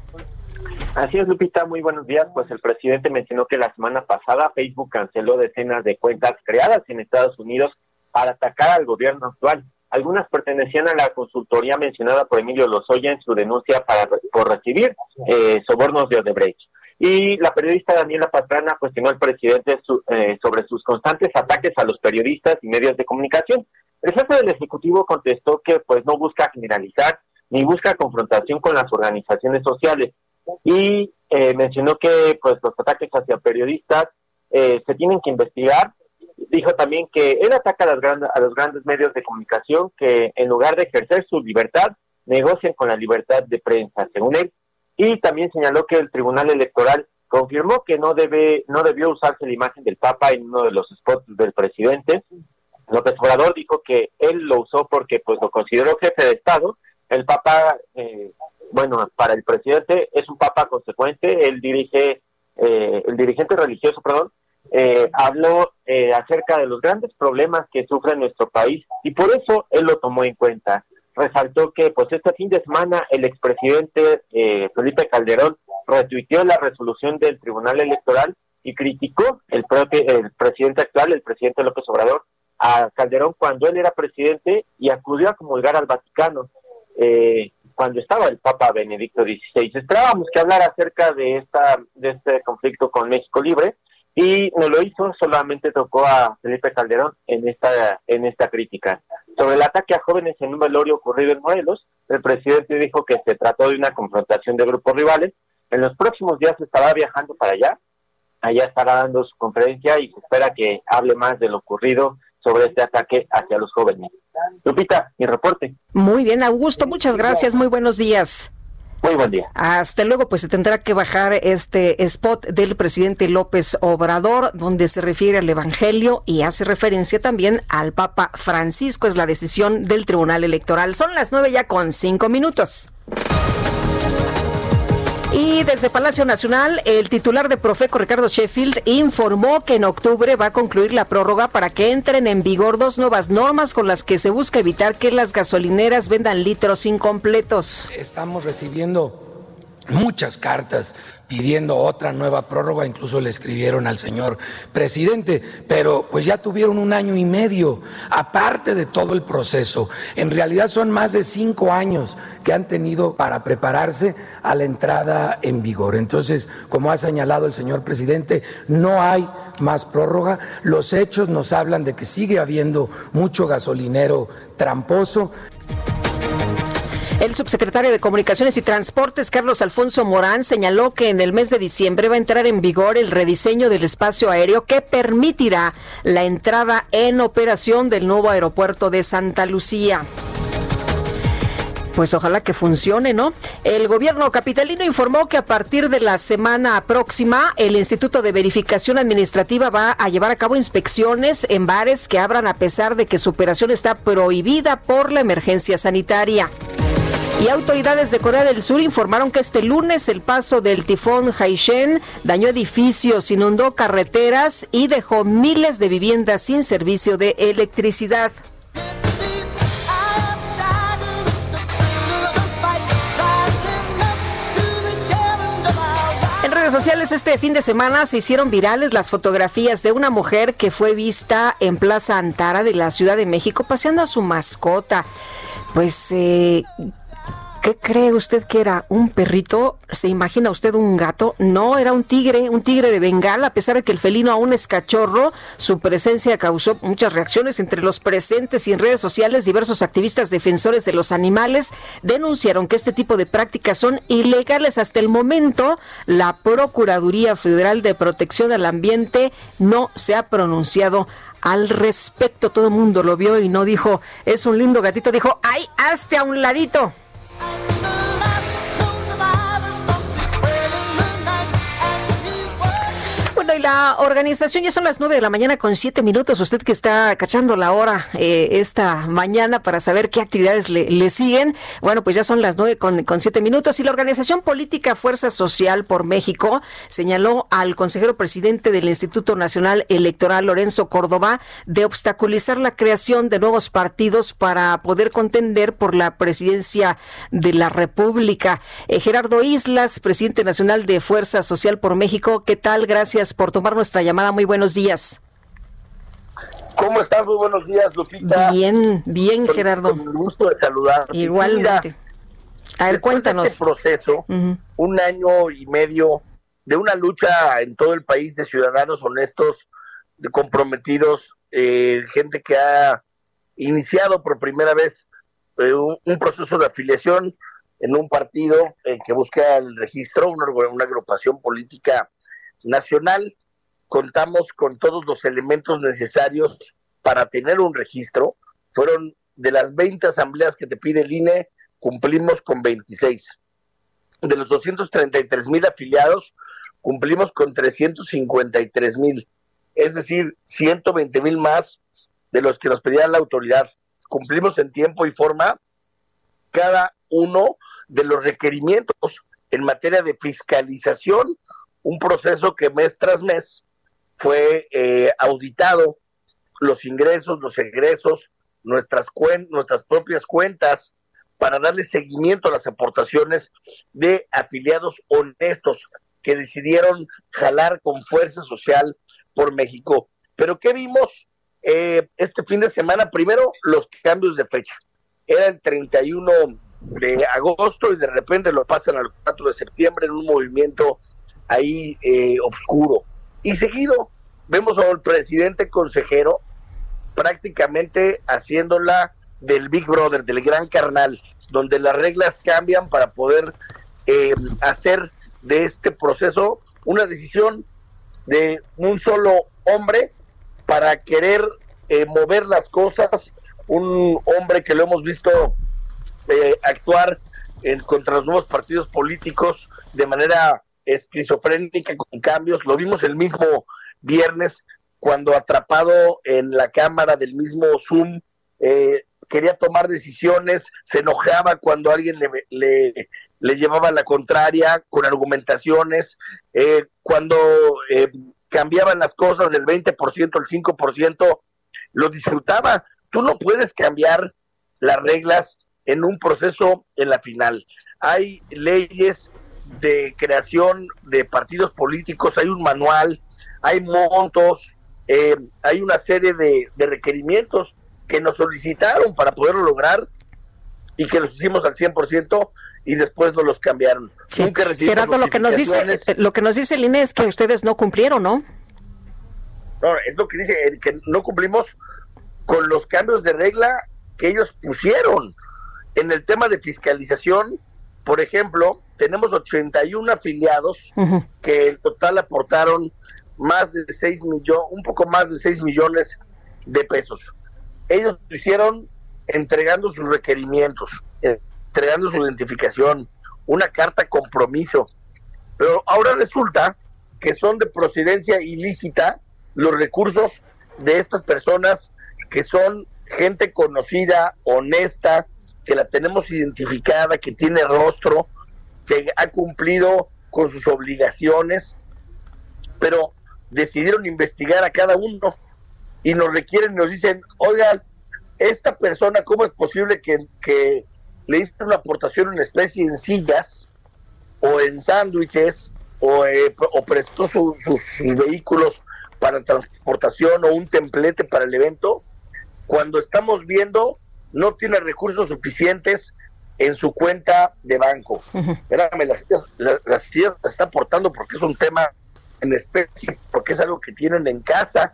Así es, Lupita, muy buenos días. Pues el presidente mencionó que la semana pasada Facebook canceló decenas de cuentas creadas en Estados Unidos para atacar al gobierno actual. Algunas pertenecían a la consultoría mencionada por Emilio Lozoya en su denuncia para, por recibir eh, sobornos de Odebrecht. Y la periodista Daniela Pastrana cuestionó al presidente eh, sobre sus constantes ataques a los periodistas y medios de comunicación. El jefe del Ejecutivo contestó que pues no busca generalizar ni busca confrontación con las organizaciones sociales, y eh, mencionó que pues los ataques hacia periodistas eh, se tienen que investigar. Dijo también que él ataca a, las grandes, a los grandes medios de comunicación que en lugar de ejercer su libertad, negocian con la libertad de prensa, según él. Y también señaló que el Tribunal Electoral confirmó que no debe no debió usarse la imagen del Papa en uno de los spots del presidente. López Obrador dijo que él lo usó porque pues lo consideró jefe de Estado. El Papa eh, bueno, para el presidente es un papa consecuente, él dirige, eh, el dirigente religioso, perdón, eh, habló eh, acerca de los grandes problemas que sufre nuestro país y por eso él lo tomó en cuenta. Resaltó que pues este fin de semana el expresidente Felipe Calderón retuiteó la resolución del Tribunal Electoral y criticó el propio el presidente actual, el presidente López Obrador, a Calderón cuando él era presidente y acudió a comulgar al Vaticano. Eh, cuando estaba el Papa Benedicto XVI. Esperábamos que hablara acerca de esta de este conflicto con México Libre y no lo hizo, solamente tocó a Felipe Calderón en esta en esta crítica. Sobre el ataque a jóvenes en un velorio ocurrido en Morelos, el presidente dijo que se trató de una confrontación de grupos rivales. En los próximos días estará viajando para allá, allá estará dando su conferencia y se espera que hable más de lo ocurrido sobre este ataque hacia los jóvenes. Lupita, mi reporte. Muy bien, Augusto, muchas gracias, muy buenos días. Muy buen día. Hasta luego, pues se tendrá que bajar este spot del presidente López Obrador, donde se refiere al Evangelio y hace referencia también al Papa Francisco. Es la decisión del Tribunal Electoral. Son las nueve ya con cinco minutos. Y desde Palacio Nacional, el titular de Profeco, Ricardo Sheffield, informó que en octubre va a concluir la prórroga para que entren en vigor dos nuevas normas con las que se busca evitar que las gasolineras vendan litros incompletos. Estamos recibiendo muchas cartas pidiendo otra nueva prórroga, incluso le escribieron al señor presidente, pero pues ya tuvieron un año y medio, aparte de todo el proceso. En realidad son más de cinco años que han tenido para prepararse a la entrada en vigor. Entonces, como ha señalado el señor presidente, no hay más prórroga. Los hechos nos hablan de que sigue habiendo mucho gasolinero tramposo. El subsecretario de Comunicaciones y Transportes, Carlos Alfonso Morán, señaló que en el mes de diciembre va a entrar en vigor el rediseño del espacio aéreo que permitirá la entrada en operación del nuevo aeropuerto de Santa Lucía. Pues ojalá que funcione, ¿no? El gobierno capitalino informó que a partir de la semana próxima el Instituto de Verificación Administrativa va a llevar a cabo inspecciones en bares que abran a pesar de que su operación está prohibida por la emergencia sanitaria. Y autoridades de Corea del Sur informaron que este lunes el paso del tifón Haishen dañó edificios, inundó carreteras y dejó miles de viviendas sin servicio de electricidad. En redes sociales este fin de semana se hicieron virales las fotografías de una mujer que fue vista en Plaza Antara de la Ciudad de México paseando a su mascota. Pues eh, ¿Qué cree usted que era? ¿Un perrito? ¿Se imagina usted un gato? No, era un tigre, un tigre de Bengala, a pesar de que el felino aún es cachorro, su presencia causó muchas reacciones entre los presentes y en redes sociales. Diversos activistas defensores de los animales denunciaron que este tipo de prácticas son ilegales. Hasta el momento, la Procuraduría Federal de Protección al Ambiente no se ha pronunciado al respecto. Todo el mundo lo vio y no dijo, es un lindo gatito, dijo, ¡ay, hazte a un ladito! Y la organización ya son las nueve de la mañana con siete minutos. Usted que está cachando la hora eh, esta mañana para saber qué actividades le, siguen. Bueno, pues ya son las nueve con, con siete minutos. Y la organización política Fuerza Social por México señaló al consejero presidente del Instituto Nacional Electoral, Lorenzo Córdoba, de obstaculizar la creación de nuevos partidos para poder contender por la presidencia de la República. Eh, Gerardo Islas, presidente nacional de Fuerza Social por México, ¿qué tal? Gracias por tomar nuestra llamada. Muy buenos días. ¿Cómo estás? Muy buenos días, Lupita. Bien, bien, Gerardo. Con el gusto de saludar. Igualmente. a ver, cuéntanos. De este proceso, un año y medio de una lucha en todo el país de ciudadanos honestos, de comprometidos, eh, gente que ha iniciado por primera vez eh, un, proceso de afiliación en un partido eh, que busca el registro, una, una agrupación política nacional contamos con todos los elementos necesarios para tener un registro. Fueron de las 20 asambleas que te pide el INE, cumplimos con 26. De los 233 mil afiliados, cumplimos con 353 mil. Es decir, 120 mil más de los que nos pedía la autoridad. Cumplimos en tiempo y forma cada uno de los requerimientos en materia de fiscalización un proceso que mes tras mes fue eh, auditado, los ingresos, los egresos, nuestras, nuestras propias cuentas, para darle seguimiento a las aportaciones de afiliados honestos que decidieron jalar con fuerza social por México. Pero ¿qué vimos eh, este fin de semana? Primero, los cambios de fecha. Era el 31 de agosto y de repente lo pasan al 4 de septiembre en un movimiento ahí eh, oscuro. Y seguido vemos al presidente consejero prácticamente haciéndola del Big Brother, del gran carnal, donde las reglas cambian para poder eh, hacer de este proceso una decisión de un solo hombre para querer eh, mover las cosas, un hombre que lo hemos visto eh, actuar en, contra los nuevos partidos políticos de manera esquizofrénica con cambios. Lo vimos el mismo viernes cuando atrapado en la cámara del mismo Zoom, eh, quería tomar decisiones, se enojaba cuando alguien le, le, llevaba la contraria con argumentaciones, eh, cuando eh, cambiaban las cosas del 20% al 5%, lo disfrutaba. Tú no puedes cambiar las reglas en un proceso en la final. Hay leyes de creación de partidos políticos, hay un manual, hay montos, eh, hay una serie de, requerimientos que nos solicitaron para poderlo lograr y que los hicimos al 100% y después nos los cambiaron. Gerardo, lo que nos dice lo que nos dice el INE es que ustedes no cumplieron, ¿no? No, es lo que dice, que no cumplimos con los cambios de regla que ellos pusieron. En el tema de fiscalización, por ejemplo, tenemos 81 afiliados que en total aportaron más de 6 millones, un poco más de 6 millones de pesos. Ellos lo hicieron entregando sus requerimientos, entregando su identificación, una carta compromiso. Pero ahora resulta que son de procedencia ilícita los recursos de estas personas que son gente conocida, honesta, que la tenemos identificada, que tiene rostro, que ha cumplido con sus obligaciones, pero decidieron investigar a cada uno y nos requieren, nos dicen, oigan, esta persona, ¿cómo es posible que, que le hizo una aportación en especie en sillas o en sándwiches o, eh, o prestó sus vehículos para transportación o un templete para el evento? Cuando estamos viendo, no tiene recursos suficientes en su cuenta de banco. Espérame, la, la, se está aportando porque es un tema en especie, porque es algo que tienen en casa.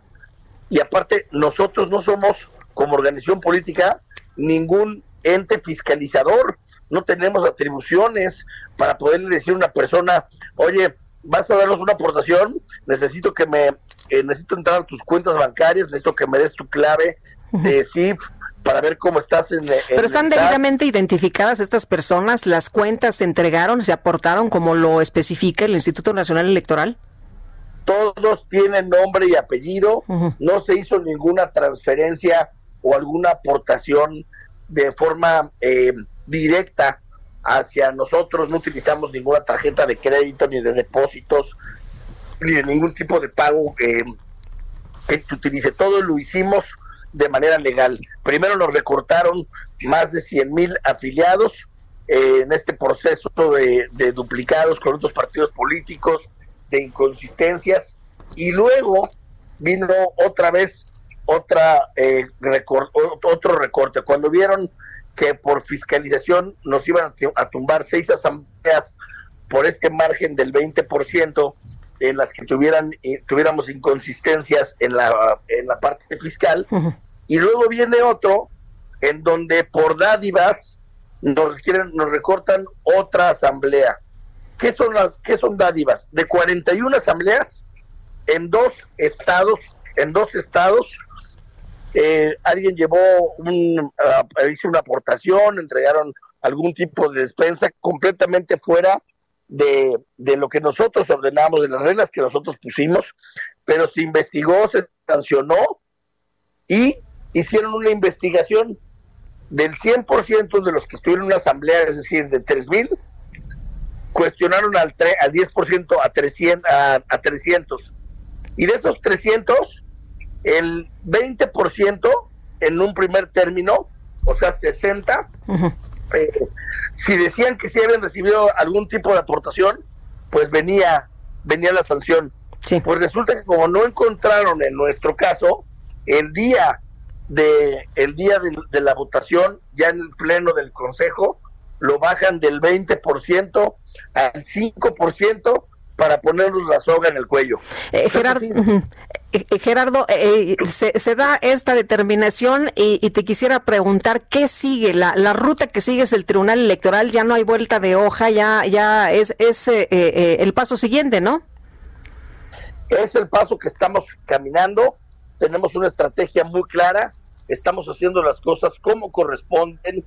Y aparte, nosotros no somos, como organización política, ningún ente fiscalizador. No tenemos atribuciones para poderle decir a una persona, oye, vas a darnos una aportación, necesito que me, eh, necesito entrar a tus cuentas bancarias, necesito que me des tu clave de CIF, para ver cómo estás en, Pero están debidamente identificadas estas personas, las cuentas se entregaron, se aportaron como lo especifica el Instituto Nacional Electoral. Todos tienen nombre y apellido, no se hizo ninguna transferencia o alguna aportación de forma eh, directa hacia nosotros, no utilizamos ninguna tarjeta de crédito ni de depósitos, ni de ningún tipo de pago eh, que se utilice. Todo lo hicimos de manera legal. Primero nos recortaron más de 100 mil afiliados eh, en este proceso de, duplicados con otros partidos políticos, de inconsistencias, y luego vino otra vez otra eh, otro recorte. Cuando vieron que por fiscalización nos iban a tumbar seis asambleas por este margen del 20%, en las que tuvieran eh, tuviéramos inconsistencias en la en la parte fiscal y luego viene otro en donde por dádivas nos quieren nos recortan otra asamblea qué son las qué son dádivas de 41 asambleas en dos estados en dos estados eh, alguien llevó un uh, hizo una aportación entregaron algún tipo de despensa completamente fuera de, de lo que nosotros ordenamos, de las reglas que nosotros pusimos, pero se investigó, se sancionó y hicieron una investigación. Del 100% de los que estuvieron en una asamblea, es decir, de 3.000, cuestionaron al, al 10% a 300, a, a 300. Y de esos 300, el 20% en un primer término, o sea, 60, eh, si decían que sí habían recibido algún tipo de aportación, pues venía, venía la sanción. Pues resulta que como no encontraron en nuestro caso, el día de el día de, la votación, ya en el pleno del Consejo, lo bajan del 20% al 5% para ponernos la soga en el cuello. Eh, Gerardo, eh, eh, Gerardo se, da esta determinación y, te quisiera preguntar qué sigue, la, la, ruta que sigue es el Tribunal Electoral, ya no hay vuelta de hoja, ya, ya es, es el paso siguiente, ¿no? Es el paso que estamos caminando, tenemos una estrategia muy clara, estamos haciendo las cosas como corresponden.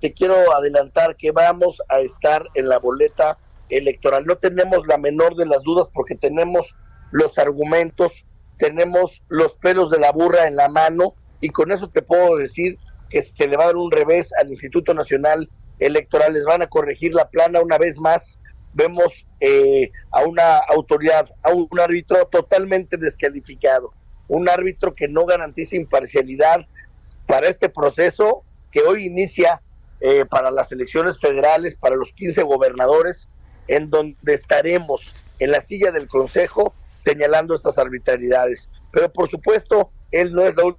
Te quiero adelantar que vamos a estar en la boleta electoral. No tenemos la menor de las dudas porque tenemos los argumentos, tenemos los pelos de la burra en la mano y con eso te puedo decir que se le va a dar un revés al Instituto Nacional Electoral, les van a corregir la plana una vez más. Vemos eh, a una autoridad, a un, árbitro totalmente descalificado, un árbitro que no garantiza imparcialidad para este proceso que hoy inicia eh, para las elecciones federales, para los 15 gobernadores en donde estaremos en la silla del Consejo señalando estas arbitrariedades. Pero por supuesto, él no es la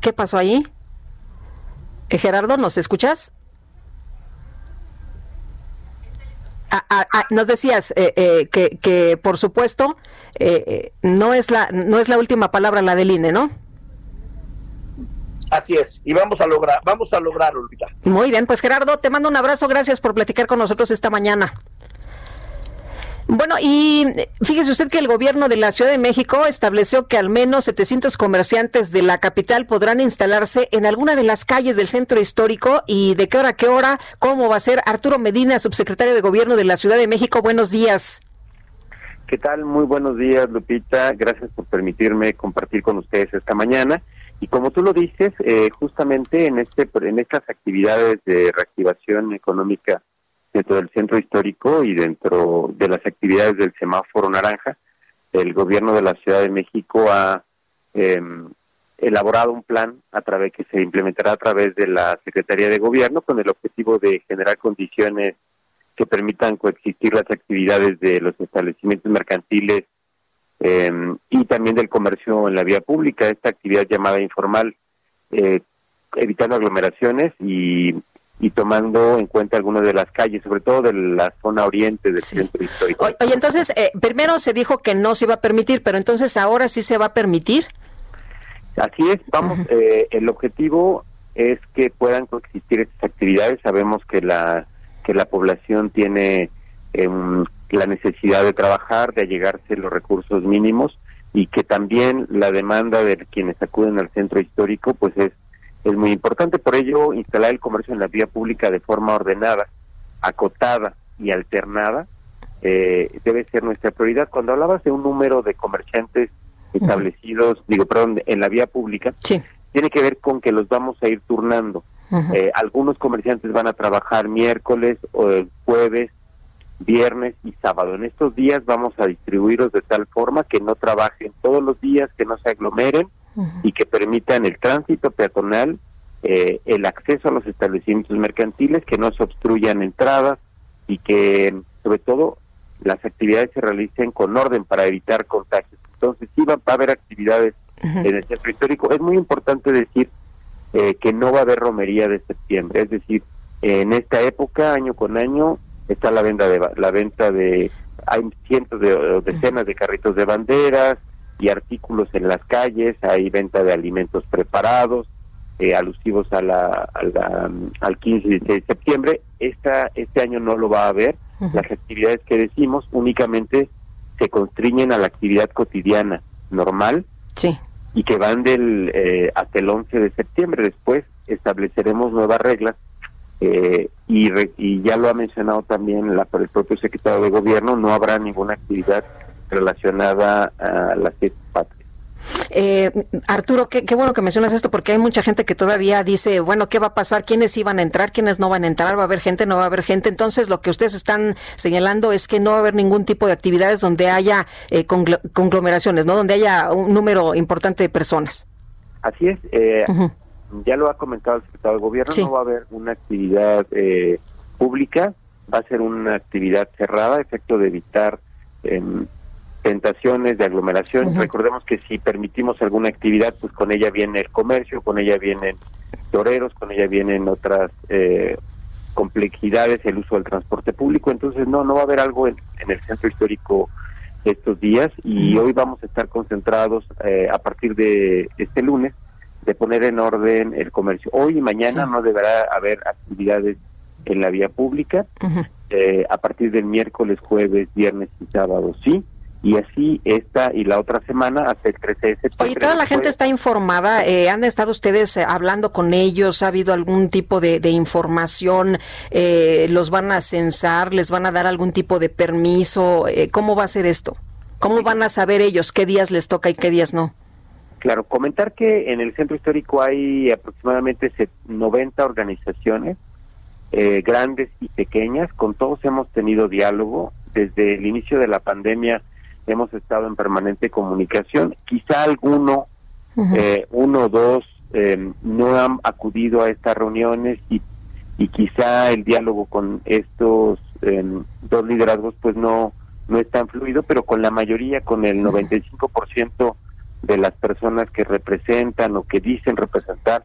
¿Qué pasó ahí? Eh, Gerardo, ¿nos escuchas? Ah, ah, ah, nos decías eh, eh, que, que, por supuesto, no, es la, no es la última palabra la del INE, ¿no? Así es, y vamos a lograr, vamos a lograrlo, Lupita. Muy bien, pues Gerardo, te mando un abrazo, gracias por platicar con nosotros esta mañana. Bueno, y fíjese usted que el gobierno de la Ciudad de México estableció que al menos 700 comerciantes de la capital podrán instalarse en alguna de las calles del centro histórico y de qué hora a qué hora, cómo va a ser Arturo Medina, subsecretario de Gobierno de la Ciudad de México. Buenos días. ¿Qué tal? Muy buenos días, Lupita. Gracias por permitirme compartir con ustedes esta mañana. Y como tú lo dices, eh, justamente en este en estas actividades de reactivación económica dentro del centro histórico y dentro de las actividades del semáforo naranja, el gobierno de la Ciudad de México ha em, elaborado un plan a través que se implementará a través de la Secretaría de Gobierno con el objetivo de generar condiciones que permitan coexistir las actividades de los establecimientos mercantiles eh, y también del comercio en la vía pública, esta actividad llamada informal. Eh, evitando aglomeraciones y, y tomando en cuenta algunas de las calles, sobre todo de la zona oriente del centro histórico. Oye, entonces, eh, primero se dijo que no se iba a permitir, pero entonces ahora sí se va a permitir. Así es, vamos, eh, el objetivo es que puedan coexistir estas actividades. Sabemos que la que la población tiene em, la necesidad de trabajar, de allegarse los recursos mínimos y que también la demanda de quienes acuden al centro histórico pues es es muy importante. Por ello, instalar el comercio en la vía pública de forma ordenada, acotada y alternada eh, debe ser nuestra prioridad. Cuando hablabas de un número de comerciantes establecidos, digo, perdón, en la vía pública, tiene que ver con que los vamos a ir turnando. Eh, algunos comerciantes van a trabajar miércoles, o jueves, viernes y sábado. En estos días vamos a distribuirlos de tal forma que no trabajen todos los días, que no se aglomeren y que permitan el tránsito peatonal, eh, el acceso a los establecimientos mercantiles, que no se obstruyan entradas y que sobre todo las actividades se realicen con orden para evitar contagios. Entonces sí va, a haber actividades en el centro histórico. Es muy importante decir eh, que no va a haber romería de septiembre, es decir, en esta época, año con año, está la venta de la venta de hay cientos de decenas de carritos de banderas, y artículos en las calles, hay venta de alimentos preparados, eh, alusivos a la, al 15 y 16 de septiembre. Esta, este año no lo va a haber. Las actividades que decimos únicamente se constriñen a la actividad cotidiana normal sí. y que van del eh, hasta el 11 de septiembre. Después estableceremos nuevas reglas eh, y, y ya lo ha mencionado también la, el propio secretario de Gobierno, no habrá ninguna actividad relacionada a las fiestas patrias. Eh, Arturo, qué, bueno que mencionas esto porque hay mucha gente que todavía dice, bueno, ¿qué va a pasar? ¿Quiénes iban a entrar? ¿Quiénes no van a entrar? ¿Va a haber gente? ¿No va a haber gente? Entonces, lo que ustedes están señalando es que no va a haber ningún tipo de actividades donde haya eh, conglomeraciones, ¿no? Donde haya un número importante de personas. Así es. Eh, ya lo ha comentado el secretario de Gobierno, no va a haber una actividad eh, pública, va a ser una actividad cerrada, efecto de evitar em, tentaciones de aglomeración. Recordemos que si permitimos alguna actividad, pues con ella viene el comercio, con ella vienen toreros, con ella vienen otras eh, complejidades, el uso del transporte público. Entonces, no, no va a haber algo en, el centro histórico estos días y hoy vamos a estar concentrados eh, a partir de este lunes de poner en orden el comercio. Hoy y mañana no deberá haber actividades en la vía pública. Eh, a partir del miércoles, jueves, viernes y sábado sí y así esta y la otra semana hasta el 13 de septiembre. Oye, toda la gente está informada, eh, ¿han estado ustedes eh, hablando con ellos? ¿Ha habido algún tipo de, información? Eh, ¿Los van a censar? ¿Les van a dar algún tipo de permiso? ¿Cómo va a ser esto? ¿Cómo van a saber ellos qué días les toca y qué días no? Claro, comentar que en el centro histórico hay aproximadamente 90 organizaciones, grandes y pequeñas, con todos hemos tenido diálogo. Desde el inicio de la pandemia hemos estado en permanente comunicación. Quizá alguno, eh, uno o dos, eh, no han acudido a estas reuniones y, y quizá el diálogo con estos em, dos liderazgos pues no, no es tan fluido, pero con la mayoría, con el 95% de las personas que representan o que dicen representar,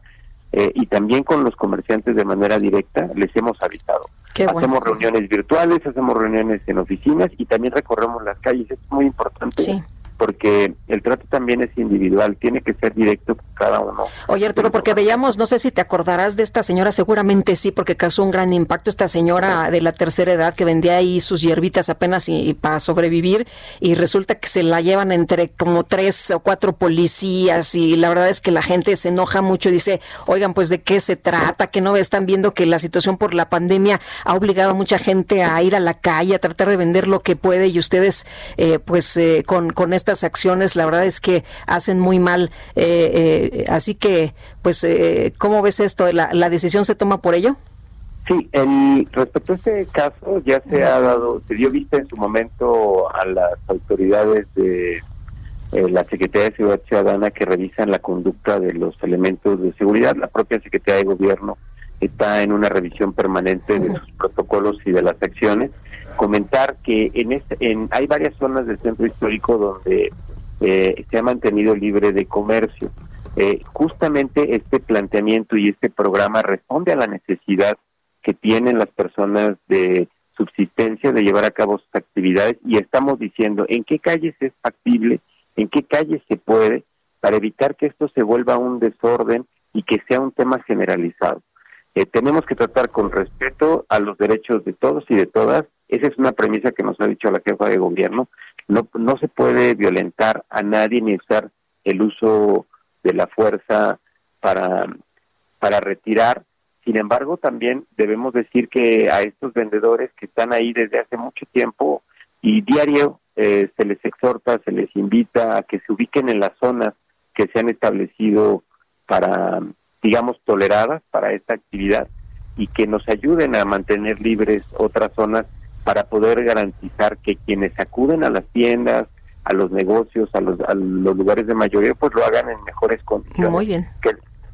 eh, y también con los comerciantes de manera directa, les hemos avisado hacemos reuniones virtuales, hacemos reuniones en oficinas y también recorremos las calles. Es muy importante porque el trato también es individual, tiene que ser directo con cada uno. Oye Arturo, porque veíamos, no sé si te acordarás de esta señora, seguramente sí, porque causó un gran impacto esta señora de la tercera edad que vendía ahí sus hierbitas apenas y, para sobrevivir y resulta que se la llevan entre como tres o cuatro policías y la verdad es que la gente se enoja mucho y dice, oigan, pues de qué se trata, que no están viendo que la situación por la pandemia ha obligado a mucha gente a ir a la calle, a tratar de vender lo que puede y ustedes eh, pues eh, con, con esta acciones, la verdad es que hacen muy mal. Eh, eh, así que, pues, eh, ¿cómo ves esto? ¿La, ¿La, decisión se toma por ello? Sí, el, respecto a este caso ya se ha dado, se dio vista en su momento a las autoridades de la Secretaría de Seguridad Ciudadana que revisan la conducta de los elementos de seguridad. La propia Secretaría de Gobierno está en una revisión permanente de sus protocolos y de las acciones comentar que en, este, en hay varias zonas del centro histórico donde eh, se ha mantenido libre de comercio. Eh, justamente este planteamiento y este programa responde a la necesidad que tienen las personas de subsistencia de llevar a cabo sus actividades y estamos diciendo en qué calles es factible, en qué calles se puede, para evitar que esto se vuelva un desorden y que sea un tema generalizado. Eh, tenemos que tratar con respeto a los derechos de todos y de todas. Esa es una premisa que nos ha dicho la jefa de gobierno. No, no se puede violentar a nadie ni usar el uso de la fuerza para, para retirar. Sin embargo, también debemos decir que a estos vendedores que están ahí desde hace mucho tiempo y diario eh, se les exhorta, se les invita a que se ubiquen en las zonas que se han establecido para, digamos, toleradas para esta actividad y que nos ayuden a mantener libres otras zonas para poder garantizar que quienes acuden a las tiendas, a los negocios, a los, a los lugares de mayoría, pues lo hagan en mejores condiciones. Muy bien.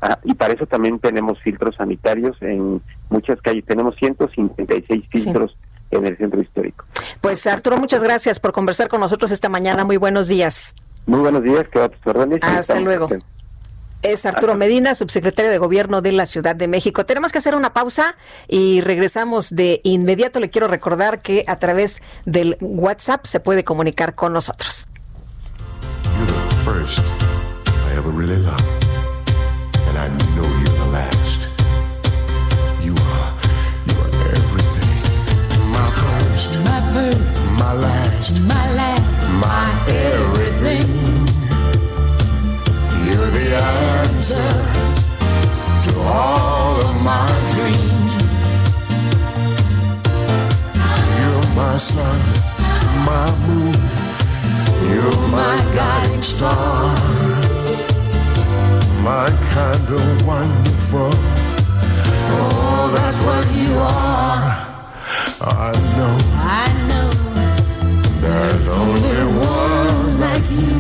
Ah, y para eso también tenemos filtros sanitarios en muchas calles. Tenemos 156 filtros en el centro histórico. Pues Arturo, muchas gracias por conversar con nosotros esta mañana. Muy buenos días. Muy buenos días, que a tus órdenes. Hasta luego. Es Arturo Medina, subsecretario de Gobierno de la Ciudad de México. Tenemos que hacer una pausa y regresamos de inmediato. Le quiero recordar que a través del WhatsApp se puede comunicar con nosotros. my last, my last, my everything. Answer to all of my dreams. You're my sun, my moon. You're my guiding star. My kind of wonderful. Oh, that's what you are. I know. I know. There's only one like you.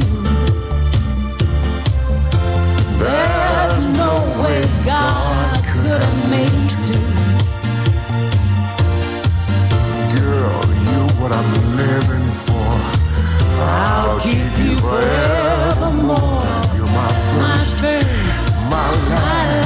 There's no way God could have made two. Girl, you're what I'm living for. I'll keep you forevermore. You're my first, my, first, my last,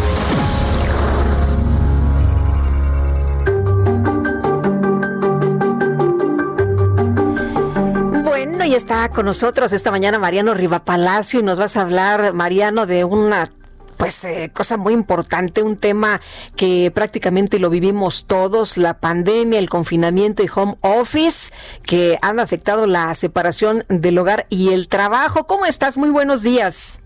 Está con nosotros esta mañana Mariano Rivapalacio y nos vas a hablar, Mariano, de una pues eh, cosa muy importante, un tema que prácticamente lo vivimos todos, la pandemia, el confinamiento y home office, que han afectado la separación del hogar y el trabajo. ¿Cómo estás? Muy buenos días.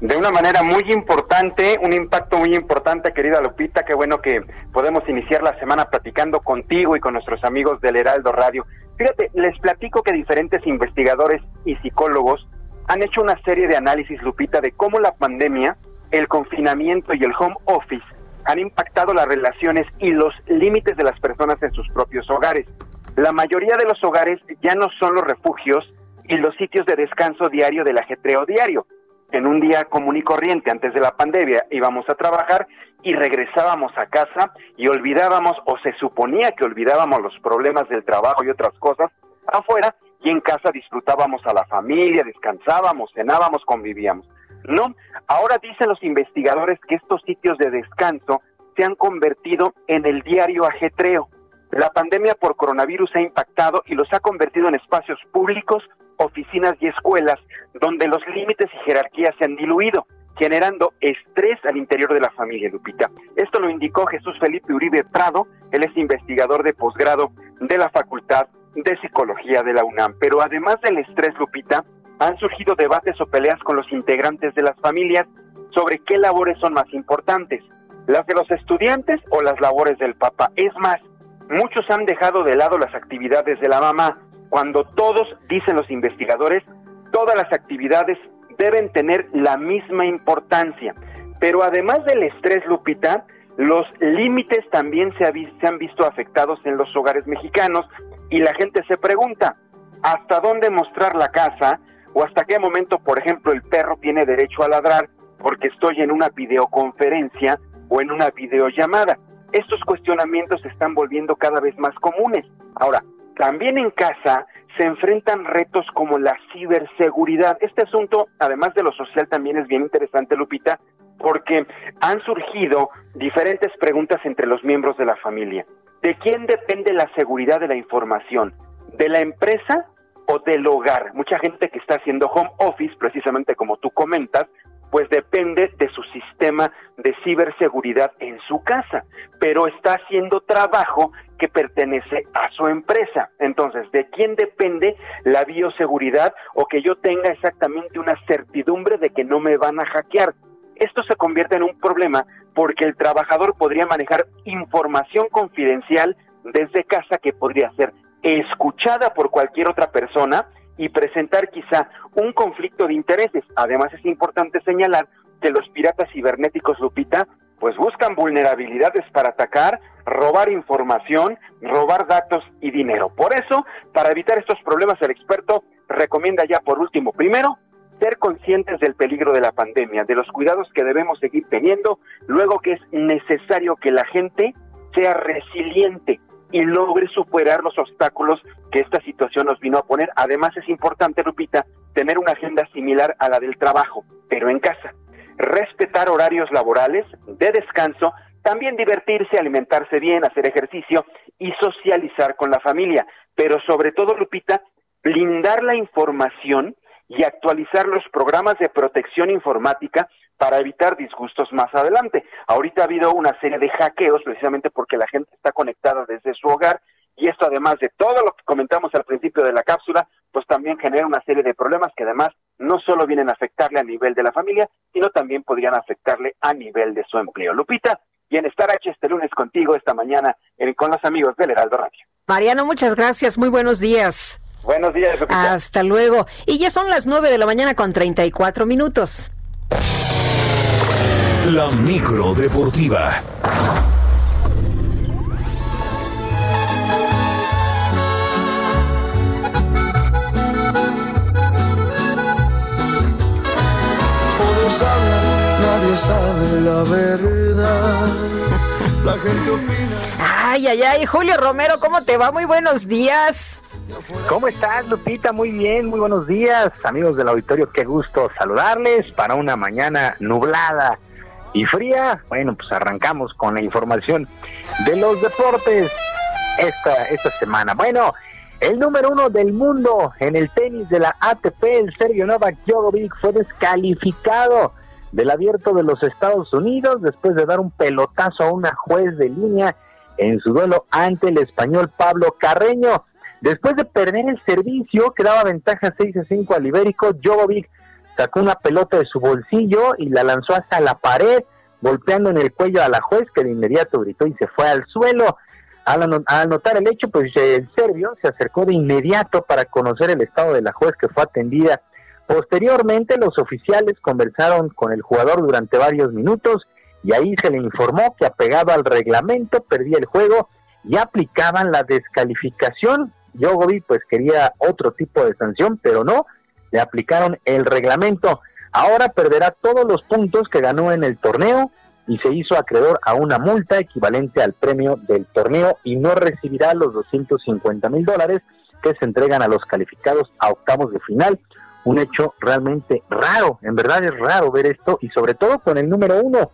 De una manera muy importante, un impacto muy importante, querida Lupita, qué bueno que podemos iniciar la semana platicando contigo y con nuestros amigos del Heraldo Radio. Fíjate, les platico que diferentes investigadores y psicólogos han hecho una serie de análisis, Lupita, de cómo la pandemia, el confinamiento y el home office han impactado las relaciones y los límites de las personas en sus propios hogares. La mayoría de los hogares ya no son los refugios y los sitios de descanso diario del ajetreo diario. En un día común y corriente antes de la pandemia íbamos a trabajar y regresábamos a casa y olvidábamos o se suponía que olvidábamos los problemas del trabajo y otras cosas afuera y en casa disfrutábamos a la familia, descansábamos, cenábamos, convivíamos. No, ahora dicen los investigadores que estos sitios de descanso se han convertido en el diario ajetreo. La pandemia por coronavirus ha impactado y los ha convertido en espacios públicos, oficinas y escuelas donde los límites y jerarquías se han diluido generando estrés al interior de la familia, Lupita. Esto lo indicó Jesús Felipe Uribe Prado, él es investigador de posgrado de la Facultad de Psicología de la UNAM. Pero además del estrés, Lupita, han surgido debates o peleas con los integrantes de las familias sobre qué labores son más importantes, las de los estudiantes o las labores del papá. Es más, muchos han dejado de lado las actividades de la mamá, cuando todos, dicen los investigadores, todas las actividades deben tener la misma importancia. Pero además del estrés, Lupita, los límites también se, han visto afectados en los hogares mexicanos y la gente se pregunta, ¿hasta dónde mostrar la casa? ¿O hasta qué momento, por ejemplo, el perro tiene derecho a ladrar porque estoy en una videoconferencia o en una videollamada? Estos cuestionamientos se están volviendo cada vez más comunes. Ahora, también en casa se enfrentan retos como la ciberseguridad. Este asunto, además de lo social, también es bien interesante, Lupita, porque han surgido diferentes preguntas entre los miembros de la familia. ¿De quién depende la seguridad de la información? ¿De la empresa o del hogar? Mucha gente que está haciendo home office, precisamente como tú comentas, pues depende de su sistema de ciberseguridad en su casa, pero está haciendo trabajo que pertenece a su empresa. Entonces, ¿de quién depende la bioseguridad o que yo tenga exactamente una certidumbre de que no me van a hackear? Esto se convierte en un problema porque el trabajador podría manejar información confidencial desde casa que podría ser escuchada por cualquier otra persona y presentar quizá un conflicto de intereses. Además es importante señalar que los piratas cibernéticos, Lupita, pues buscan vulnerabilidades para atacar, robar información, robar datos y dinero. Por eso, para evitar estos problemas, el experto recomienda ya por último, primero, ser conscientes del peligro de la pandemia, de los cuidados que debemos seguir teniendo, luego que es necesario que la gente sea resiliente, y logre superar los obstáculos que esta situación nos vino a poner. Además es importante, Lupita, tener una agenda similar a la del trabajo, pero en casa. Respetar horarios laborales, de descanso, también divertirse, alimentarse bien, hacer ejercicio y socializar con la familia. Pero sobre todo, Lupita, blindar la información y actualizar los programas de protección informática para evitar disgustos más adelante. Ahorita ha habido una serie de hackeos precisamente porque la gente está conectada desde su hogar y esto además de todo lo que comentamos al principio de la cápsula, pues también genera una serie de problemas que además no solo vienen a afectarle a nivel de la familia, sino también podrían afectarle a nivel de su empleo. Lupita, Bienestar H este lunes contigo esta mañana con los amigos del Heraldo Radio. Mariano, muchas gracias, muy buenos días. Buenos días, Lupita. Hasta luego. Y ya son las nueve de la mañana con 34 minutos. La micro deportiva. Nadie sabe la verdad. La gente opina. Ay, ay, ay, Julio Romero, ¿cómo te va? Muy buenos días. ¿Cómo estás, Lupita? Muy bien, muy buenos días, amigos del auditorio. Qué gusto saludarles para una mañana nublada y fría. Bueno, pues arrancamos con la información de los deportes esta, esta semana. Bueno, el número uno del mundo en el tenis de la ATP, el Sergio Novak Djokovic, fue descalificado del abierto de los Estados Unidos después de dar un pelotazo a una juez de línea en su duelo ante el español Pablo Carreño. Después de perder el servicio, que daba ventaja 6 a 5 al Ibérico, Djokovic sacó una pelota de su bolsillo y la lanzó hasta la pared, golpeando en el cuello a la juez, que de inmediato gritó y se fue al suelo. Al, anotar el hecho, pues el serbio se acercó de inmediato para conocer el estado de la juez que fue atendida. Posteriormente, los oficiales conversaron con el jugador durante varios minutos y ahí se le informó que apegado al reglamento perdía el juego y aplicaban la descalificación. Jogovic pues quería otro tipo de sanción, pero no, le aplicaron el reglamento. Ahora perderá todos los puntos que ganó en el torneo y se hizo acreedor a una multa equivalente al premio del torneo y no recibirá los 250 mil dólares que se entregan a los calificados a octavos de final. Un hecho realmente raro, en verdad es raro ver esto y sobre todo con el número uno.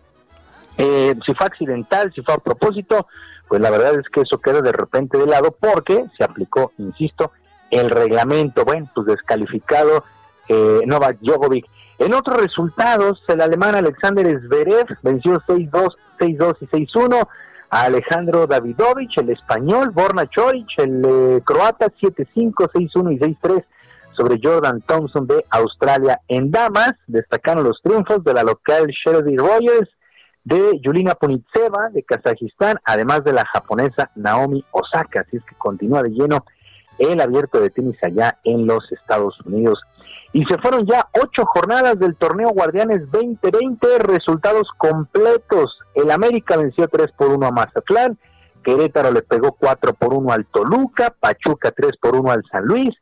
Eh, si fue accidental, si fue a propósito, pues la verdad es que eso queda de repente de lado porque se aplicó, insisto, el reglamento, bueno, pues descalificado eh, Novak Djokovic. En otros resultados, el alemán Alexander Zverev venció 6-2, 6-2 y 6-1 a Alejandro Davidovich, el español, Borna Choric, el eh, croata 7-5, 6-1 y 6-3 sobre Jordan Thompson de Australia en damas. Destacaron los triunfos de la local Shelby Rogers, de Yulina Punitseva de Kazajistán, además de la japonesa Naomi Osaka. Así es que continúa de lleno el abierto de tenis allá en los Estados Unidos. Y se fueron ya ocho jornadas del torneo Guardianes 2020, resultados completos. El América venció 3 por 1 a Mazatlán, Querétaro le pegó 4 por 1 al Toluca, Pachuca 3 por 1 al San Luis,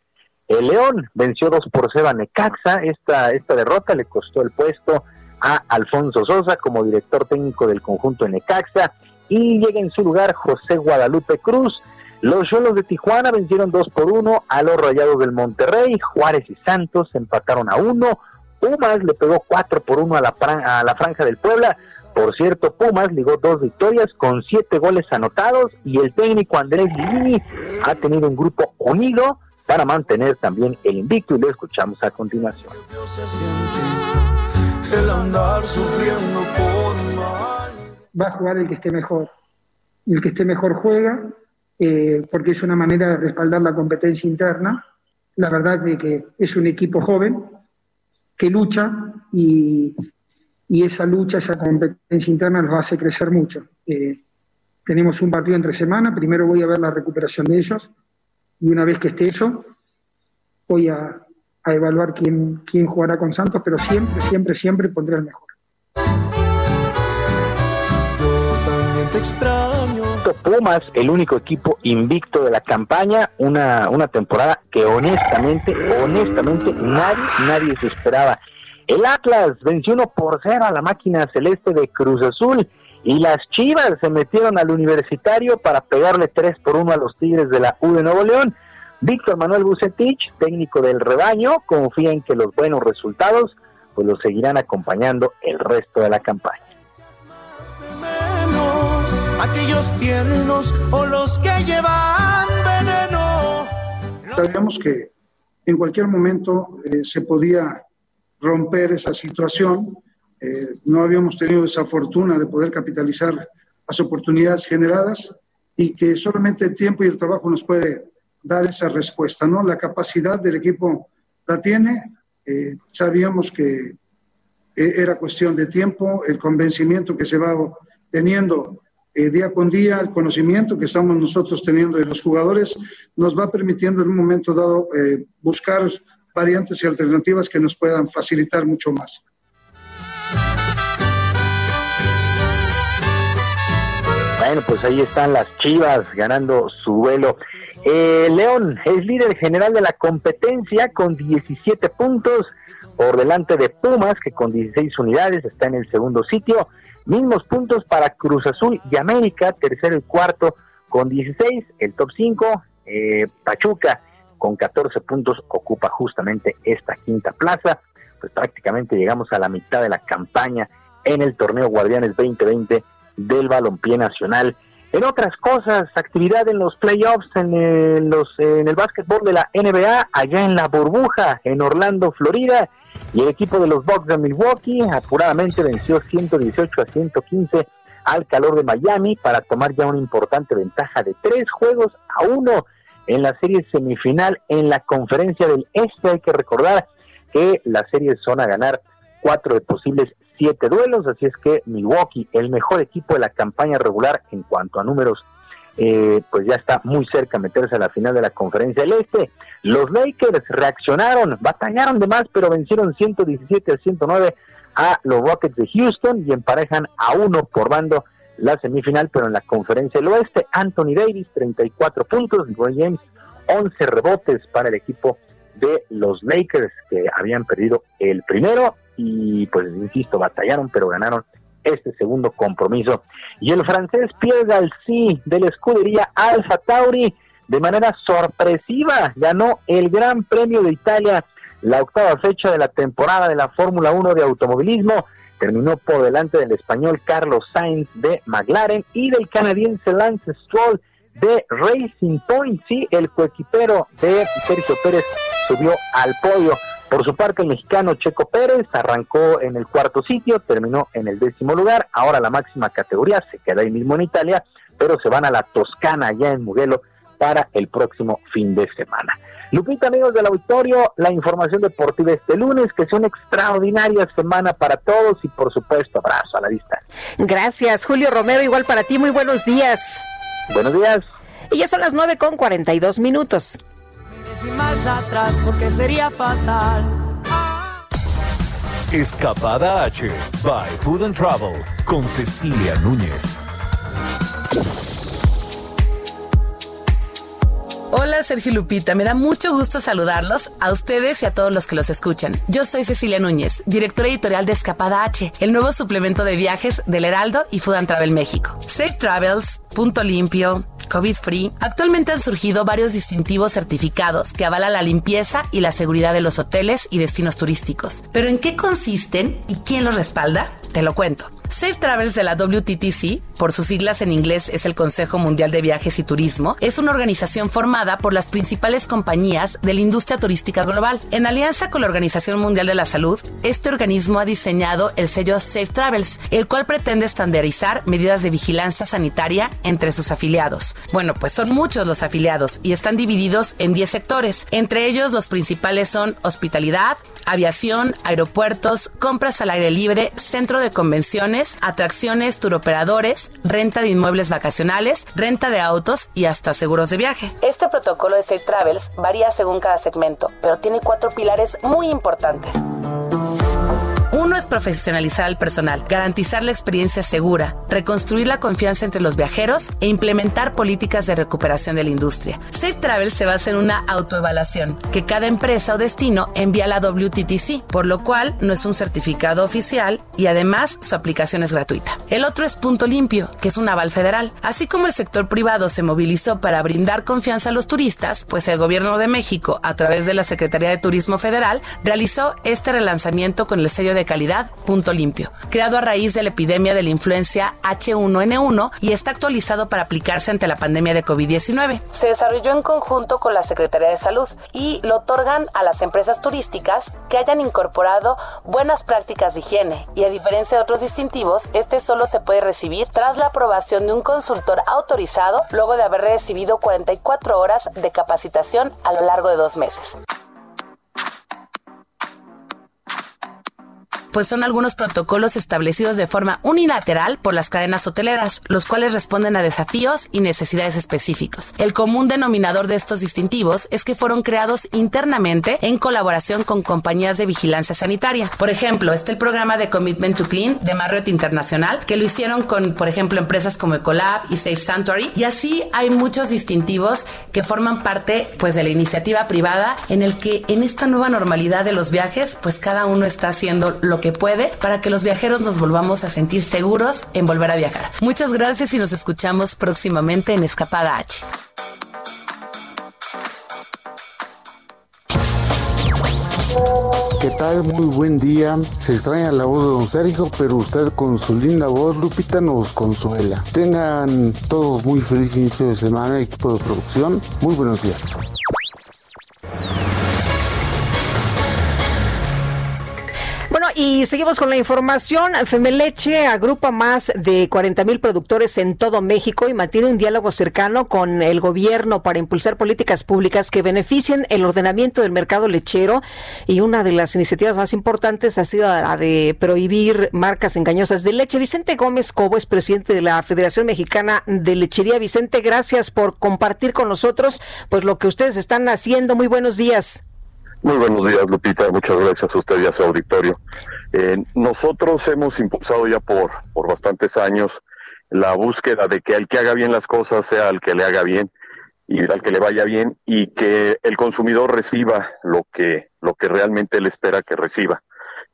el León venció 2 por 0 a Necaxa, esta, esta derrota le costó el puesto a Alfonso Sosa como director técnico del conjunto de Necaxa y llega en su lugar José Guadalupe Cruz, los Cholos de Tijuana vencieron 2 por 1 a los Rayados del Monterrey. Juárez y Santos empataron a 1. Pumas le pegó 4 por 1 a la, a la Franja del Puebla. Por cierto, Pumas ligó dos victorias con siete goles anotados y el técnico Andrés Lini ha tenido un grupo unido para mantener también el invicto y lo escuchamos a continuación. Va a jugar el que esté mejor. El que esté mejor juega eh, porque es una manera de respaldar la competencia interna. La verdad es que es un equipo joven que lucha y, esa lucha, esa competencia interna los hace crecer mucho. Eh, tenemos un partido entre semana, primero voy a ver la recuperación de ellos y una vez que esté eso, voy a, a evaluar quién, quién jugará con Santos, pero siempre, siempre, siempre pondré el mejor. extraño. Pumas, el único equipo invicto de la campaña, una, una temporada que honestamente, honestamente nadie, nadie se esperaba. El Atlas venció 1 por 0 a la máquina celeste de Cruz Azul y las Chivas se metieron al universitario para pegarle 3 por 1 a los Tigres de la U de Nuevo León. Víctor Manuel Bucetich, técnico del rebaño, confía en que los buenos resultados pues los seguirán acompañando el resto de la campaña aquellos tiernos o los que llevan veneno. Sabíamos que en cualquier momento eh, se podía romper esa situación. Eh, no habíamos tenido esa fortuna de poder capitalizar las oportunidades generadas y que solamente el tiempo y el trabajo nos puede dar esa respuesta, ¿no? La capacidad del equipo la tiene, eh, sabíamos que era cuestión de tiempo, el convencimiento que se va teniendo eh, día con día, el conocimiento que estamos nosotros teniendo de los jugadores nos va permitiendo en un momento dado eh, buscar variantes y alternativas que nos puedan facilitar mucho más. Bueno, pues ahí están las Chivas ganando su vuelo. Eh, León es líder general de la competencia con 17 puntos por delante de Pumas, que con 16 unidades está en el segundo sitio. Mismos puntos para Cruz Azul y América, tercero y cuarto con 16, el top 5, eh, Pachuca con 14 puntos ocupa justamente esta quinta plaza, pues prácticamente llegamos a la mitad de la campaña en el torneo Guardianes 2020 del Balompié Nacional. En otras cosas, actividad en los playoffs, en los en el básquetbol de la NBA, allá en la burbuja, en Orlando, Florida, y el equipo de los Bucks de Milwaukee apuradamente venció 118 a 115 al calor de Miami para tomar ya una importante ventaja de tres juegos a uno en la serie semifinal en la conferencia del Este. Hay que recordar que la serie son a ganar cuatro de posibles siete duelos, así es que Milwaukee, el mejor equipo de la campaña regular en cuanto a números eh, pues ya está muy cerca de meterse a la final de la conferencia del Este. Los Lakers reaccionaron, batallaron de más, pero vencieron 117 a 109 a los Rockets de Houston y emparejan a uno por bando la semifinal, pero en la conferencia del Oeste, Anthony Davis, 34 puntos, LeBron James, 11 rebotes para el equipo de los Lakers que habían perdido el primero y pues insisto, batallaron pero ganaron este segundo compromiso. Y el francés Pierre Galcy de la escudería Alfa Tauri de manera sorpresiva ganó el Gran Premio de Italia, la octava fecha de la temporada de la Fórmula 1 de automovilismo. Terminó por delante del español Carlos Sainz de McLaren y del canadiense Lance Stroll de Racing Point. Sí, el coequipero de Sergio Pérez subió al podio. Por su parte, el mexicano Checo Pérez arrancó en el cuarto sitio, terminó en el décimo lugar. Ahora la máxima categoría se queda ahí mismo en Italia, pero se van a la Toscana, allá en Mugello, para el próximo fin de semana. Lupita, amigos del auditorio, la información deportiva este lunes, que es una extraordinaria semana para todos y por supuesto abrazo a la vista. Gracias, Julio Romero, igual para ti, muy buenos días. Buenos días. Y ya son las 9 con 42 minutos. Atrás porque sería fatal. Escapada H by Food and Travel con Cecilia Núñez. Hola Sergio Lupita, me da mucho gusto saludarlos a ustedes y a todos los que los escuchan. Yo soy Cecilia Núñez, directora editorial de Escapada H, el nuevo suplemento de viajes del Heraldo y Food and Travel México. Safe Travels, Punto Limpio, COVID Free, actualmente han surgido varios distintivos certificados que avalan la limpieza y la seguridad de los hoteles y destinos turísticos. Pero ¿en qué consisten y quién los respalda? Te lo cuento. Safe Travels de la WTTC, por sus siglas en inglés es el Consejo Mundial de Viajes y Turismo, es una organización formada por las principales compañías de la industria turística global. En alianza con la Organización Mundial de la Salud, este organismo ha diseñado el sello Safe Travels, el cual pretende estandarizar medidas de vigilancia sanitaria entre sus afiliados. Bueno, pues son muchos los afiliados y están divididos en 10 sectores. Entre ellos los principales son hospitalidad, aviación, aeropuertos, compras al aire libre, centro de convenciones, atracciones, turoperadores, renta de inmuebles vacacionales, renta de autos y hasta seguros de viaje. Este protocolo de Safe Travels varía según cada segmento, pero tiene cuatro pilares muy importantes. Es profesionalizar al personal, garantizar la experiencia segura, reconstruir la confianza entre los viajeros e implementar políticas de recuperación de la industria. Safe Travel se basa en una autoevaluación que cada empresa o destino envía a la WTTC, por lo cual no es un certificado oficial y además su aplicación es gratuita. El otro es Punto Limpio, que es un aval federal. Así como el sector privado se movilizó para brindar confianza a los turistas, pues el gobierno de México, a través de la Secretaría de Turismo Federal, realizó este relanzamiento con el sello de calidad Punto Limpio, creado a raíz de la epidemia de la influencia H1N1 y está actualizado para aplicarse ante la pandemia de COVID-19. Se desarrolló en conjunto con la Secretaría de Salud y lo otorgan a las empresas turísticas que hayan incorporado buenas prácticas de higiene y a diferencia de otros distintivos, este solo se puede recibir tras la aprobación de un consultor autorizado luego de haber recibido 44 horas de capacitación a lo largo de dos meses. Pues son algunos protocolos establecidos de forma unilateral por las cadenas hoteleras, los cuales responden a desafíos y necesidades específicos. El común denominador de estos distintivos es que fueron creados internamente en colaboración con compañías de vigilancia sanitaria. Por ejemplo, está el programa de Commitment to Clean de Marriott Internacional, que lo hicieron con, por ejemplo, empresas como Ecolab y Safe Sanctuary, y así hay muchos distintivos que forman parte pues de la iniciativa privada en el que en esta nueva normalidad de los viajes, pues cada uno está haciendo lo que puede para que los viajeros nos volvamos a sentir seguros en volver a viajar. Muchas gracias y nos escuchamos próximamente en Escapada H. ¿Qué tal? Muy buen día. Se extraña la voz de don Sergio, pero usted con su linda voz, Lupita, nos consuela. Tengan todos muy feliz inicio de semana, equipo de producción. Muy buenos días. Y seguimos con la información. Femeleche agrupa más de 40 mil productores en todo México y mantiene un diálogo cercano con el gobierno para impulsar políticas públicas que beneficien el ordenamiento del mercado lechero. Y una de las iniciativas más importantes ha sido la de prohibir marcas engañosas de leche. Vicente Gómez Cobo es presidente de la Federación Mexicana de Lechería. Vicente, gracias por compartir con nosotros pues lo que ustedes están haciendo. Muy buenos días. Muy buenos días, Lupita. Muchas gracias a usted y a su auditorio. Eh, nosotros hemos impulsado ya por, por bastantes años la búsqueda de que el que haga bien las cosas sea el que le haga bien y al que le vaya bien y que el consumidor reciba lo que, lo que realmente él espera que reciba.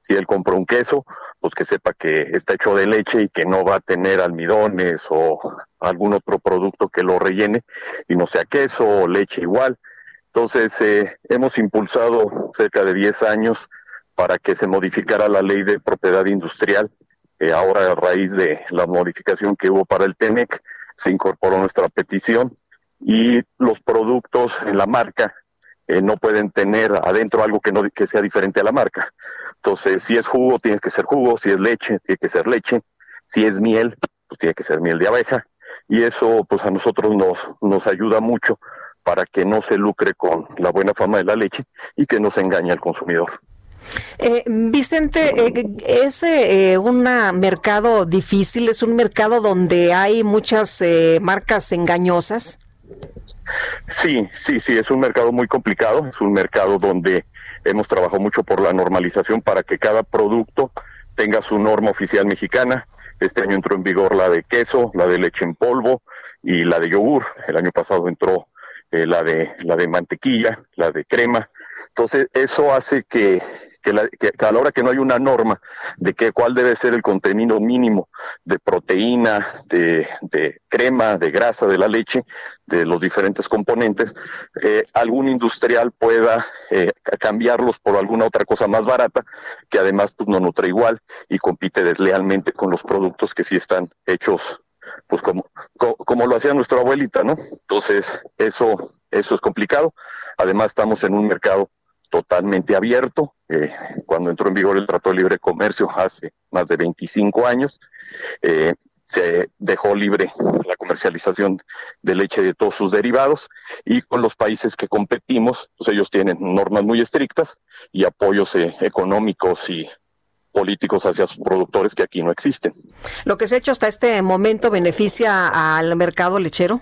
Si él compra un queso, pues que sepa que está hecho de leche y que no va a tener almidones o algún otro producto que lo rellene y no sea queso o leche igual entonces, eh, hemos impulsado cerca de 10 años para que se modificara la ley de propiedad industrial. Eh, ahora, a raíz de la modificación que hubo para el TEMEC, se incorporó nuestra petición y los productos en la marca eh, no pueden tener adentro algo que, no, que sea diferente a la marca. Entonces, si es jugo, tiene que ser jugo, si es leche, tiene que ser leche, si es miel, pues tiene que ser miel de abeja, y eso pues a nosotros nos, nos ayuda mucho para que no se lucre con la buena fama de la leche y que no se engañe al consumidor. Eh, Vicente, eh, ¿es eh, un mercado difícil? ¿Es un mercado donde hay muchas eh, marcas engañosas? Sí, sí, sí, es un mercado muy complicado, es un mercado donde hemos trabajado mucho por la normalización para que cada producto tenga su norma oficial mexicana. Este año entró en vigor la de queso, la de leche en polvo y la de yogur. El año pasado entró eh, la de la de mantequilla, la de crema. Entonces eso hace que que, la, que, a la hora que no hay una norma de que cuál debe ser el contenido mínimo de proteína, de, de crema, de grasa de la leche, de los diferentes componentes, eh, algún industrial pueda eh, cambiarlos por alguna otra cosa más barata, que además pues, no nutre igual y compite deslealmente con los productos que sí están hechos pues como, como, como, lo hacía nuestra abuelita, ¿no? Entonces, eso, eso es complicado. Además, estamos en un mercado totalmente abierto. Eh, cuando entró en vigor el Trato de Libre Comercio hace más de 25 años, eh, se dejó libre la comercialización de leche de todos sus derivados y con los países que competimos, pues ellos tienen normas muy estrictas y apoyos eh, económicos y políticos hacia sus productores que aquí no existen. ¿Lo que se ha hecho hasta este momento beneficia al mercado lechero?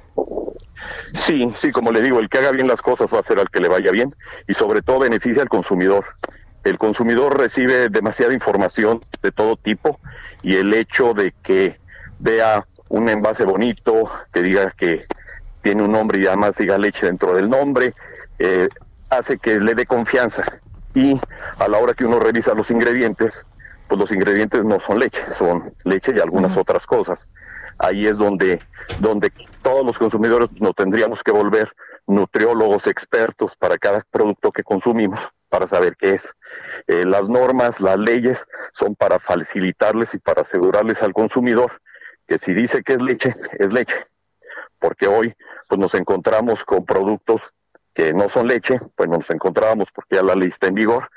Sí, sí, como le digo, el que haga bien las cosas va a ser al que le vaya bien y sobre todo beneficia al consumidor. El consumidor recibe demasiada información de todo tipo y el hecho de que vea un envase bonito, que diga que tiene un nombre y además diga leche dentro del nombre, eh, hace que le dé confianza. Y a la hora que uno revisa los ingredientes, pues los ingredientes no son leche, son leche y algunas otras cosas ahí es donde, donde todos los consumidores nos tendríamos que volver nutriólogos expertos para cada producto que consumimos para saber qué es. Eh, las normas, las leyes son para facilitarles y para asegurarles al consumidor que si dice que es leche, es leche. Porque hoy pues nos encontramos con productos que no son leche, pues nos encontrábamos porque ya la ley está en vigor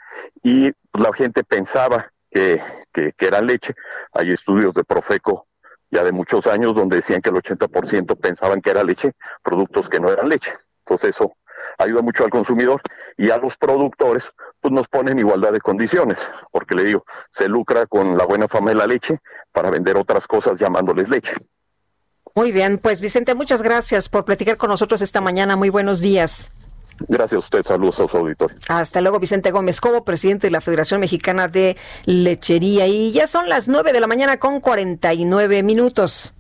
y la gente pensaba que, que, que era leche. Hay estudios de Profeco ya de muchos años donde decían que el 80% pensaban que era leche, productos que no eran leche. Entonces eso ayuda mucho al consumidor y a los productores pues nos ponen igualdad de condiciones, porque le digo, se lucra con la buena fama de la leche para vender otras cosas llamándoles leche. Muy bien, pues Vicente, muchas gracias por platicar con nosotros esta mañana. Muy buenos días. Gracias a usted, saludos a su auditorio. Hasta luego, Vicente Gómez Cobo, presidente de la Federación Mexicana de Lechería. Y ya son las 9 de la mañana con 49 minutos.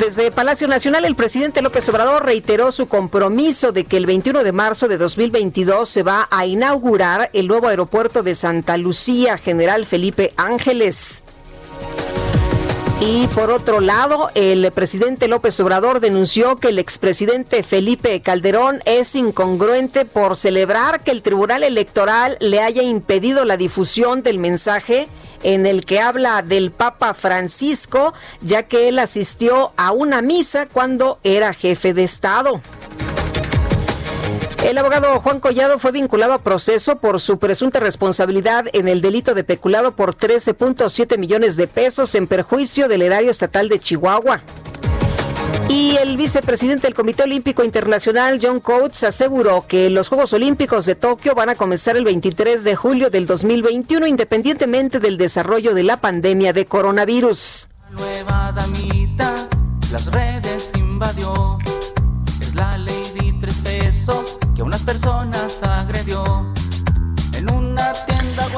Desde Palacio Nacional, el presidente López Obrador reiteró su compromiso de que el 21 de marzo de 2022 se va a inaugurar el nuevo aeropuerto de Santa Lucía, General Felipe Ángeles. Y por otro lado, el presidente López Obrador denunció que el expresidente Felipe Calderón es incongruente por celebrar que el Tribunal Electoral le haya impedido la difusión del mensaje en el que habla del Papa Francisco, ya que él asistió a una misa cuando era jefe de Estado. El abogado Juan Collado fue vinculado a proceso por su presunta responsabilidad en el delito de peculado por 13.7 millones de pesos en perjuicio del erario estatal de Chihuahua. Y el vicepresidente del Comité Olímpico Internacional, John Coates, aseguró que los Juegos Olímpicos de Tokio van a comenzar el 23 de julio del 2021, independientemente del desarrollo de la pandemia de coronavirus. Nueva damita, las redes. Es la personas agredió.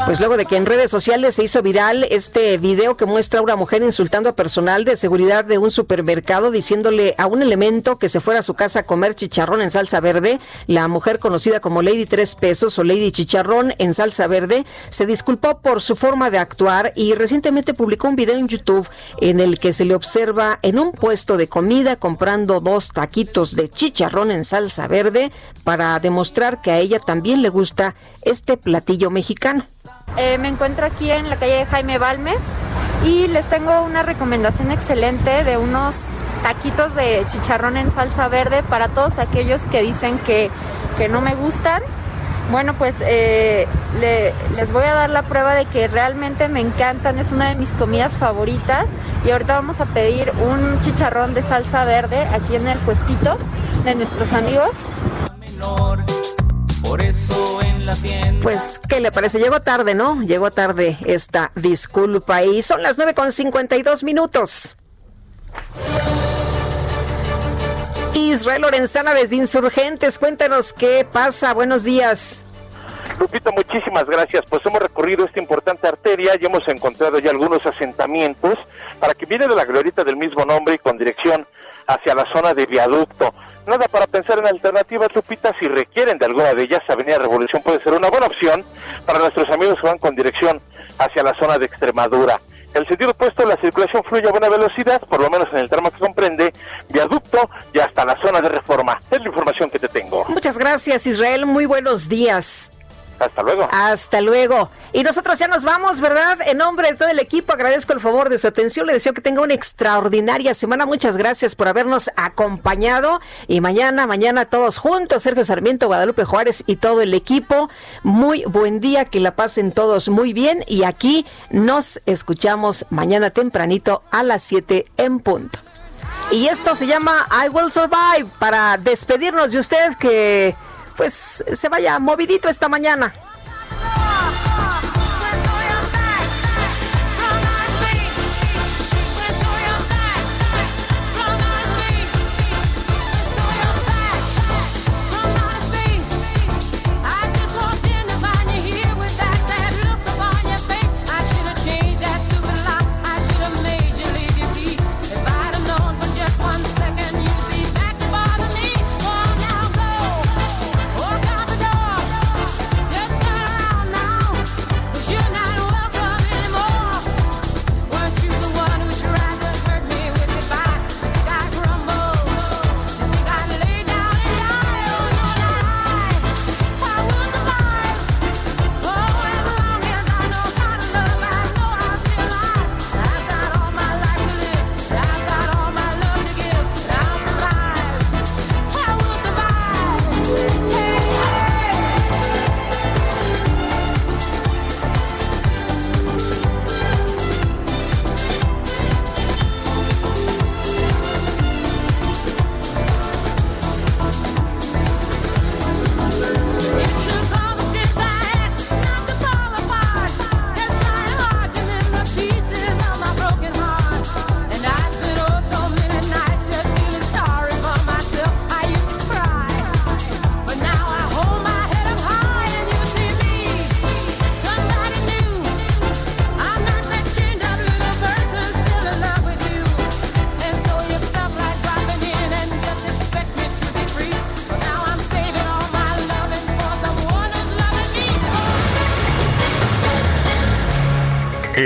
Pues luego de que en redes sociales se hizo viral este video que muestra a una mujer insultando a personal de seguridad de un supermercado diciéndole a un elemento que se fuera a su casa a comer chicharrón en salsa verde, la mujer conocida como Lady Tres Pesos o Lady Chicharrón en salsa verde se disculpó por su forma de actuar y recientemente publicó un video en YouTube en el que se le observa en un puesto de comida comprando dos taquitos de chicharrón en salsa verde para demostrar que a ella también le gusta este platillo mexicano. Eh, me encuentro aquí en la calle Jaime Balmes y les tengo una recomendación excelente de unos taquitos de chicharrón en salsa verde para todos aquellos que dicen que, que no me gustan. Bueno, pues eh, le- les voy a dar la prueba de que realmente me encantan, es una de mis comidas favoritas y ahorita vamos a pedir un chicharrón de salsa verde aquí en el puestito de nuestros amigos. Por eso en la tienda. Pues, ¿qué le parece? Llegó tarde, ¿no? Llegó tarde esta disculpa y son las 9 con 52 minutos. Israel Lorenzana desde Insurgentes, cuéntanos qué pasa. Buenos días. Lupita, muchísimas gracias. Pues hemos recorrido esta importante arteria y hemos encontrado ya algunos asentamientos para que viene de la glorieta del mismo nombre y con dirección hacia la zona de viaducto. Nada para pensar en alternativas, Lupita, si requieren de alguna de ellas, Avenida Revolución puede ser una buena opción para nuestros amigos que van con dirección hacia la zona de Extremadura. El sentido opuesto, la circulación fluye a buena velocidad, por lo menos en el tramo que comprende viaducto y hasta la zona de reforma. Es la información que te tengo. Muchas gracias, Israel. Muy buenos días. Hasta luego. Hasta luego. Y nosotros ya nos vamos, ¿verdad? En nombre de todo el equipo agradezco el favor de su atención. Le deseo que tenga una extraordinaria semana. Muchas gracias por habernos acompañado. Y mañana, mañana todos juntos, Sergio Sarmiento, Guadalupe Juárez y todo el equipo. Muy buen día, que la pasen todos muy bien. Y aquí nos escuchamos mañana tempranito a las 7 en punto. Y esto se llama I Will Survive para despedirnos de usted que pues se vaya movidito esta mañana.